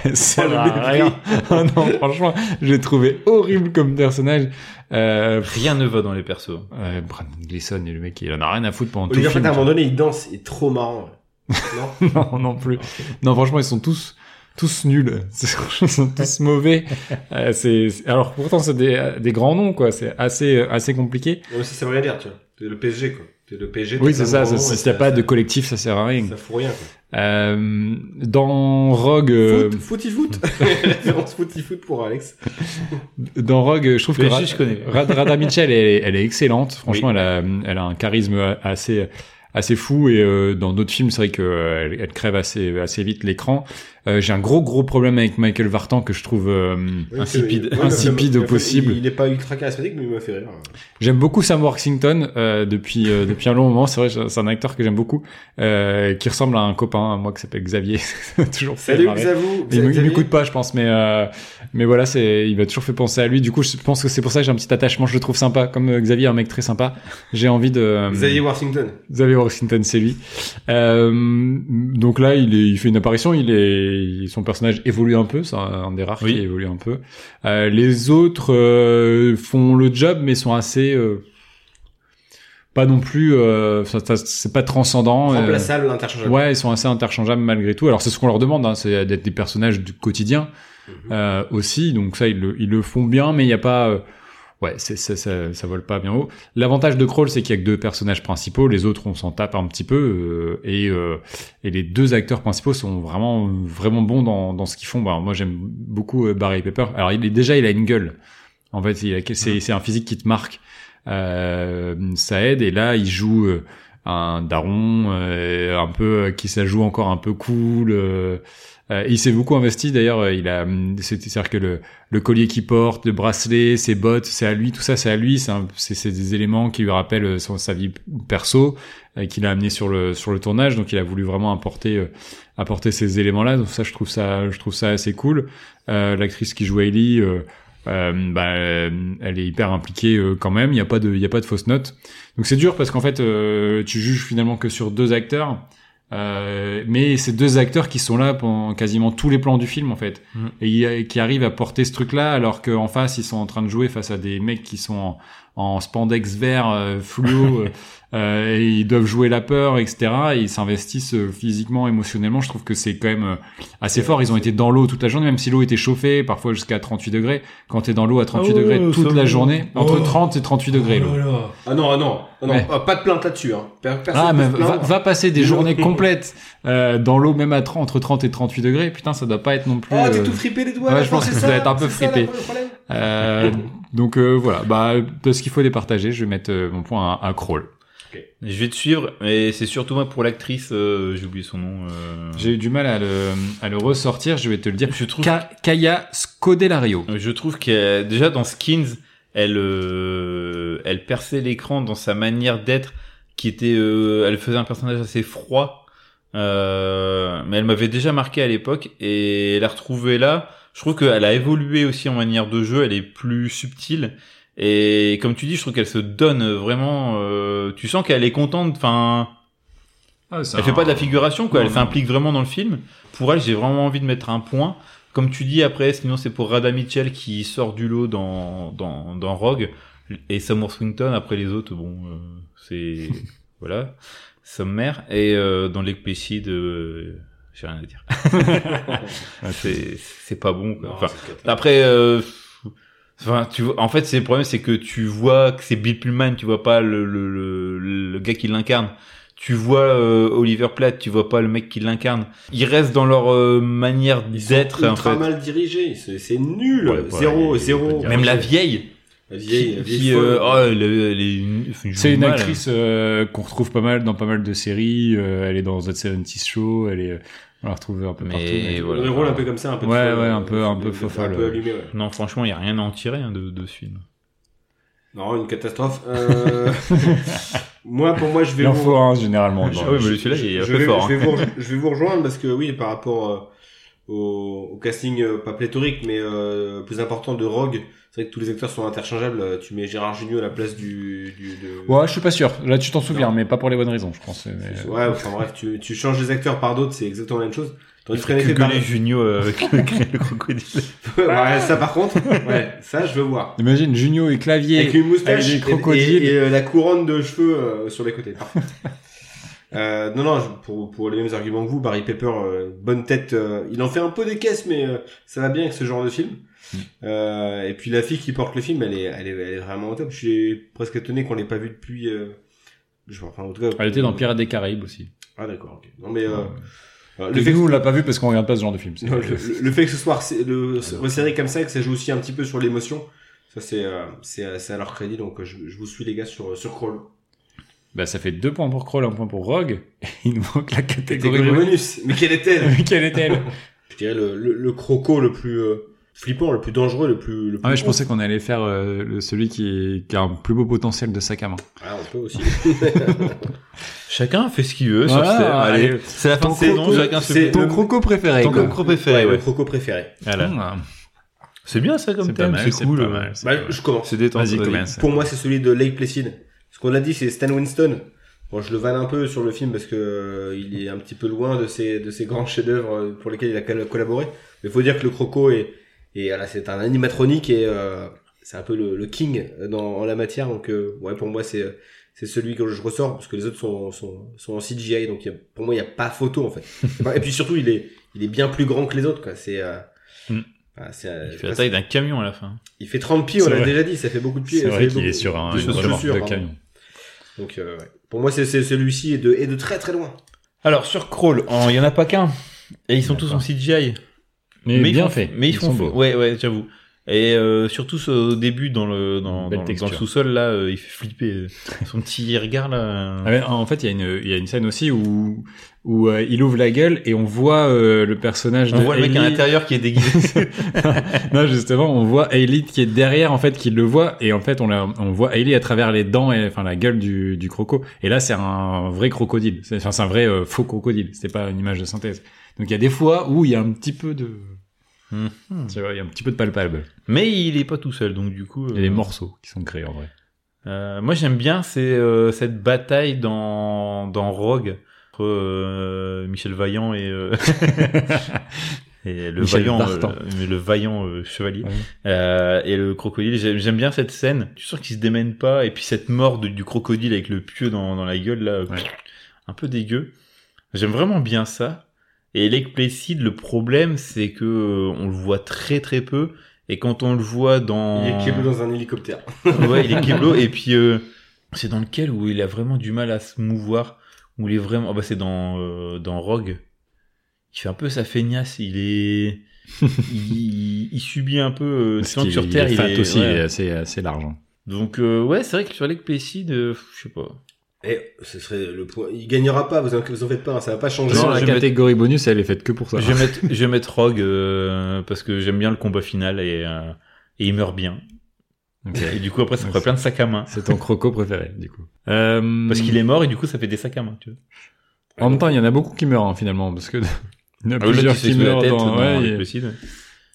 Oh, mépris. rien. Ah non, franchement, je l'ai trouvé horrible comme personnage. Euh, Rien ne va dans les persos. euh, Brandon Gleeson et le mec, il en a rien à foutre pendant tout le film. À un moment donné, il danse, il est trop marrant. Non non, non plus. Non, franchement, ils sont tous tous nuls. Ils sont tous mauvais. Euh, c'est c'est- alors pourtant c'est des, des grands noms quoi. C'est assez assez compliqué. Non, mais ça, ça veut rien dire, tu vois. T'es le PSG, quoi. T'es le PSG. Oui, c'est ça. S'il n'y a ça- pas de collectif, ça sert à rien. Ça fout rien, quoi. Euh, dans Rogue, euh, Foot, footy foot. Référence footy foot pour Alex. dans Rogue, je trouve que je connais. Ra- Radha Mitchell, elle est, elle est excellente. Franchement, elle a, elle a un charisme assez, assez fou. Et euh, dans d'autres films, c'est vrai qu'elle elle crève assez, assez vite l'écran. Euh, J'ai un gros, gros problème avec Michael Vartan que je trouve euh, Oui, Insipide. ouais, Insipide au possible. Il, il est pas ultra charismatique, mais il m'a fait rire. J'aime beaucoup Sam Worthington euh, depuis euh, depuis un long moment. C'est vrai, c'est un acteur que j'aime beaucoup, euh, qui ressemble à un copain à moi qui s'appelle Xavier. Toujours Salut. Xavier. Il m'écoute pas, je pense, mais euh, mais voilà, c'est il m'a toujours fait penser à lui. Du coup, je pense que c'est pour ça que j'ai un petit attachement. Je le trouve sympa, comme Xavier, un mec très sympa. J'ai envie de Xavier Washington. Xavier Washington, c'est lui. Euh, donc là, il, est, il fait une apparition. Il est, son personnage évolue un peu. C'est un, un des rares Oui. qui évolue un peu. Euh, les autres euh, font le job, mais sont assez euh, pas non plus. Euh, c'est pas transcendant. euh, Remplaçable, interchangeable. Ouais, ils sont assez interchangeables malgré tout. Alors c'est ce qu'on leur demande, hein, c'est d'être des personnages du quotidien Mhm. euh, aussi. Donc ça, ils le, ils le font bien, mais il n'y a pas. Ouais, c'est, ça, ça, ça vole pas bien haut. L'avantage de Crawl, c'est qu'il y a que deux personnages principaux. Les autres, on s'en tape un petit peu. euh, et, euh, et les deux acteurs principaux sont vraiment, vraiment bons dans, dans ce qu'ils font. Bah, moi, j'aime beaucoup euh, Barry Pepper. Alors, il est déjà, il a une gueule. En fait, a- c'est, c'est un physique qui te marque. Euh, ça aide. Et là, il joue euh, un daron, euh, un peu qui ça joue encore un peu cool. Euh, il s'est beaucoup investi d'ailleurs. euh, Il a, hum, c'est- c'est-à-dire que le, le collier qu'il porte, le bracelet, ses bottes, c'est à lui. Tout ça, c'est à lui. C'est, des éléments qui lui rappellent euh, son, sa vie perso, euh, qu'il a amené sur le sur le tournage. Donc, il a voulu vraiment apporter apporter ces éléments-là. Donc ça, je trouve ça, je trouve ça assez cool. L'actrice qui joue Ellie, euh, bah, elle est hyper impliquée quand même. Il n'y a pas de, il y a pas de fausse note. Donc c'est dur parce qu'en fait, euh, tu juges finalement que sur deux acteurs. Euh, mais c'est deux acteurs qui sont là pendant quasiment tous les plans du film en fait Mhm. et qui arrivent à porter ce truc là alors qu'en face ils sont en train de jouer face à des mecs qui sont en, en spandex vert euh, fluo euh, et ils doivent jouer la peur etc et ils s'investissent euh, physiquement émotionnellement je trouve que c'est quand même euh, assez fort ils ont été dans l'eau toute la journée même si l'eau était chauffée parfois jusqu'à 38 degrés quand t'es dans l'eau à 38 Ah ouais, degrés toute la journée entre Oh. 30 et 38 degrés l'eau Ah non, ah non, ah non, Ouais. ah, pas de plainte là-dessus. Hein. Personne Ah, mais va, va passer des journées complètes euh, dans l'eau, même à 30, entre 30 et 38 degrés. Putain, ça doit pas être non plus. Oh, t'es euh, tout fripé les doigts. Ouais, là, je pense que ça doit être un peu fripé. euh, donc euh, voilà, bah de ce qu'il faut les partager, je vais mettre euh, mon point à, à Crawl. Je vais te suivre, et c'est surtout moi pour l'actrice, euh, j'ai oublié son nom. euh, J'ai eu du mal à le, à le ressortir, je vais te le dire. Je trouve, Ka- Kaya Scodelario. je trouve que déjà dans Skins, elle, euh, elle perçait l'écran dans sa manière d'être, qui était, euh, elle faisait un personnage assez froid, euh, mais elle m'avait déjà marqué à l'époque, et la retrouver là, je trouve qu'elle a évolué aussi en manière de jeu, elle est plus subtile. Et comme tu dis, je trouve qu'elle se donne vraiment. euh, tu sens qu'elle est contente. Enfin, Ah, Elle fait un- pas de la figuration, quoi. Non, elle non. s'implique vraiment dans le film. Pour elle, j'ai vraiment envie de mettre un point. Comme tu dis après, sinon c'est pour Rada Mitchell qui sort du lot dans, dans, dans Rogue. Et Sam Swington, après les autres, bon, euh, c'est, voilà, sommaire. Et euh, dans Lake Placid, euh, j'ai rien à dire. c'est, c'est pas bon, quoi. Non, Enfin, cata. après, euh, enfin, tu vois, en fait, c'est le problème, c'est que tu vois que c'est Bill Pullman, tu vois pas le, le, le, le gars qui l'incarne. Tu vois euh, Oliver Platt, tu vois pas le mec qui l'incarne. Ils restent dans leur euh, manière Ils sont d'être, en ultra fait. mal dirigé, c'est c'est nul, Ouais, ouais, zéro, zéro. Même la vieille, La vieille, la qui, vieille qui, euh, oh, elle, est- elle est une- elle joue C'est une mal. actrice euh, qu'on retrouve pas mal dans pas mal de séries. euh, elle est dans The 70 Show. Elle est, euh, on la retrouve un peu Mais partout. mais- voilà. Le rôle un peu comme ça, un peu Ouais, ouais, un euh, peu- un peu de- faux Un folle, peu ouais. allumé, ouais. Non, franchement, il y a rien à en tirer hein, de, de ce film. Non, une catastrophe. Euh... moi, pour moi, je vais Il en vous- faut un généralement. Je- Ah ouais, mais celui-là, il est un peu vais, fort, Je vais, hein. vous, je vais vous rejoindre parce que oui, par rapport euh, au, au casting euh, pas pléthorique, mais euh, plus important de Rogue, c'est vrai que tous les acteurs sont interchangeables. Euh, Tu mets Gérard Jugnot à la place du, du de... Ouais, je suis pas sûr. Là, tu t'en souviens, Non. mais pas pour les bonnes raisons, je pense. mais- Ouais, enfin bref, tu, tu changes les acteurs par d'autres, c'est exactement la même chose. Tandis Que, par... les Junio euh, avec le crocodile. ouais, ça par contre, ouais, ça je veux voir. Imagine Junio et Clavier. Avec une moustache avec des et- crocodiles. et, et, euh, la couronne de cheveux euh, sur les côtés. Euh, non, non, pour, pour les mêmes arguments que vous, Barry Pepper, euh, bonne tête, euh, il en fait un peu des caisses, mais euh, ça va bien avec ce genre de film. Mm. Euh, et puis la fille qui porte le film, elle est, elle est, elle est vraiment au top. Je suis presque étonné qu'on l'ait pas vue depuis. Euh, je enfin, en tout cas. Elle était dans Pirates des Caraïbes aussi. Ah d'accord. ok. Non mais euh, euh, Le fait que nous, on l'a pas vu parce qu'on regarde pas ce genre de film. non, le, fait que ce soit resserré- le, resserré comme ça, que ça joue aussi un petit peu sur l'émotion, ça c'est euh, c'est à leur crédit. Donc je, je vous suis les gars sur sur Crawl. Bah, ça fait deux points pour Kroll, un point pour Rogue. Il nous manque la catégorie Catégorie bonus. bonus. Mais quelle est-elle Mais Quelle est-elle Je dirais le, le, le croco le plus euh, flippant, le plus dangereux, le plus. Le plus Ah ouais, je pensais qu'on allait faire euh, le- celui qui, a un plus beau potentiel de sac à main. Ah, on peut aussi. Chacun fait ce qu'il veut Voilà, sur scène. Allez, allez. c'est la fin de saison, chacun se ton croco préféré. Ton croco préféré, Ouais, croco préféré. Voilà. Ah, C'est bien ça comme C'est pas thème, mal, c'est cool. pas mal, c'est Bah, pas mal. je commence. C'est détendu. Pour moi, c'est celui de Lake Placid. Ce qu'on a dit, c'est Stan Winston. Bon, je le vanne un peu sur le film parce que euh, il est un petit peu loin de ses de ses grands chefs-d'œuvre euh, pour lesquels il a coll- collaboré. Mais faut dire que le croco est et voilà, c'est un animatronique et euh, c'est un peu le, le king dans en la matière. Donc euh, ouais, pour moi, c'est c'est celui que je ressors parce que les autres sont sont, sont en CGI. Donc y a- pour moi, il y a pas photo en fait. et puis surtout, il est il est bien plus grand que les autres. quoi. C'est euh, Mm. ah, c'est, euh, Il fait la taille d'un camion à la fin. il fait 30 pieds, on l'a déjà dit, ça fait beaucoup de pieds. C'est vrai qu'il est sur un une remorque de pardon. camion. Donc, euh, ouais. pour moi, c'est c'est celui-ci est de, est de très très loin. Alors sur Crawl, en- il y en a pas qu'un. Et ils sont tous en CGI. Mais, ils bien font- fait. Mais ils, font sont beaux. Ouais, ouais, j'avoue. Et euh, surtout ce- au début dans le dans, le sous-sol là, euh, il fait flipper euh, son petit regard là. Ah ouais, en fait, il y a une, il y a une scène aussi où, où euh, il ouvre la gueule et on voit le personnage On de voit le mec à l'intérieur qui est déguisé. non, justement, on voit Hailey qui est derrière, en fait, qui le voit, et en fait, on, la, on voit Hailey à travers les dents et enfin la gueule du, du croco. Et là, c'est un vrai crocodile. C'est, enfin, c'est un vrai faux crocodile. C'était pas une image de synthèse. Donc, il y a des fois où il y a un petit peu de, Mhm. tu vois, il y a un petit peu de palpable. Mais il est pas tout seul, donc du coup. Il y a euh, des morceaux qui sont créés en vrai. Euh, moi, j'aime bien c'est euh, cette bataille dans dans Rogue entre euh, Michel Vaillant et euh, et le Michel vaillant euh, mais le vaillant euh, chevalier euh, et le crocodile. J'aime j'aime bien cette scène. Tu sens qu'il se démène pas et puis cette mort de- du crocodile avec le pieu dans dans la gueule là, Ouais. un peu dégueu. J'aime vraiment bien ça. Et Lake Placid, le problème, c'est que euh, on le voit très très peu. Et quand on le voit dans... Il est keblo dans un hélicoptère. ouais, il est keblo. et puis, euh, c'est dans lequel où il a vraiment du mal à se mouvoir. Où il est vraiment... ah bah, c'est dans, euh, dans Rogue. Il fait un peu sa feignasse. Il est... il, il subit un peu... Euh, qu'il- sur Terre, il est fat aussi, ouais. il est assez, assez large. hein. Donc, euh, ouais, c'est vrai que sur Lake Placid, euh, je sais pas. Et ce serait le point. Il gagnera pas, vous en, vous en faites pas, hein, ça va pas changer. Non, la catégorie bonus, elle est faite que pour ça. Je vais mettre, je vais mettre Rogue euh, parce que j'aime bien le combat final et, euh, et il meurt bien. Et du coup, après, ça ferait plein de sacs à main. C'est ton croco préféré, du coup. Euh, Parce qu'il est mort et du coup, ça fait des sacs à main, tu vois. En même temps, il y en a beaucoup qui meurent, hein, finalement, parce que il y en a Ah plusieurs qui meurent tête dans, dans ouais, et-.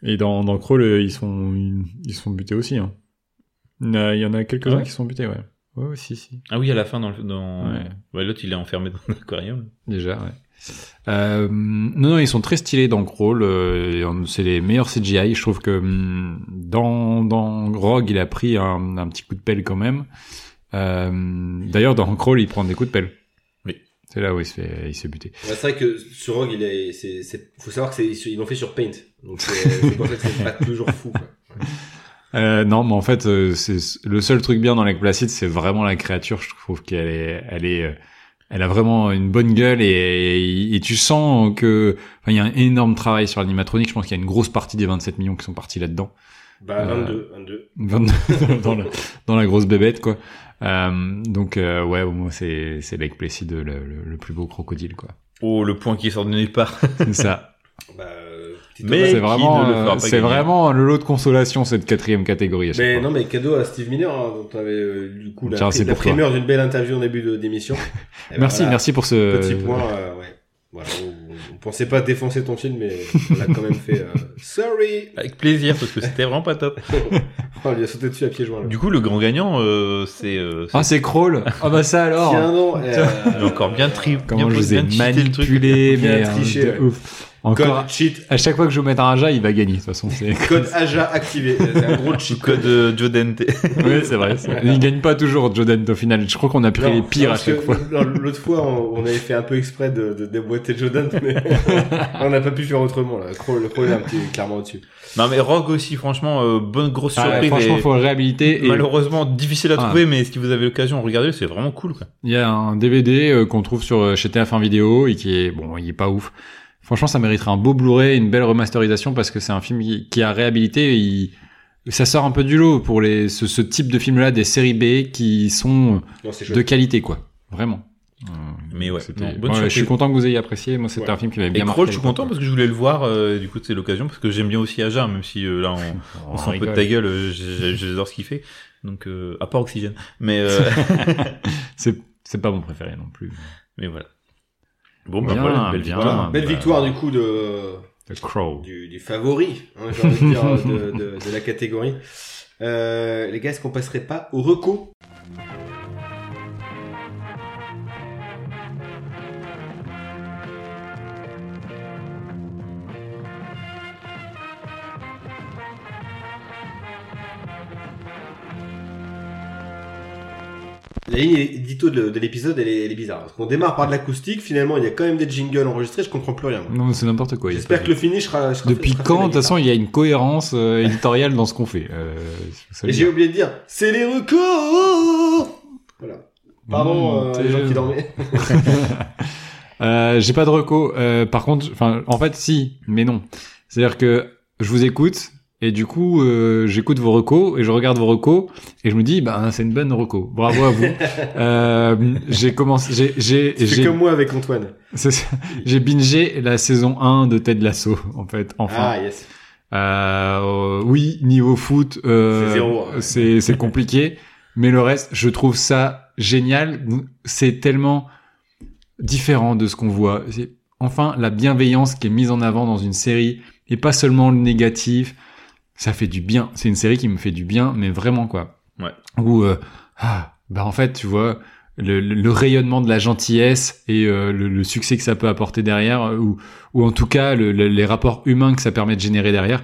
Et dans, dans Crawl, euh, ils sont, ils, sont butés aussi, hein. Il y en a, il y en a quelques-uns Ah ouais qui sont butés, ouais. Ouais, ouais, si, si. Ah oui, à la fin, dans le, dans, Ouais. ouais, l'autre, il est enfermé dans l'aquarium. Déjà, ouais. Euh, non, non, ils sont très stylés dans Crawl. euh, c'est les meilleurs CGI. Je trouve que hum, dans dans Rogue, il a pris un, un petit coup de pelle quand même. Euh, D'ailleurs, dans Crawl, il prend des coups de pelle. Oui. C'est là où il se fait il se fait buter. C'est vrai que sur Rogue, il est, c'est, c'est, faut savoir que c'est, ils l'ont fait sur Paint. Donc c'est, c'est pour ça que c'est pas toujours fou, quoi. Euh, non, mais en fait, euh, c'est le seul truc bien dans Lake Placid, c'est vraiment la créature. Je trouve qu'elle est, elle est, euh, elle a vraiment une bonne gueule et, et, et tu sens que, enfin, il y a un énorme travail sur l'animatronique. Je pense qu'il y a une grosse partie des 27 millions qui sont partis là-dedans. Bah, Euh, 22, 22. dans, la grosse bébête quoi. Euh, donc euh, ouais, moi c'est c'est Lake Placid le, le, le plus beau crocodile quoi. Oh, le point qui sort de nulle part. C'est ça. Bah, euh, Mais- hommage. c'est vraiment euh, c'est vraiment le lot de consolation cette quatrième catégorie. À chaque Mais fois. non, mais cadeau à Steve Miller, hein, dont tu avais euh, du coup la, Tiens, c'est la pour toi. primeur d'une belle interview en début de- d'émission. Ben merci voilà, merci pour ce Petit point, euh, ouais. Voilà, on, on pensait pas défoncer ton film, mais on l'a quand même fait. euh, sorry Avec plaisir, parce que c'était vraiment pas top. Oh, On lui a sauté dessus à pieds joints. Là. Du coup, le grand gagnant, euh, c'est, euh, Ah c'est Crawl. Ah bah ça alors. Tiens, non, euh, encore bien tri, Comment bien, je les ai bien cheaté le truc. manipulés Bien mais triché, de ouais. ouf. Encore code cheat, à chaque fois que je vais mettre un Aja, il va gagner de toute façon. C'est code AJA activé. C'est un gros cheat code euh, Joe Dante. oui c'est vrai. Il gagne pas toujours Joden au final. Je crois qu'on a pris Non, les pires à chaque que fois. L'autre fois, on, on avait fait un peu exprès de, de déboîter Jordan, mais on n'a pas pu faire autrement. Là. Le Kroll est un petit clairement au-dessus. non, mais Rogue aussi, franchement, euh, bonne grosse Ah, surprise. franchement, et faut le réhabiliter. Et Malheureusement, difficile à Ah. trouver, mais si vous avez l'occasion, regardez, c'est vraiment cool, quoi. Il y a un DVD euh, qu'on trouve sur chez TF1 Vidéo et qui est bon, il est pas ouf. Franchement, ça mériterait un beau Blu-ray, une belle remasterisation parce que c'est un film qui, a réhabilité. et il- ça sort un peu du lot pour les ce, ce type de film-là, des séries B qui sont Non, c'est de qualité, quoi. Vraiment. Euh, Mais ouais, non, bonne ouais, je suis content que vous ayez apprécié. Moi, c'était Ouais. un film qui m'avait Et bien marqué. Crawl, à je suis content parce que je voulais le voir, euh, du coup, c'est l'occasion, parce que j'aime bien aussi Aja, même si euh, là, on, on s'en peut de rigole. ta gueule, euh, j'adore ce qu'il fait. Donc, euh, à part Oxygène. Mais, euh, c'est pas mon préféré non plus. mais voilà. Bon, bah Bien, voilà, belle bien. victoire. Voilà, belle bah, victoire du coup de The Crow. du, du favori, hein, j'ai envie de dire, de, de, de la catégorie. Euh, les gars, est-ce qu'on passerait pas au reco? La ligne édito de, de l'épisode, elle est, elle est bizarre. Parce qu'on démarre par de l'acoustique, finalement, il y a quand même des jingles enregistrés, je comprends plus rien. moi. Non, mais c'est n'importe quoi. il y a J'espère pas que le finish sera, sera Depuis sera fait quand, de toute façon, il y a une cohérence euh, éditoriale dans ce qu'on fait. Euh, ça Et veut j'ai dire. oublié de dire, c'est les recos Voilà. Pardon, Mmh, euh, les gens qui dormaient. Euh, j'ai pas de reco. Euh, par contre, enfin, en fait, si, mais non. C'est-à-dire que je vous écoute et du coup, euh, j'écoute vos recos et je regarde vos recos et je me dis, bah, c'est une bonne reco. Bravo à vous. euh, j'ai commencé, j'ai, j'ai, comme moi avec Antoine. c'est ça. j'ai bingé la saison 1 de Ted Lasso, en fait, enfin. Ah, yes. Euh, oui, niveau foot, euh, C'est zéro, hein. c'est c'est compliqué, mais le reste, je trouve ça génial. C'est tellement différent de ce qu'on voit. C'est- Enfin, la bienveillance qui est mise en avant dans une série et pas seulement le négatif, ça fait du bien. C'est une série qui me fait du bien, mais vraiment quoi. Ouais. Où euh, ah, bah en fait, tu vois. Le, le- le rayonnement de la gentillesse et euh, le, le succès que ça peut apporter derrière, euh, ou, ou en tout cas le- le- les rapports humains que ça permet de générer derrière,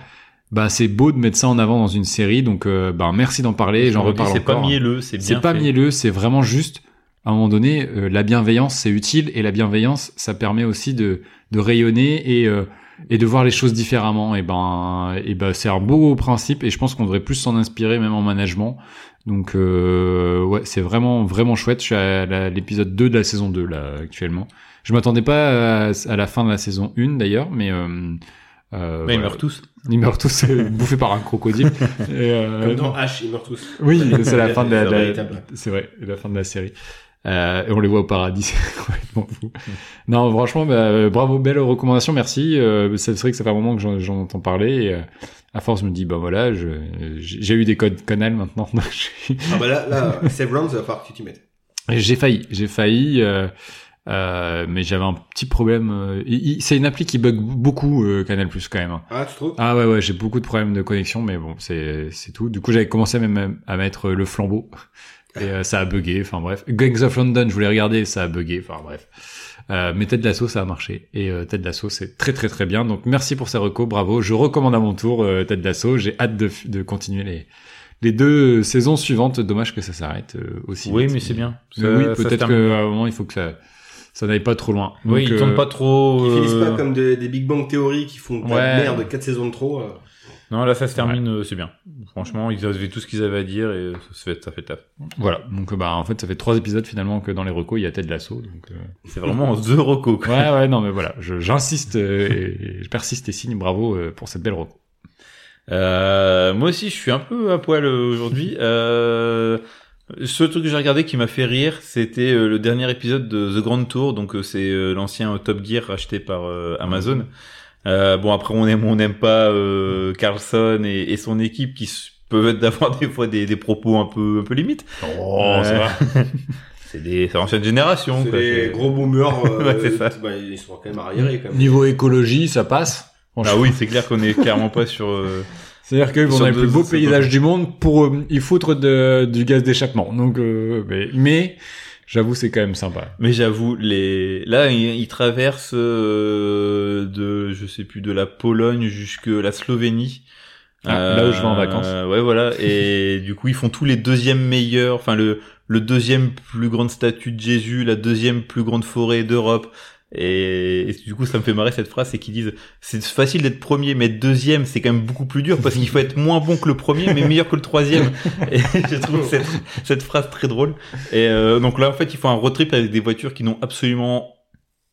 bah c'est beau de mettre ça en avant dans une série. Donc euh, bah merci d'en parler, j'en reparle C'est pas encore. mielleux, c'est bien C'est pas mielleux, c'est vraiment juste. À un moment donné, la bienveillance c'est utile et la bienveillance ça permet aussi de, de rayonner et euh, et de voir les choses différemment. Et ben et ben c'est un beau principe et je pense qu'on devrait plus s'en inspirer même en management. Donc euh, ouais, c'est vraiment vraiment chouette. Je suis à l'épisode 2 de la saison 2 là actuellement. Je m'attendais pas à, à la fin de la saison 1 d'ailleurs, mais euh, euh, Mais ils meurent tous. Ils meurent tous euh, bouffés par un crocodile. Et, euh, Comme dans H, ils meurent tous. oui, c'est la fin de la, la- c'est vrai, la fin de la série. Euh, et on les voit au paradis, c'est complètement fou. Non, franchement, bah, euh, bravo, belle recommandation, merci. Euh, c'est vrai que ça fait un moment que j'en, j'en entends parler. Et, euh, à force, je me dis, bah voilà, j'ai eu des codes canal maintenant. Ah bah là, là, Severance, il va falloir que tu t'y mettes. Et j'ai failli, j'ai failli, euh, euh, mais j'avais un petit problème. c'est une appli qui bug beaucoup Canal Plus quand même. hein. Ah, tu trouves? Ah ouais ouais j'ai beaucoup de problèmes de connexion mais bon c'est c'est tout. Du coup j'avais commencé même à mettre le flambeau Et euh, ça a bugué, enfin bref. Gangs of London, je voulais regarder, ça a bugué, enfin bref. Euh, mais Ted Lasso, ça a marché. Et euh, Ted Lasso, c'est très très très bien. Donc merci pour ces recos, bravo. Je recommande à mon tour euh, Ted Lasso. J'ai hâte de, de continuer les, les deux saisons suivantes. Dommage que ça s'arrête euh, aussi. Oui, vite. mais c'est bien. Mais Ça- oui, peut-être qu'à un moment, il faut que ça, ça n'aille pas trop loin. Oui, ils euh, tournent pas trop. Ils finissent euh, pas comme des, des Big Bang Theory qui font Ouais. merde, 4 saisons de trop. Non, là, ça se termine, euh, c'est bien. Franchement, ils avaient tout ce qu'ils avaient à dire et ça fait, ça fait taf. Voilà. Donc, euh, bah, en fait, ça fait trois épisodes finalement que dans les recos, il y a Ted Lasso. Donc, euh, C'est vraiment The Rocco, quoi. Ouais, ouais, non, mais voilà, je- j'insiste euh, et, et je persiste et signe bravo euh, pour cette belle reco. Euh, moi aussi, je suis un peu à poil aujourd'hui. Euh, ce truc que j'ai regardé qui m'a fait rire, c'était le dernier épisode de The Grand Tour. Donc, c'est l'ancien Top Gear racheté par Amazon. Euh, bon, après, on aime, on n'aime pas euh, Carlson et, et son équipe qui peuvent être d'avoir des fois des, des propos un peu, un peu limites. Oh, ça va. C'est des, c'est l'ancienne génération. C'est des gros boomers. euh, Ouais, c'est ça. bah, ils sont quand même arriérés quand même. Niveau écologie, ça passe. Ah oui, c'est clair qu'on est clairement pas sur. euh, C'est-à-dire qu'ils vont dans les plus beaux paysages du monde pour euh, y foutre de, du gaz d'échappement. Donc, euh, mais, mais j'avoue, c'est quand même sympa. Mais j'avoue, les là, ils il traversent euh, de, je sais plus, de la Pologne jusque la Slovénie. Euh, Ah, là où je vais en vacances. ouais, voilà. Et du coup, ils font tous les deuxièmes meilleurs. Enfin, le le deuxième plus grande statue de Jésus, la deuxième plus grande forêt d'Europe. Et, et du coup, ça me fait marrer cette phrase, c'est qu'ils disent c'est facile d'être premier, mais être deuxième, c'est quand même beaucoup plus dur parce qu'il faut être moins bon que le premier, mais meilleur que le troisième. Et je trouve cette, cette phrase très drôle. Et euh, donc là, en fait, il faut un road trip avec des voitures qui n'ont absolument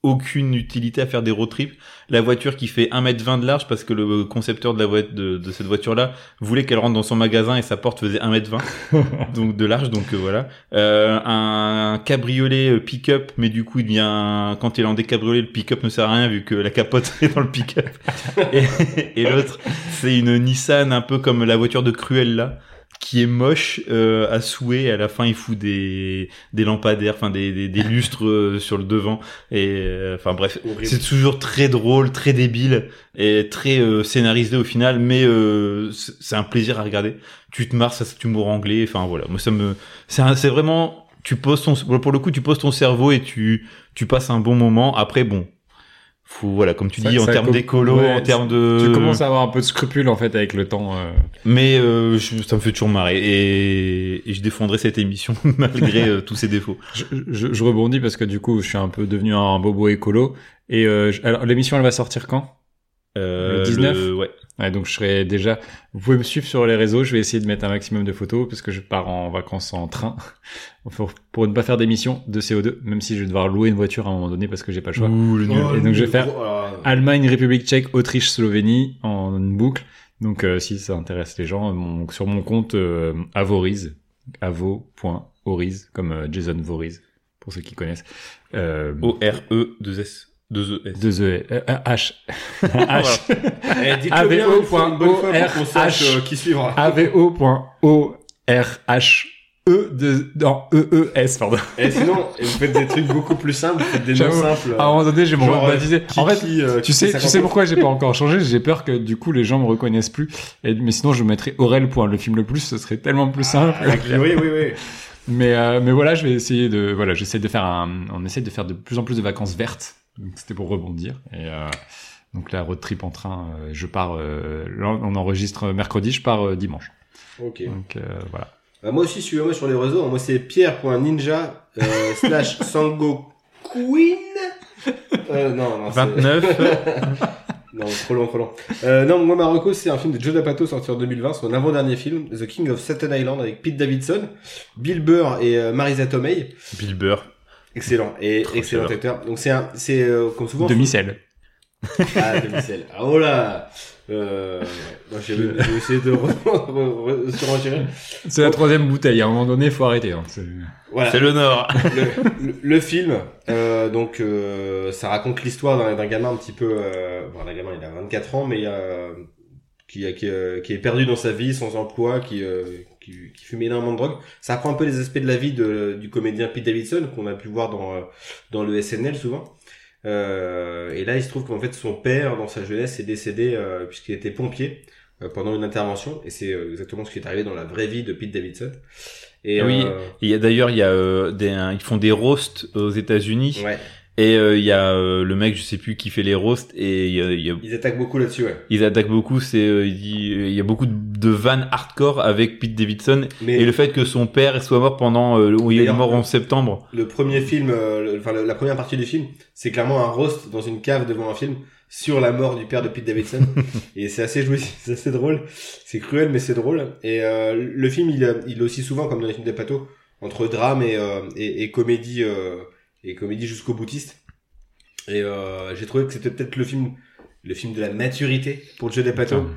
aucune utilité à faire des road trips. La voiture qui fait 1m20 de large parce que le concepteur de la voiture de, de cette voiture-là voulait qu'elle rentre dans son magasin et sa porte faisait 1m20 donc de large donc euh, voilà. Euh, un cabriolet euh, pick-up mais du coup il devient quand il est en décabriolet le pick-up ne sert à rien vu que la capote est dans le pick-up. Et, et l'autre c'est une Nissan un peu comme la voiture de Cruella qui est moche euh, à souhait. À la fin, il fout des des lampadaires, enfin des, des, des lustres euh, sur le devant. Et euh, enfin bref, c'est toujours très drôle, très débile et très euh, scénarisé au final. Mais euh, c'est un plaisir à regarder. Tu te marres, ça c'est humour anglais. Enfin voilà, moi ça me c'est un- c'est vraiment tu poses ton pour le coup tu poses ton cerveau et tu tu passes un bon moment. Après bon. Faut, voilà, comme tu Ça- dis, en termes d'écolo, ouais, en termes de... Tu commences à avoir un peu de scrupule en fait avec le temps. euh. Mais euh, je- ça me fait toujours marrer et, et je défendrai cette émission malgré euh, tous ses défauts. Je, je, je rebondis parce que du coup, je suis un peu devenu un bobo écolo. Et euh, alors, l'émission, elle va sortir quand? Euh, Le 19? ouais. Ouais, donc je serai déjà. Vous pouvez me suivre sur les réseaux. Je vais essayer de mettre un maximum de photos parce que je pars en vacances en train pour, pour ne pas faire d'émission de CO2, même si je vais devoir louer une voiture à un moment donné parce que j'ai pas le choix. Ouh, le nul. Oh, Et donc, je vais faire- alors, Allemagne, République Tchèque, Autriche, Slovénie en une boucle. Donc euh, si ça intéresse les gens, mon- sur mon compte euh, Avoriz, avo.oriz comme euh, Jason Voriz pour ceux qui connaissent. Euh, O-R-E, 2 S. 2 E deux E euh, euh, H H euh, qui suivra. avo.orh E de non E E S pardon. Et sinon, vous faites des trucs beaucoup plus simples, vous faites des noms simples. À un moment donné, j'ai mon Genre, euh, baptisé. En fait, euh, Tu sais, tu sais 50. pourquoi j'ai pas encore changé? J'ai peur que du coup les gens me reconnaissent plus. Mais sinon, je mettrais Aurel point le film le plus. Ce serait tellement plus simple. Ah, Oui, oui, oui. Mais euh, mais voilà, je vais essayer de voilà, j'essaie de faire un, on essaie de faire de plus en plus de vacances vertes. Donc c'était pour rebondir. Et euh, donc la road trip en train, euh, je pars. Euh, là, on enregistre mercredi, je pars euh, dimanche. Ok. Donc euh, voilà. Bah, moi aussi, suivez-moi sur les réseaux. Moi, c'est pierre.ninja euh, slash sango queen. Euh, non, non, c'est- 29. Non, trop long, trop long. Euh, non, moi, Marocco, c'est un film de Joe D'Apato sorti en 2020, son avant-dernier film, The King of Staten Island, avec Pete Davidson, Bill Burr et euh, Marisa Tomei. Bill Burr. Excellent, et Trop excellent chaleur. acteur. Donc c'est un, c'est euh, comme souvent. Demi-sel. Ah, demi-sel. Ah, oh là. Euh, j'ai j'ai essayé de re- re- re- surenchérir. C'est la troisième bouteille. À un moment donné, il faut arrêter. Hein. C'est-. Voilà. C'est le Nord. le, le- le film, euh, donc euh, ça raconte l'histoire d'un d'un gamin un petit peu, euh, bon, un gamin il a 24 ans, mais euh, qui, a- qui, euh, qui est perdu dans sa vie, sans emploi, qui, euh, qui, qui fume énormément de drogue. Ça apprend un peu les aspects de la vie de, du comédien Pete Davidson qu'on a pu voir dans, euh, dans le SNL souvent. Euh, et là, il se trouve qu'en fait, son père, dans sa jeunesse, est décédé euh, puisqu'il était pompier euh, pendant une intervention. Et c'est exactement ce qui est arrivé dans la vraie vie de Pete Davidson. Et Oui. euh, Il y a d'ailleurs, il y a euh, des, un- ils font des roasts aux États-Unis ouais, et euh, il y a euh, le mec, je sais plus, qui fait les roasts et il y a- y a- ils attaquent beaucoup là-dessus, ouais. ils attaquent beaucoup. C'est, euh, il il y a beaucoup de, de vannes hardcore avec Pete Davidson Mais et le fait que son père soit mort pendant, euh, où il est mort en septembre. le premier film, euh, le- enfin la première partie du film, c'est clairement un roast dans une cave devant un film sur la mort du père de Pete Davidson. et c'est assez jouissif, c'est assez drôle. C'est cruel, mais c'est drôle. Et euh, le film, il, il est aussi souvent, comme dans les films des patos, entre drame et, euh, et, et comédie euh, et comédie jusqu'au boutiste. Et euh, j'ai trouvé que c'était peut-être le film le film de la maturité pour le jeu des patos. Putain.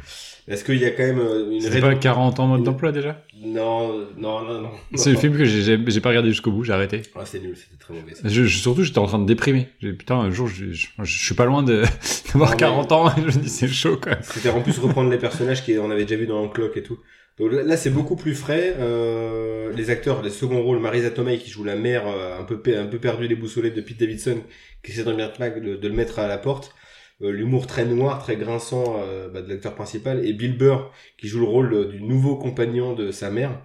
Est-ce qu'il y a quand même euh, une raison- pas 40 ans mode d'emploi déjà? Non, non, non, non. C'est le film que j'ai pas regardé jusqu'au bout, j'ai arrêté. Ah, c'est nul, c'était très mauvais. ça. Je, je- surtout, j'étais en train de déprimer. J'ai putain, un jour, je, je, je suis pas loin d'avoir mais- 40 ans. Et je me dis, c'est chaud, quoi. C'était en plus reprendre les personnages qu'on avait déjà vu dans Clock et tout. Donc là, c'est beaucoup plus frais. Euh, les acteurs, les seconds rôles, Marisa Tomei qui joue la mère euh, un peu pe- un peu perdue, déboussolée de Pete Davidson, qui essaie de, le mettre- de, le mettre à la porte. Euh, L'humour très noir, très grinçant euh, bah, de l'acteur principal et Bill Burr qui joue le rôle du nouveau compagnon de sa mère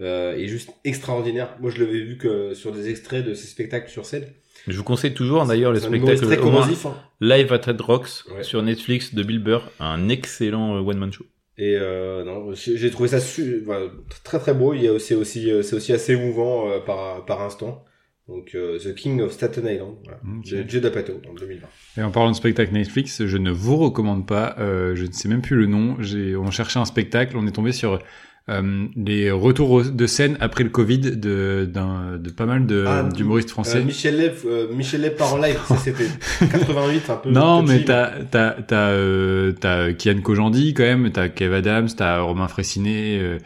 euh, est juste extraordinaire. Moi, je l'avais vu que sur des extraits de ses spectacles sur scène. Je vous conseille toujours d'ailleurs le C'est un humoriste spectacle très au moins, corrosif. hein. Live at Red Rocks Ouais. sur Netflix de Bill Burr, un excellent one man show. Et euh, non, j'ai trouvé ça su- voilà, très très beau. Il y a aussi aussi euh, c'est aussi assez émouvant euh, par par instant. Donc euh, The King of Staten Island, voilà. Ok. de Judd Apatow en 2020. Et en parlant de spectacle Netflix, je ne vous recommande pas, euh, je ne sais même plus le nom, j'ai, on cherchait un spectacle, on est tombé sur euh, les retours de scène après le Covid de, d'un, de pas mal de, Ah, d'humoristes français. Euh, Michel Lev, euh, Michel Lev part en live, c'était 88 un peu. non, mais t'as, t'as, t'as, euh, t'as Kian Kojandi quand même, t'as Kev Adams, t'as Romain euh,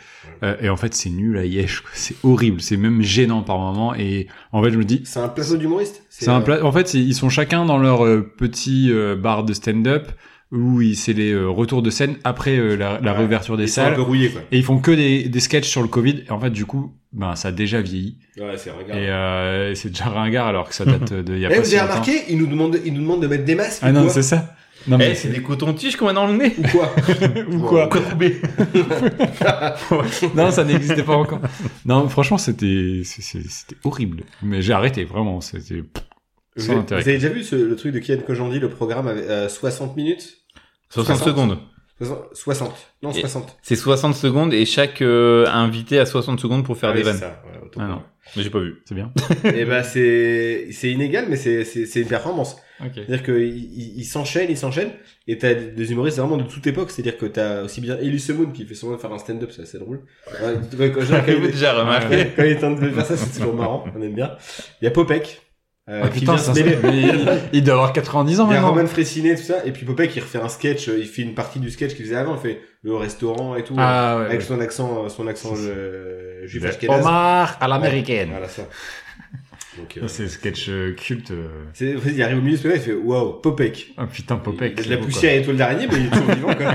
euh, et en fait c'est nul à Yesh, c'est horrible, c'est même gênant par moment, et en fait je me dis, C'est un plateau d'humoriste. C'est un euh, pla- En fait, ils sont chacun dans leur euh, petit euh, bar de stand-up où ils- c'est les euh, retours de scène après euh, la, la Ouais. réouverture des ils sont un salles. peu rouillés quoi. Et ils font que des, des sketchs sur le Covid. Et en fait, du coup, ben ça a déjà vieilli. Ouais, c'est regarde. Et euh, c'est déjà ringard alors que ça date de il y a Eh, pas vous si avez remarqué, ils nous demandent ils nous demandent de mettre des masques. Ah non, c'est ça. Non Eh, mais c'est des cotons-tiges qu'on a dans le nez ou quoi ou quoi. Non, ça n'existait pas encore. Non, franchement, c'était horrible. Mais j'ai arrêté vraiment. C'était vous, avez, intérêt. vous avez déjà vu ce, le truc de Kian Kojandi, le programme avec euh, 60 minutes 60 60. secondes. 60. Non, Et- 60. C'est 60 secondes et chaque euh, invité a 60 secondes pour faire Ah des oui, c'est vannes. ça, ouais, autant Ah non. Mais j'ai pas vu. C'est bien. et ben c'est c'est inégal mais c'est c'est c'est une performance Ok. c'est à dire que il, s'enchaîne il s'enchaîne et t'as des humoristes vraiment de toute époque c'est à dire que t'as aussi bien Elise Moon qui fait souvent faire un stand-up c'est assez drôle ouais, quand, quand, J'avais il, déjà remarqué. quand il est temps de faire ça c'est toujours marrant on aime bien il y a Popek euh, Ah, qui putain, ça, se il, doit avoir 90 ans il y a maintenant. Roman Fressinet tout ça et puis Popek il refait un sketch euh, il fait une partie du sketch qu'il faisait avant il fait le restaurant et tout Ah ouais. avec ouais. son accent euh, son accent euh, juif ashkénaze. Omar à l'américaine. voilà ça donc euh, C'est sketch euh, culte. euh. c'est il arrive au milieu du spectacle il fait waouh Popek Oh putain, Popek. Il y a de c'est la poussière et étoile d'araignée, mais il est toujours vivant, quoi.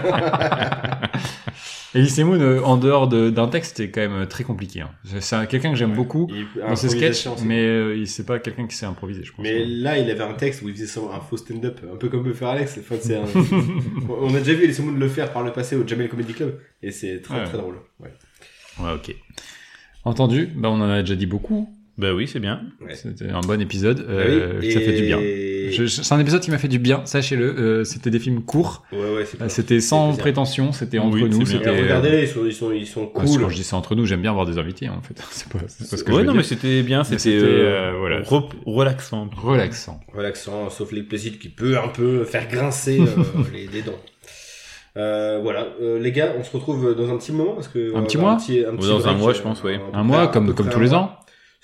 Elise Moon, euh, en dehors de- d'un texte, c'est quand même euh, très compliqué. Hein. C'est- C'est un- quelqu'un que j'aime beaucoup Il- dans ses sketchs, improvisation, c'est- mais euh, il c'est pas quelqu'un qui sait improviser, je pense. Mais là, il avait un texte où il faisait un faux stand-up, un peu comme peut faire Alex. Enfin, c'est un- On a déjà vu les Moon le faire par le passé au Jamel Comedy Club, et c'est très Ouais. très drôle. Ouais. Ouais, ok. Entendu. Bah, on en a déjà dit beaucoup. Bah oui, c'est bien. Ouais. C'était un bon épisode. Ah Euh, oui, Ça fait du bien. et- Je- je- C'est un épisode qui m'a fait du bien, sachez-le. Euh, c'était des films courts. Ouais, ouais, C'était sans prétention. C'était entre Oui, nous. C'était. Euh, Regardez, ils sont, ils sont, ils sont ah, cool. Quand je dis ça entre nous, j'aime bien avoir des invités en fait. C'est pas, c'est pas ce que ouais, je veux non, dire. mais c'était bien. C'était c'était, euh, euh, voilà. relaxant. relaxant. Relaxant, sauf les plaisirs qui peut un peu faire grincer euh, les, les dents. Euh, voilà, Euh, les gars, on se retrouve dans un petit moment parce que Un petit mois petit, un petit Dans un mois, je pense, oui. Un près- mois, comme comme tous un les ans.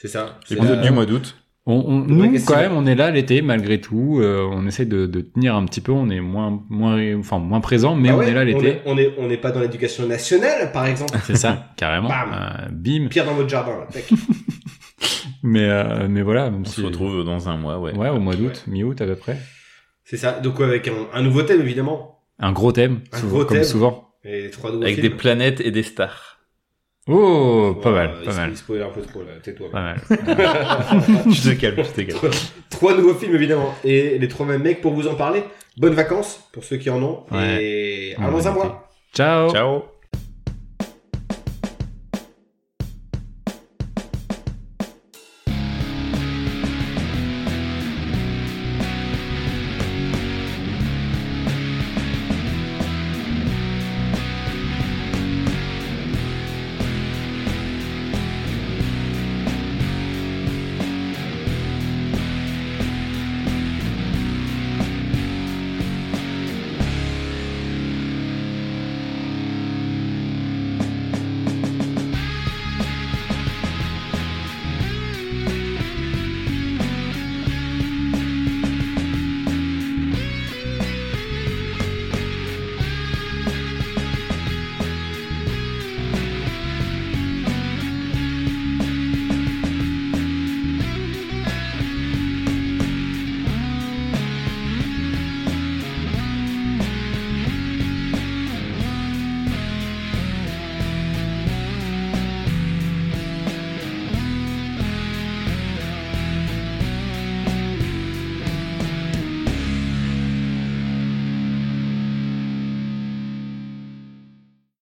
C'est ça. C'est Épisode la- du mois d'août. On, on- Le nous, quand même, on est là l'été malgré tout. Euh, on essaie de, de tenir un petit peu. On est moins, moins, enfin moins présent, mais Ah on ouais, est là l'été. On est, on n'est pas dans l'éducation nationale, par exemple. C'est ça, carrément. Bam. Euh, bim. Pierre dans votre jardin. Là. Mais mais, mais voilà, même On si- se retrouve dans un mois, ouais. Ouais, au mois d'août, mi-août à peu près. C'est ça. Donc avec un, un nouveau thème évidemment. Un gros thème, Un souvent- gros comme thème. souvent. Et les trois nouveaux Avec films. des planètes et des stars. Oh, pas mal, pas mal, Il spoil un peu trop là. Tais-toi. pas mal. tu te calmes, tu te calmes. Trois nouveaux films évidemment. Et les trois mêmes mecs pour vous en parler. Bonnes vacances pour ceux qui en ont. Ouais. Et à dans un mois. Ciao. Ciao.